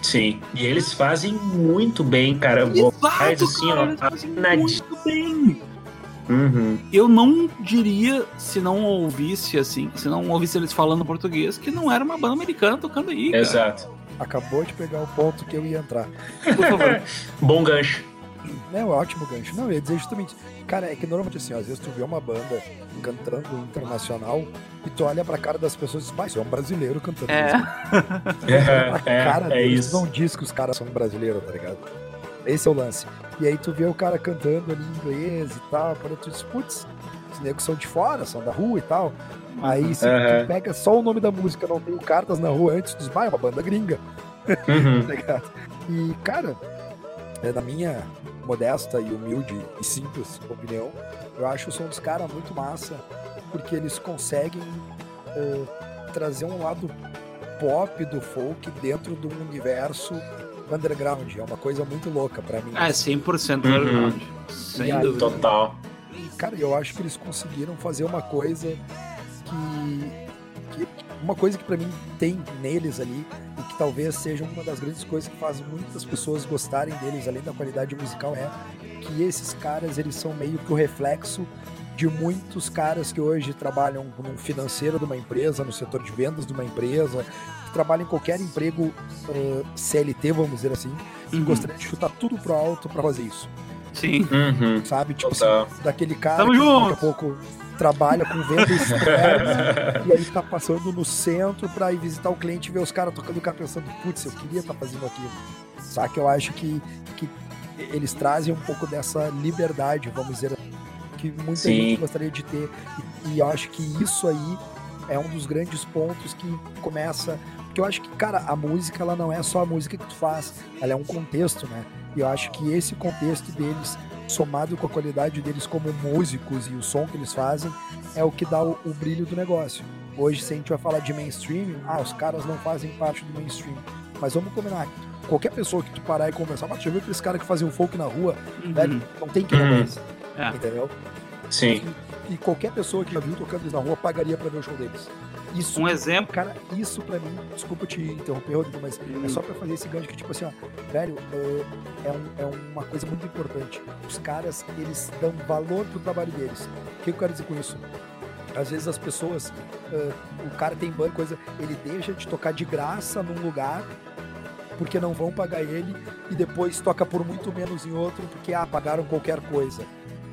Sim, e eles fazem muito bem, cara. Exato, assim, cara, ó, eles fazem muito bem. Uhum. Eu não diria, se não ouvisse assim, se não ouvisse eles falando português, que não era uma banda americana tocando aí. Cara. Exato. Acabou de pegar o ponto que eu ia entrar. Por favor. *laughs* Bom gancho. É um ótimo gancho. Não, eu ia dizer justamente. Cara, é que normalmente assim, às vezes tu vê uma banda cantando internacional e tu olha pra cara das pessoas e diz, mas é um brasileiro cantando é. *laughs* é, é, cara é deles, isso. não diz que os caras são brasileiros, tá ligado? Esse é o lance. E aí tu vê o cara cantando ali em inglês e tal, quando tu diz, putz, os negros são de fora, são da rua e tal. Aí se uhum. tu pega só o nome da música, não tem o cartas na rua antes, dos vai, é uma banda gringa. Uhum. *laughs* tá e, cara, é, na minha modesta e humilde e simples opinião, eu acho o som dos caras muito massa, porque eles conseguem uh, trazer um lado pop do folk dentro de um universo underground. É uma coisa muito louca para mim. É, 100% uhum. underground. Sem aí, dúvida. Total. Cara, eu acho que eles conseguiram fazer uma coisa que, que uma coisa que para mim tem neles ali e que talvez seja uma das grandes coisas que faz muitas pessoas gostarem deles além da qualidade musical é que esses caras eles são meio que o reflexo de muitos caras que hoje trabalham no financeiro de uma empresa, no setor de vendas de uma empresa, que trabalham em qualquer emprego uh, CLT, vamos dizer assim, uhum. e gostaria de chutar tudo pro alto para fazer isso. Sim. Uhum. Sabe? Tipo assim, daquele cara Tamo que junto. daqui a pouco trabalha com venda *laughs* externa e aí tá passando no centro para ir visitar o cliente e ver os caras tocando o cara pensando, putz, eu queria estar tá fazendo aquilo. Sabe? Eu acho que, que eles trazem um pouco dessa liberdade, vamos dizer que muita Sim. gente gostaria de ter. E, e eu acho que isso aí é um dos grandes pontos que começa. Porque eu acho que, cara, a música ela não é só a música que tu faz, ela é um contexto, né? E eu acho que esse contexto deles, somado com a qualidade deles como músicos e o som que eles fazem, é o que dá o, o brilho do negócio. Hoje, se a gente vai falar de mainstream, ah, os caras não fazem parte do mainstream. Mas vamos combinar, qualquer pessoa que tu parar e conversar, mas já viu aqueles caras que faziam folk na rua, uhum. velho, não tem que não uhum. é. Entendeu? Sim. E, e, qualquer pessoa que já viu tocando eles na rua pagaria pra ver o show deles. Isso, Um exemplo. Cara, isso pra mim, desculpa te interromper, Rodrigo, mas é só pra fazer esse gancho que, tipo assim, ó, velho, é, é, um- é uma coisa muito importante. Os caras, eles dão valor pro trabalho deles. O que eu quero dizer com isso? Às vezes as pessoas, ah, o cara tem banda, coisa, ele deixa de tocar de graça num lugar porque não vão pagar ele e depois toca por muito menos em outro porque ah, pagaram qualquer coisa.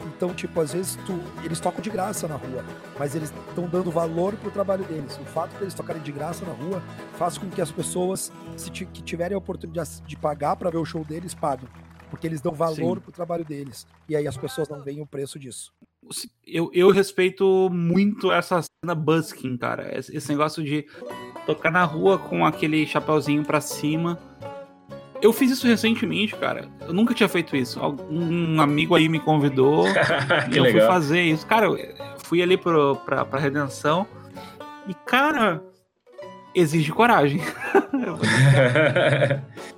Então, tipo, às vezes tu, eles tocam de graça na rua, mas eles estão dando valor pro trabalho deles. O fato deles tocarem de graça na rua faz com que as pessoas, se que tiverem a oportunidade de pagar para ver o show deles, paguem. Porque eles dão valor Sim. pro trabalho deles. E aí as pessoas não veem o preço disso. Eu, eu respeito muito essa cena busking, cara. Esse, negócio de tocar na rua com aquele chapeuzinho pra cima. Eu fiz isso recentemente, cara. Eu nunca tinha feito isso. Um amigo aí me convidou *laughs* e eu fui fazer isso. Cara, eu fui ali pro, pra, pra Redenção e, cara, exige coragem. *laughs*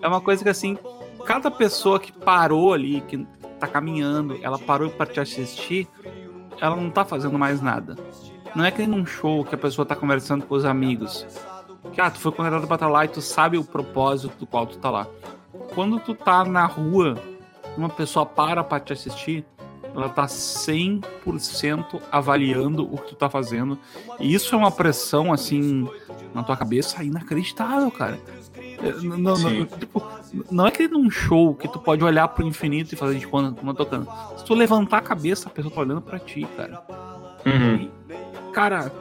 É uma coisa que, assim, cada pessoa que parou ali, que tá caminhando, ela parou pra te assistir, ela não tá fazendo mais nada. Não é que nem num show que a pessoa tá conversando com os amigos. Que, ah, tu foi convidado pra estar lá e tu sabe o propósito do qual tu tá lá. Quando tu tá na rua, uma pessoa para pra te assistir, ela tá 100% avaliando o que tu tá fazendo. E isso é uma pressão, assim, na tua cabeça inacreditável, cara. É, Não, não, Sim. não, tipo, não é que num show que tu pode olhar pro infinito e fazer de quando quando tocando. Se tu levantar a cabeça, a pessoa tá olhando pra ti, cara. Uhum. Cara,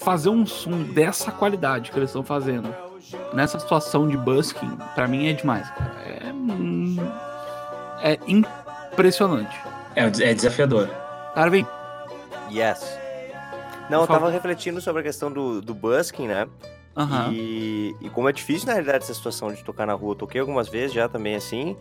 fazer um som dessa qualidade que eles estão fazendo nessa situação de busking, pra mim é demais, cara. É, hum, é impressionante. É, é desafiador. Vem. Yes. Não, eu tava refletindo sobre a questão do, do busking, né? Aham. E, e como é difícil, na realidade, essa situação de tocar na rua. Eu toquei algumas vezes já também assim.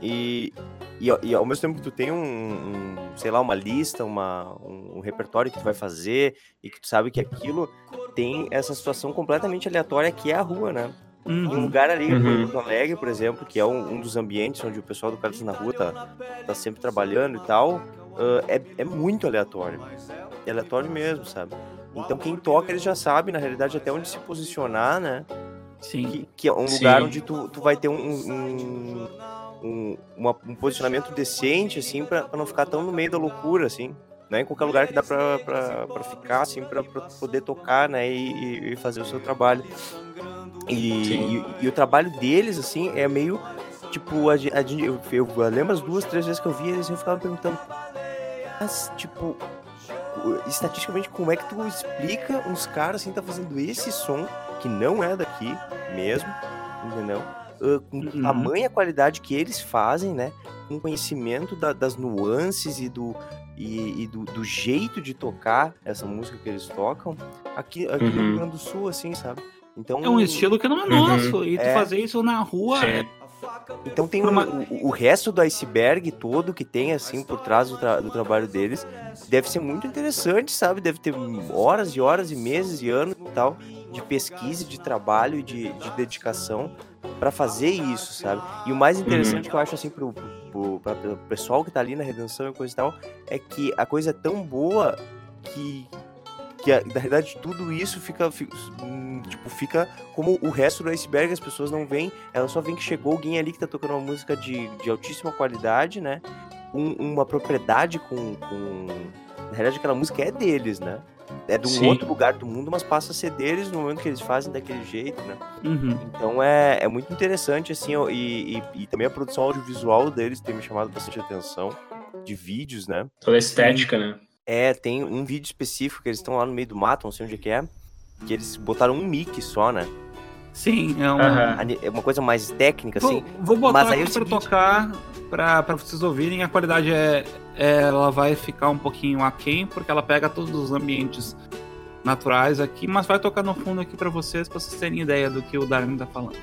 E, e, ao- e ao mesmo tempo que tu tem um, um, sei lá, uma lista, uma, um, um repertório que tu vai fazer e que tu sabe que aquilo tem essa situação completamente aleatória que é a rua, né? Em um Uhum. lugar ali, em Uhum. Porto Alegre, por exemplo, que é um, um dos ambientes onde o pessoal do Carlos na Rua tá, tá sempre trabalhando e tal, ah, é, é muito aleatório. É aleatório mesmo, sabe? Então quem toca, eles já sabe, na realidade, até onde se posicionar, né? Sim. Que, que é um Sim. lugar onde tu, tu vai ter um, um, um, uma- um posicionamento decente, assim, pra, pra não ficar tão no meio da loucura, assim. Né? Em qualquer lugar que dá pra, pra, pra ficar, assim, pra, pra poder tocar, né? E, e- fazer o seu trabalho. E, e, e o trabalho deles, assim, é meio. Tipo, a, a eu, eu lembro as duas, três vezes que eu vi eles, eu ficava perguntando. Mas, tipo, estatisticamente, como é que tu explica uns caras assim, tá fazendo esse som, que não é daqui mesmo, entendeu? Com Uhum. tamanha qualidade que eles fazem, né? Com conhecimento da- das nuances e do. E, e do, do jeito de tocar essa música que eles tocam aqui, aqui no Uhum. Rio Grande do Sul, assim, sabe? Então, É um estilo que não é Uhum. nosso. E tu É. fazer isso na rua é Então tem uma- o, o- o resto do iceberg todo que tem, assim, por trás do, tra- do trabalho deles. Deve ser muito interessante, sabe? Deve ter horas e horas e meses e anos e tal de pesquisa, de trabalho e de, de dedicação para fazer isso, sabe? E o mais interessante que eu acho, assim, pro, pro, pra- pro pessoal que tá ali na redenção e coisa e tal, é que a coisa é tão boa que, que a- na verdade, tudo isso fica, fi- hum, tipo, fica como o resto do iceberg, as pessoas não veem, elas só veem que chegou alguém ali que tá tocando uma música de, de altíssima qualidade, né? Um- uma propriedade com, com. Na realidade, aquela música é deles, né? É de um Sim. outro lugar do mundo, mas passa a ser deles no momento que eles fazem daquele jeito, né? Uhum. Então é, é muito interessante, assim, e, e, e também a produção audiovisual deles tem me chamado bastante atenção, de vídeos, né? Toda a estética, né? É, tem um vídeo específico que eles estão lá no meio do mato, não sei onde é que é, que eles botaram um mic só, né? Sim, é uma. Ani- É uma coisa mais técnica, Vou, assim. vou botar mas aí aqui é o pra seguinte- tocar pra, pra vocês ouvirem. A qualidade é- Ela vai ficar um pouquinho aquém, porque ela pega todos os ambientes naturais aqui, mas vai tocar no fundo aqui pra vocês, pra vocês terem ideia do que o Darwin tá falando.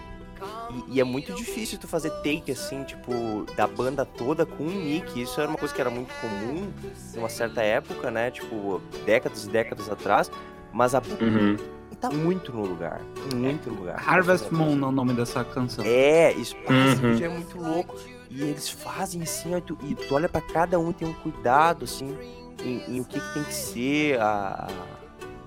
E, e é muito difícil tu fazer take, assim, tipo, da banda toda com um mic. Isso era uma coisa que era muito comum numa certa época, né? Tipo, décadas e décadas atrás. Mas a Uhum. tá muito no lugar. Muito no lugar. Harvest Moon é o nome dessa canção. É, isso Uhum. é muito louco. E eles fazem assim, ó, e tu, e tu olha pra cada um tem um cuidado, assim, em, em o que, que tem que ser a,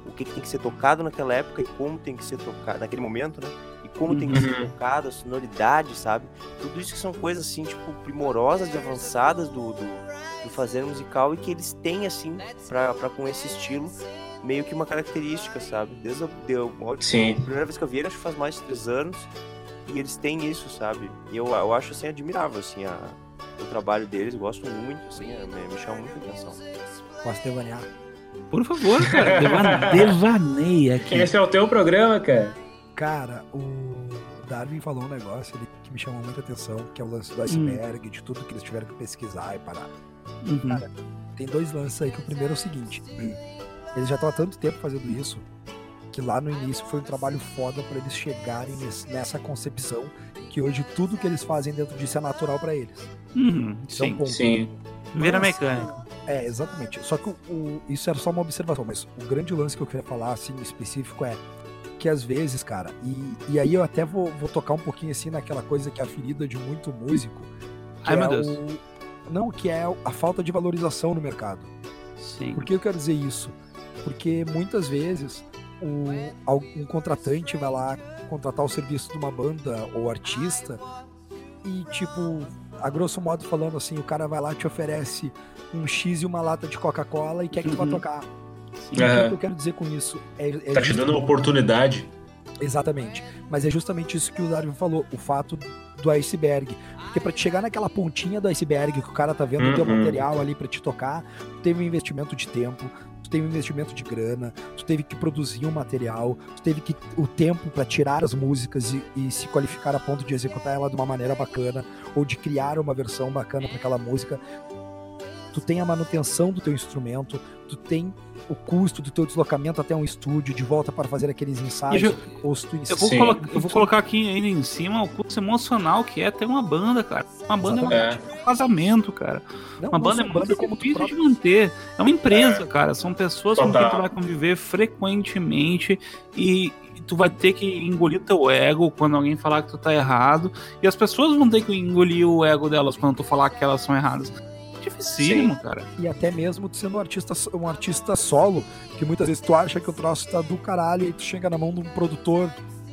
o que, que tem que ser tocado naquela época e como tem que ser tocado naquele momento, né? E como tem que ser Uhum. tocado, a sonoridade, sabe? Tudo isso que são coisas assim, tipo, primorosas e avançadas do, do, do fazer musical e que eles têm, assim, pra com esse estilo, meio que uma característica, sabe? Desde a, deu, a Sim. primeira vez que eu vi ele, acho que faz mais de três anos, e eles têm isso, sabe? E eu, eu acho, assim, admirável, assim, a, o trabalho deles, gosto muito, assim, é, me, me chama muita atenção. Posso devanear? Por favor, cara. *laughs* Deva- Devaneia aqui. Esse é o teu programa, cara? Cara, o Darwin falou um negócio ali que me chamou muita atenção, que é o lance do iceberg, de tudo que eles tiveram que pesquisar e parar. Uhum. Tem dois lances aí, que o primeiro é o seguinte. Eles já estão há tanto tempo fazendo isso, que lá no início foi um trabalho foda pra eles chegarem nesse- nessa concepção que hoje tudo que eles fazem dentro disso é natural pra eles. Uhum, Isso é um sim. ponto. Sim. Vira Mas, mecânico. É, exatamente. Só que o, o- isso era só uma observação, mas o grande lance que eu queria falar, assim, específico é que às vezes, cara, e, e aí eu até vou, vou tocar um pouquinho assim naquela coisa que é a ferida de muito músico. que Ai, meu é Deus. o- não, que é a falta de valorização no mercado. Sim. Por que eu quero dizer isso? Porque muitas vezes o, um contratante vai lá contratar o serviço de uma banda ou artista e, tipo, a grosso modo falando assim, o cara vai lá e te oferece um X e uma lata de Coca-Cola e quer que tu vá Uhum. tocar. Sim. E o que eu quero dizer com isso? É, é Tá te dando uma oportunidade. Exatamente. Mas é justamente isso que o Darwin falou, o fato do iceberg. Porque pra te chegar naquela pontinha do iceberg que o cara tá vendo o teu Uhum. material ali pra te tocar, tu teve um investimento de tempo, tu teve investimento de grana, tu teve que produzir um material, tu teve que o tempo pra tirar as músicas e, e se qualificar a ponto de executar ela de uma maneira bacana ou de criar uma versão bacana para aquela música. Tu tem a manutenção do teu instrumento, tu tem o custo do teu deslocamento até um estúdio de volta para fazer aqueles ensaios ju- ou se tu Eu vou, colo- eu vou colocar aqui ainda em cima o custo emocional que é ter uma banda, cara. Uma banda é, uma- É. um casamento, cara. Não, Uma não banda é muito como tu difícil de manter. É uma empresa, cara. São pessoas com quem Total. tu vai conviver frequentemente e e tu vai ter que engolir teu ego quando alguém falar que tu tá errado. E as pessoas vão ter que engolir o ego delas quando tu falar que elas são erradas. Dificílimo, cara. E até mesmo tu sendo um artista, um artista solo, que muitas vezes tu acha que o troço tá do caralho e tu chega na mão de um produtor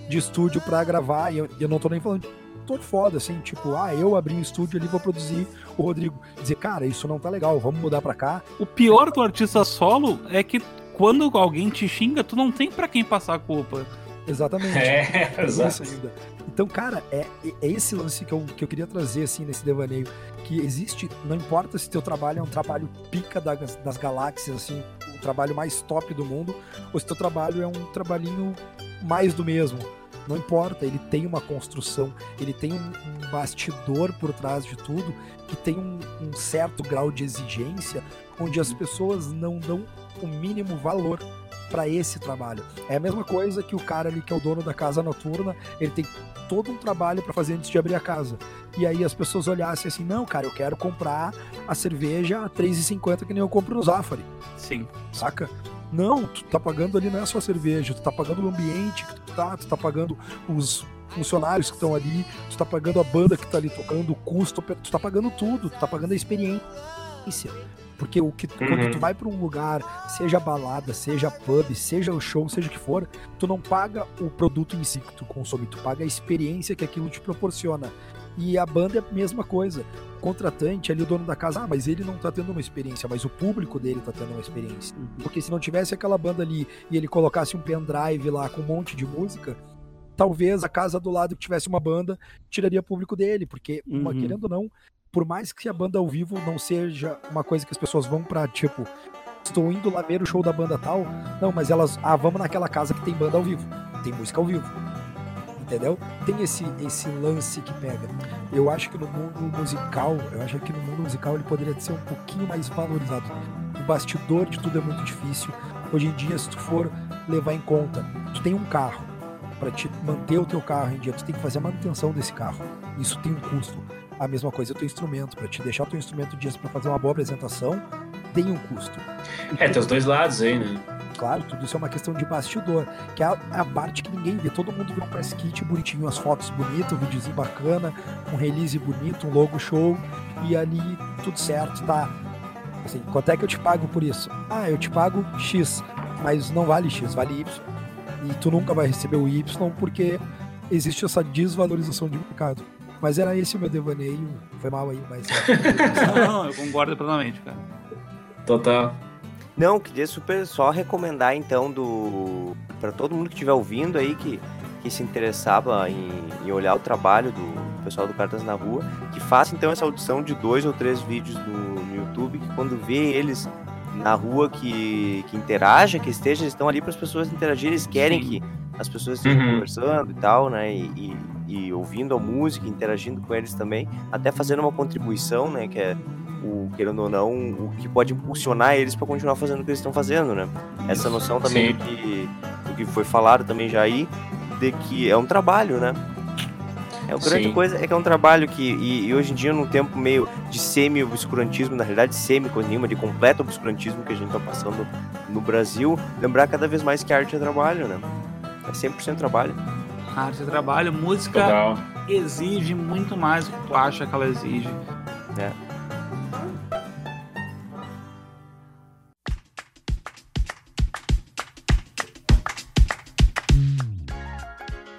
de estúdio pra gravar, e eu, e eu não tô nem falando de produtor foda, assim, tipo, ah, eu abri um estúdio ali, vou produzir o Rodrigo. Dizer, cara, isso não tá legal, vamos mudar pra cá. O pior do artista solo é que quando alguém te xinga, tu não tem pra quem passar a culpa. Exatamente. É, exato. Então, cara, é, é esse lance que eu, que eu queria trazer, assim, nesse devaneio. Que existe, não importa se teu trabalho é um trabalho pica das, das galáxias, assim, o trabalho mais top do mundo, ou se teu trabalho é um trabalhinho mais do mesmo. Não importa, ele tem uma construção, ele tem um, um bastidor por trás de tudo, que tem um, um certo grau de exigência, onde as pessoas não dão o mínimo valor para esse trabalho. É a mesma coisa que o cara ali que é o dono da casa noturna, ele tem todo um trabalho para fazer antes de abrir a casa. E aí as pessoas olhassem assim: "Não, cara, eu quero comprar a cerveja a 3,50 que nem eu compro no Zafari", Sim. saca? Não, tu tá pagando ali não é só a cerveja, tu tá pagando o ambiente que tu tá, tu tá pagando os funcionários que estão ali, tu tá pagando a banda que tá ali tocando, o custo, tu tá pagando tudo, tu tá pagando a experiência. Porque o que quando Uhum. tu vai pra um lugar, seja balada, seja pub, seja o show, seja o que for, tu não paga o produto em si que tu consome, tu paga a experiência que aquilo te proporciona. E a banda é a mesma coisa. O contratante ali, o dono da casa, ah, mas ele não tá tendo uma experiência, mas o público dele tá tendo uma experiência. Porque se não tivesse aquela banda ali e ele colocasse um pendrive lá com um monte de música, talvez a casa do lado que tivesse uma banda tiraria público dele, porque, uma, Uhum. querendo ou não, por mais que a banda ao vivo não seja uma coisa que as pessoas vão pra, tipo, estou indo lá ver o show da banda tal, não, mas elas, ah, vamos naquela casa que tem banda ao vivo, tem música ao vivo. Entendeu? Tem esse, esse lance que pega. Eu acho que no mundo musical, eu acho que no mundo musical ele poderia ser um pouquinho mais valorizado. O bastidor de tudo é muito difícil. Hoje em dia, se tu for levar em conta, tu tem um carro, para te manter o teu carro em dia, tu tem que fazer a manutenção desse carro. Isso tem um custo. A mesma coisa é o teu instrumento, para te deixar o teu instrumento dias para fazer uma boa apresentação, tem um custo. É, tem os dois lados aí, né? Claro, tudo isso é uma questão de bastidor, que é a, a parte que ninguém vê. Todo mundo vê um press kit bonitinho, as fotos bonitas, um videozinho bacana, um release bonito, um logo show, e ali tudo certo, tá? Assim, quanto é que eu te pago por isso? Ah, eu te pago X. mas não vale X, vale Y. E tu nunca vai receber o Y porque existe essa desvalorização de mercado. Mas era esse o meu devaneio. Foi mal aí, mas. *laughs* Não, eu concordo plenamente, cara. Total. Não, queria super só recomendar então do para todo mundo que estiver ouvindo aí que, que se interessava em, em olhar o trabalho do pessoal do Cartas na Rua, que faça então essa audição de dois ou três vídeos no, no YouTube, que quando vê eles na rua que, que interaja, que esteja, eles estão ali para as pessoas interagirem, eles querem Sim. que as pessoas estejam Uhum. conversando e tal, né? E, e, e ouvindo a música, interagindo com eles também, até fazendo uma contribuição, né? Que é o querendo ou não, o que pode impulsionar eles para continuar fazendo o que eles estão fazendo, né? Essa noção também do que, do que foi falado também já aí, de que é um trabalho, né? É a grande Sim. coisa é que é um trabalho que, e, e hoje em dia, num tempo meio de semi-obscurantismo, na realidade, semi coisa nenhuma, de completo obscurantismo que a gente tá passando no Brasil, lembrar cada vez mais que a arte é trabalho, né? É 100% trabalho. Arte, trabalho, música Total. exige muito mais do que tu acha que ela exige. É.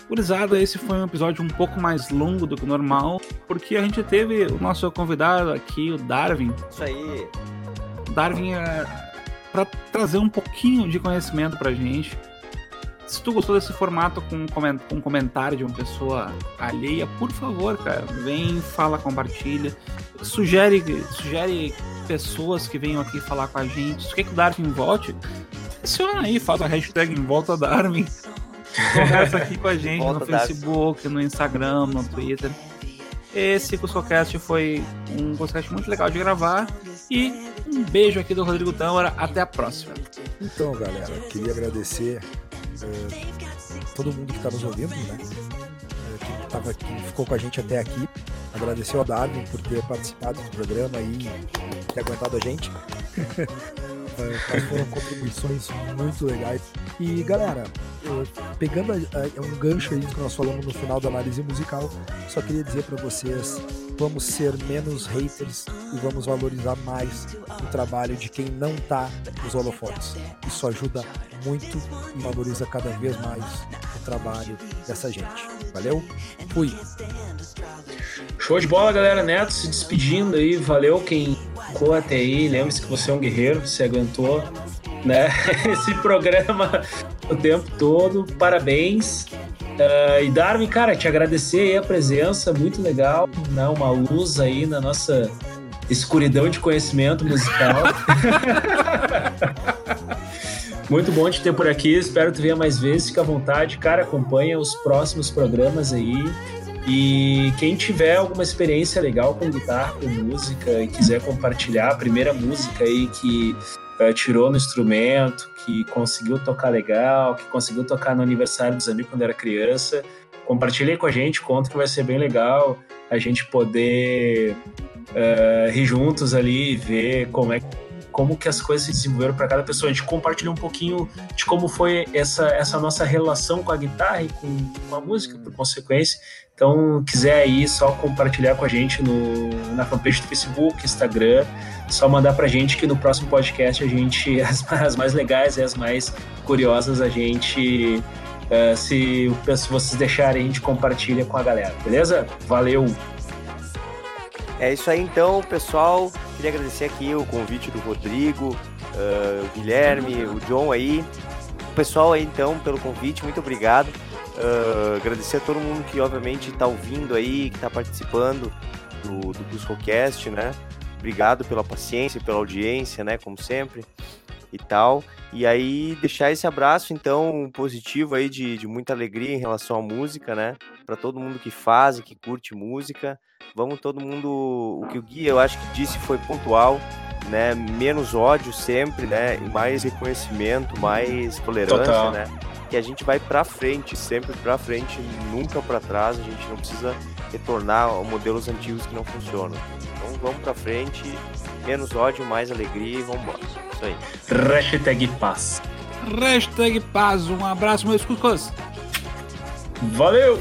Gurizada, esse foi um episódio um pouco mais longo do que o normal, porque a gente teve o nosso convidado aqui, o Darwin. Isso aí. O Darwin é para trazer um pouquinho de conhecimento pra gente. Se tu gostou desse formato com com comentário de uma pessoa alheia, por favor, cara, vem, fala, compartilha. Sugere, sugere pessoas que venham aqui falar com a gente. Se tu quer que o Darwin volte, adiciona aí, faz a hashtag em volta Darwin. Conversa aqui com a *laughs* gente no. Facebook, no Instagram, no Twitter. Esse CuscoCast foi um podcast muito legal de gravar. E um beijo aqui do Rodrigo Tâmara. Até a próxima. Então, galera, queria agradecer eh, todo mundo que está nos ouvindo, né? Eh, que, tava, que ficou com a gente até aqui. Agradecer ao Darwin por ter participado do programa e ter aguentado a gente. *laughs* Mas foram contribuições muito legais. E galera, pegando a- a- um gancho aí do que nós falamos no final da análise musical, só queria dizer para vocês: vamos ser menos haters e vamos valorizar mais o trabalho de quem não tá nos holofotes. Isso ajuda muito e valoriza cada vez mais o trabalho dessa gente. Valeu? Fui! Show de bola, galera. Neto se despedindo aí. Valeu quem ficou até aí. Lembre-se que você é um guerreiro, você aguentou né? *laughs* esse programa o tempo todo. Parabéns. Ah, e Darwin, cara, te agradecer a presença, muito legal, né? Uma luz aí na nossa escuridão de conhecimento musical. *laughs* Muito bom te ter por aqui, espero te ver mais vezes, fica à vontade, cara, acompanha os próximos programas aí. E quem tiver alguma experiência legal com guitarra, com música e quiser compartilhar a primeira música aí que eh, tirou no instrumento, que conseguiu tocar legal, que conseguiu tocar no aniversário dos amigos quando era criança, compartilhe com a gente, conta que vai ser bem legal a gente poder eh, rir juntos ali e ver como é como que as coisas se desenvolveram para cada pessoa. A gente compartilhou um pouquinho de como foi essa, essa nossa relação com a guitarra e com, com a música, por consequência. Então, quiser aí só compartilhar com a gente no, na fanpage do Facebook, Instagram, só mandar pra gente que no próximo podcast a gente, *laughs* as, as mais legais e as mais curiosas, a gente, eh, se, se vocês deixarem, a gente compartilha com a galera, beleza? Valeu! É isso aí então, pessoal. Queria agradecer aqui o convite do Rodrigo, ah, o Guilherme, o John aí. O pessoal aí então pelo convite, muito obrigado. Ah, agradecer a todo mundo que obviamente está ouvindo aí, que está participando do, do Cuscocast, né? Obrigado pela paciência, pela audiência, né? Como sempre e tal. E aí deixar esse abraço então positivo aí de, de muita alegria em relação à música, né? Para todo mundo que faz e que curte música vamos todo mundo. O que o Gui eu acho que disse foi pontual, né? Menos ódio sempre, né? E mais reconhecimento, mais tolerância, Total. né? Que a gente vai pra frente, sempre pra frente, nunca pra trás. A gente não precisa retornar a modelos antigos que não funcionam. Então vamos pra frente, menos ódio, mais alegria e vamos embora. Isso aí. Hashtag paz. Hashtag paz. Um abraço, meus cucos. Valeu!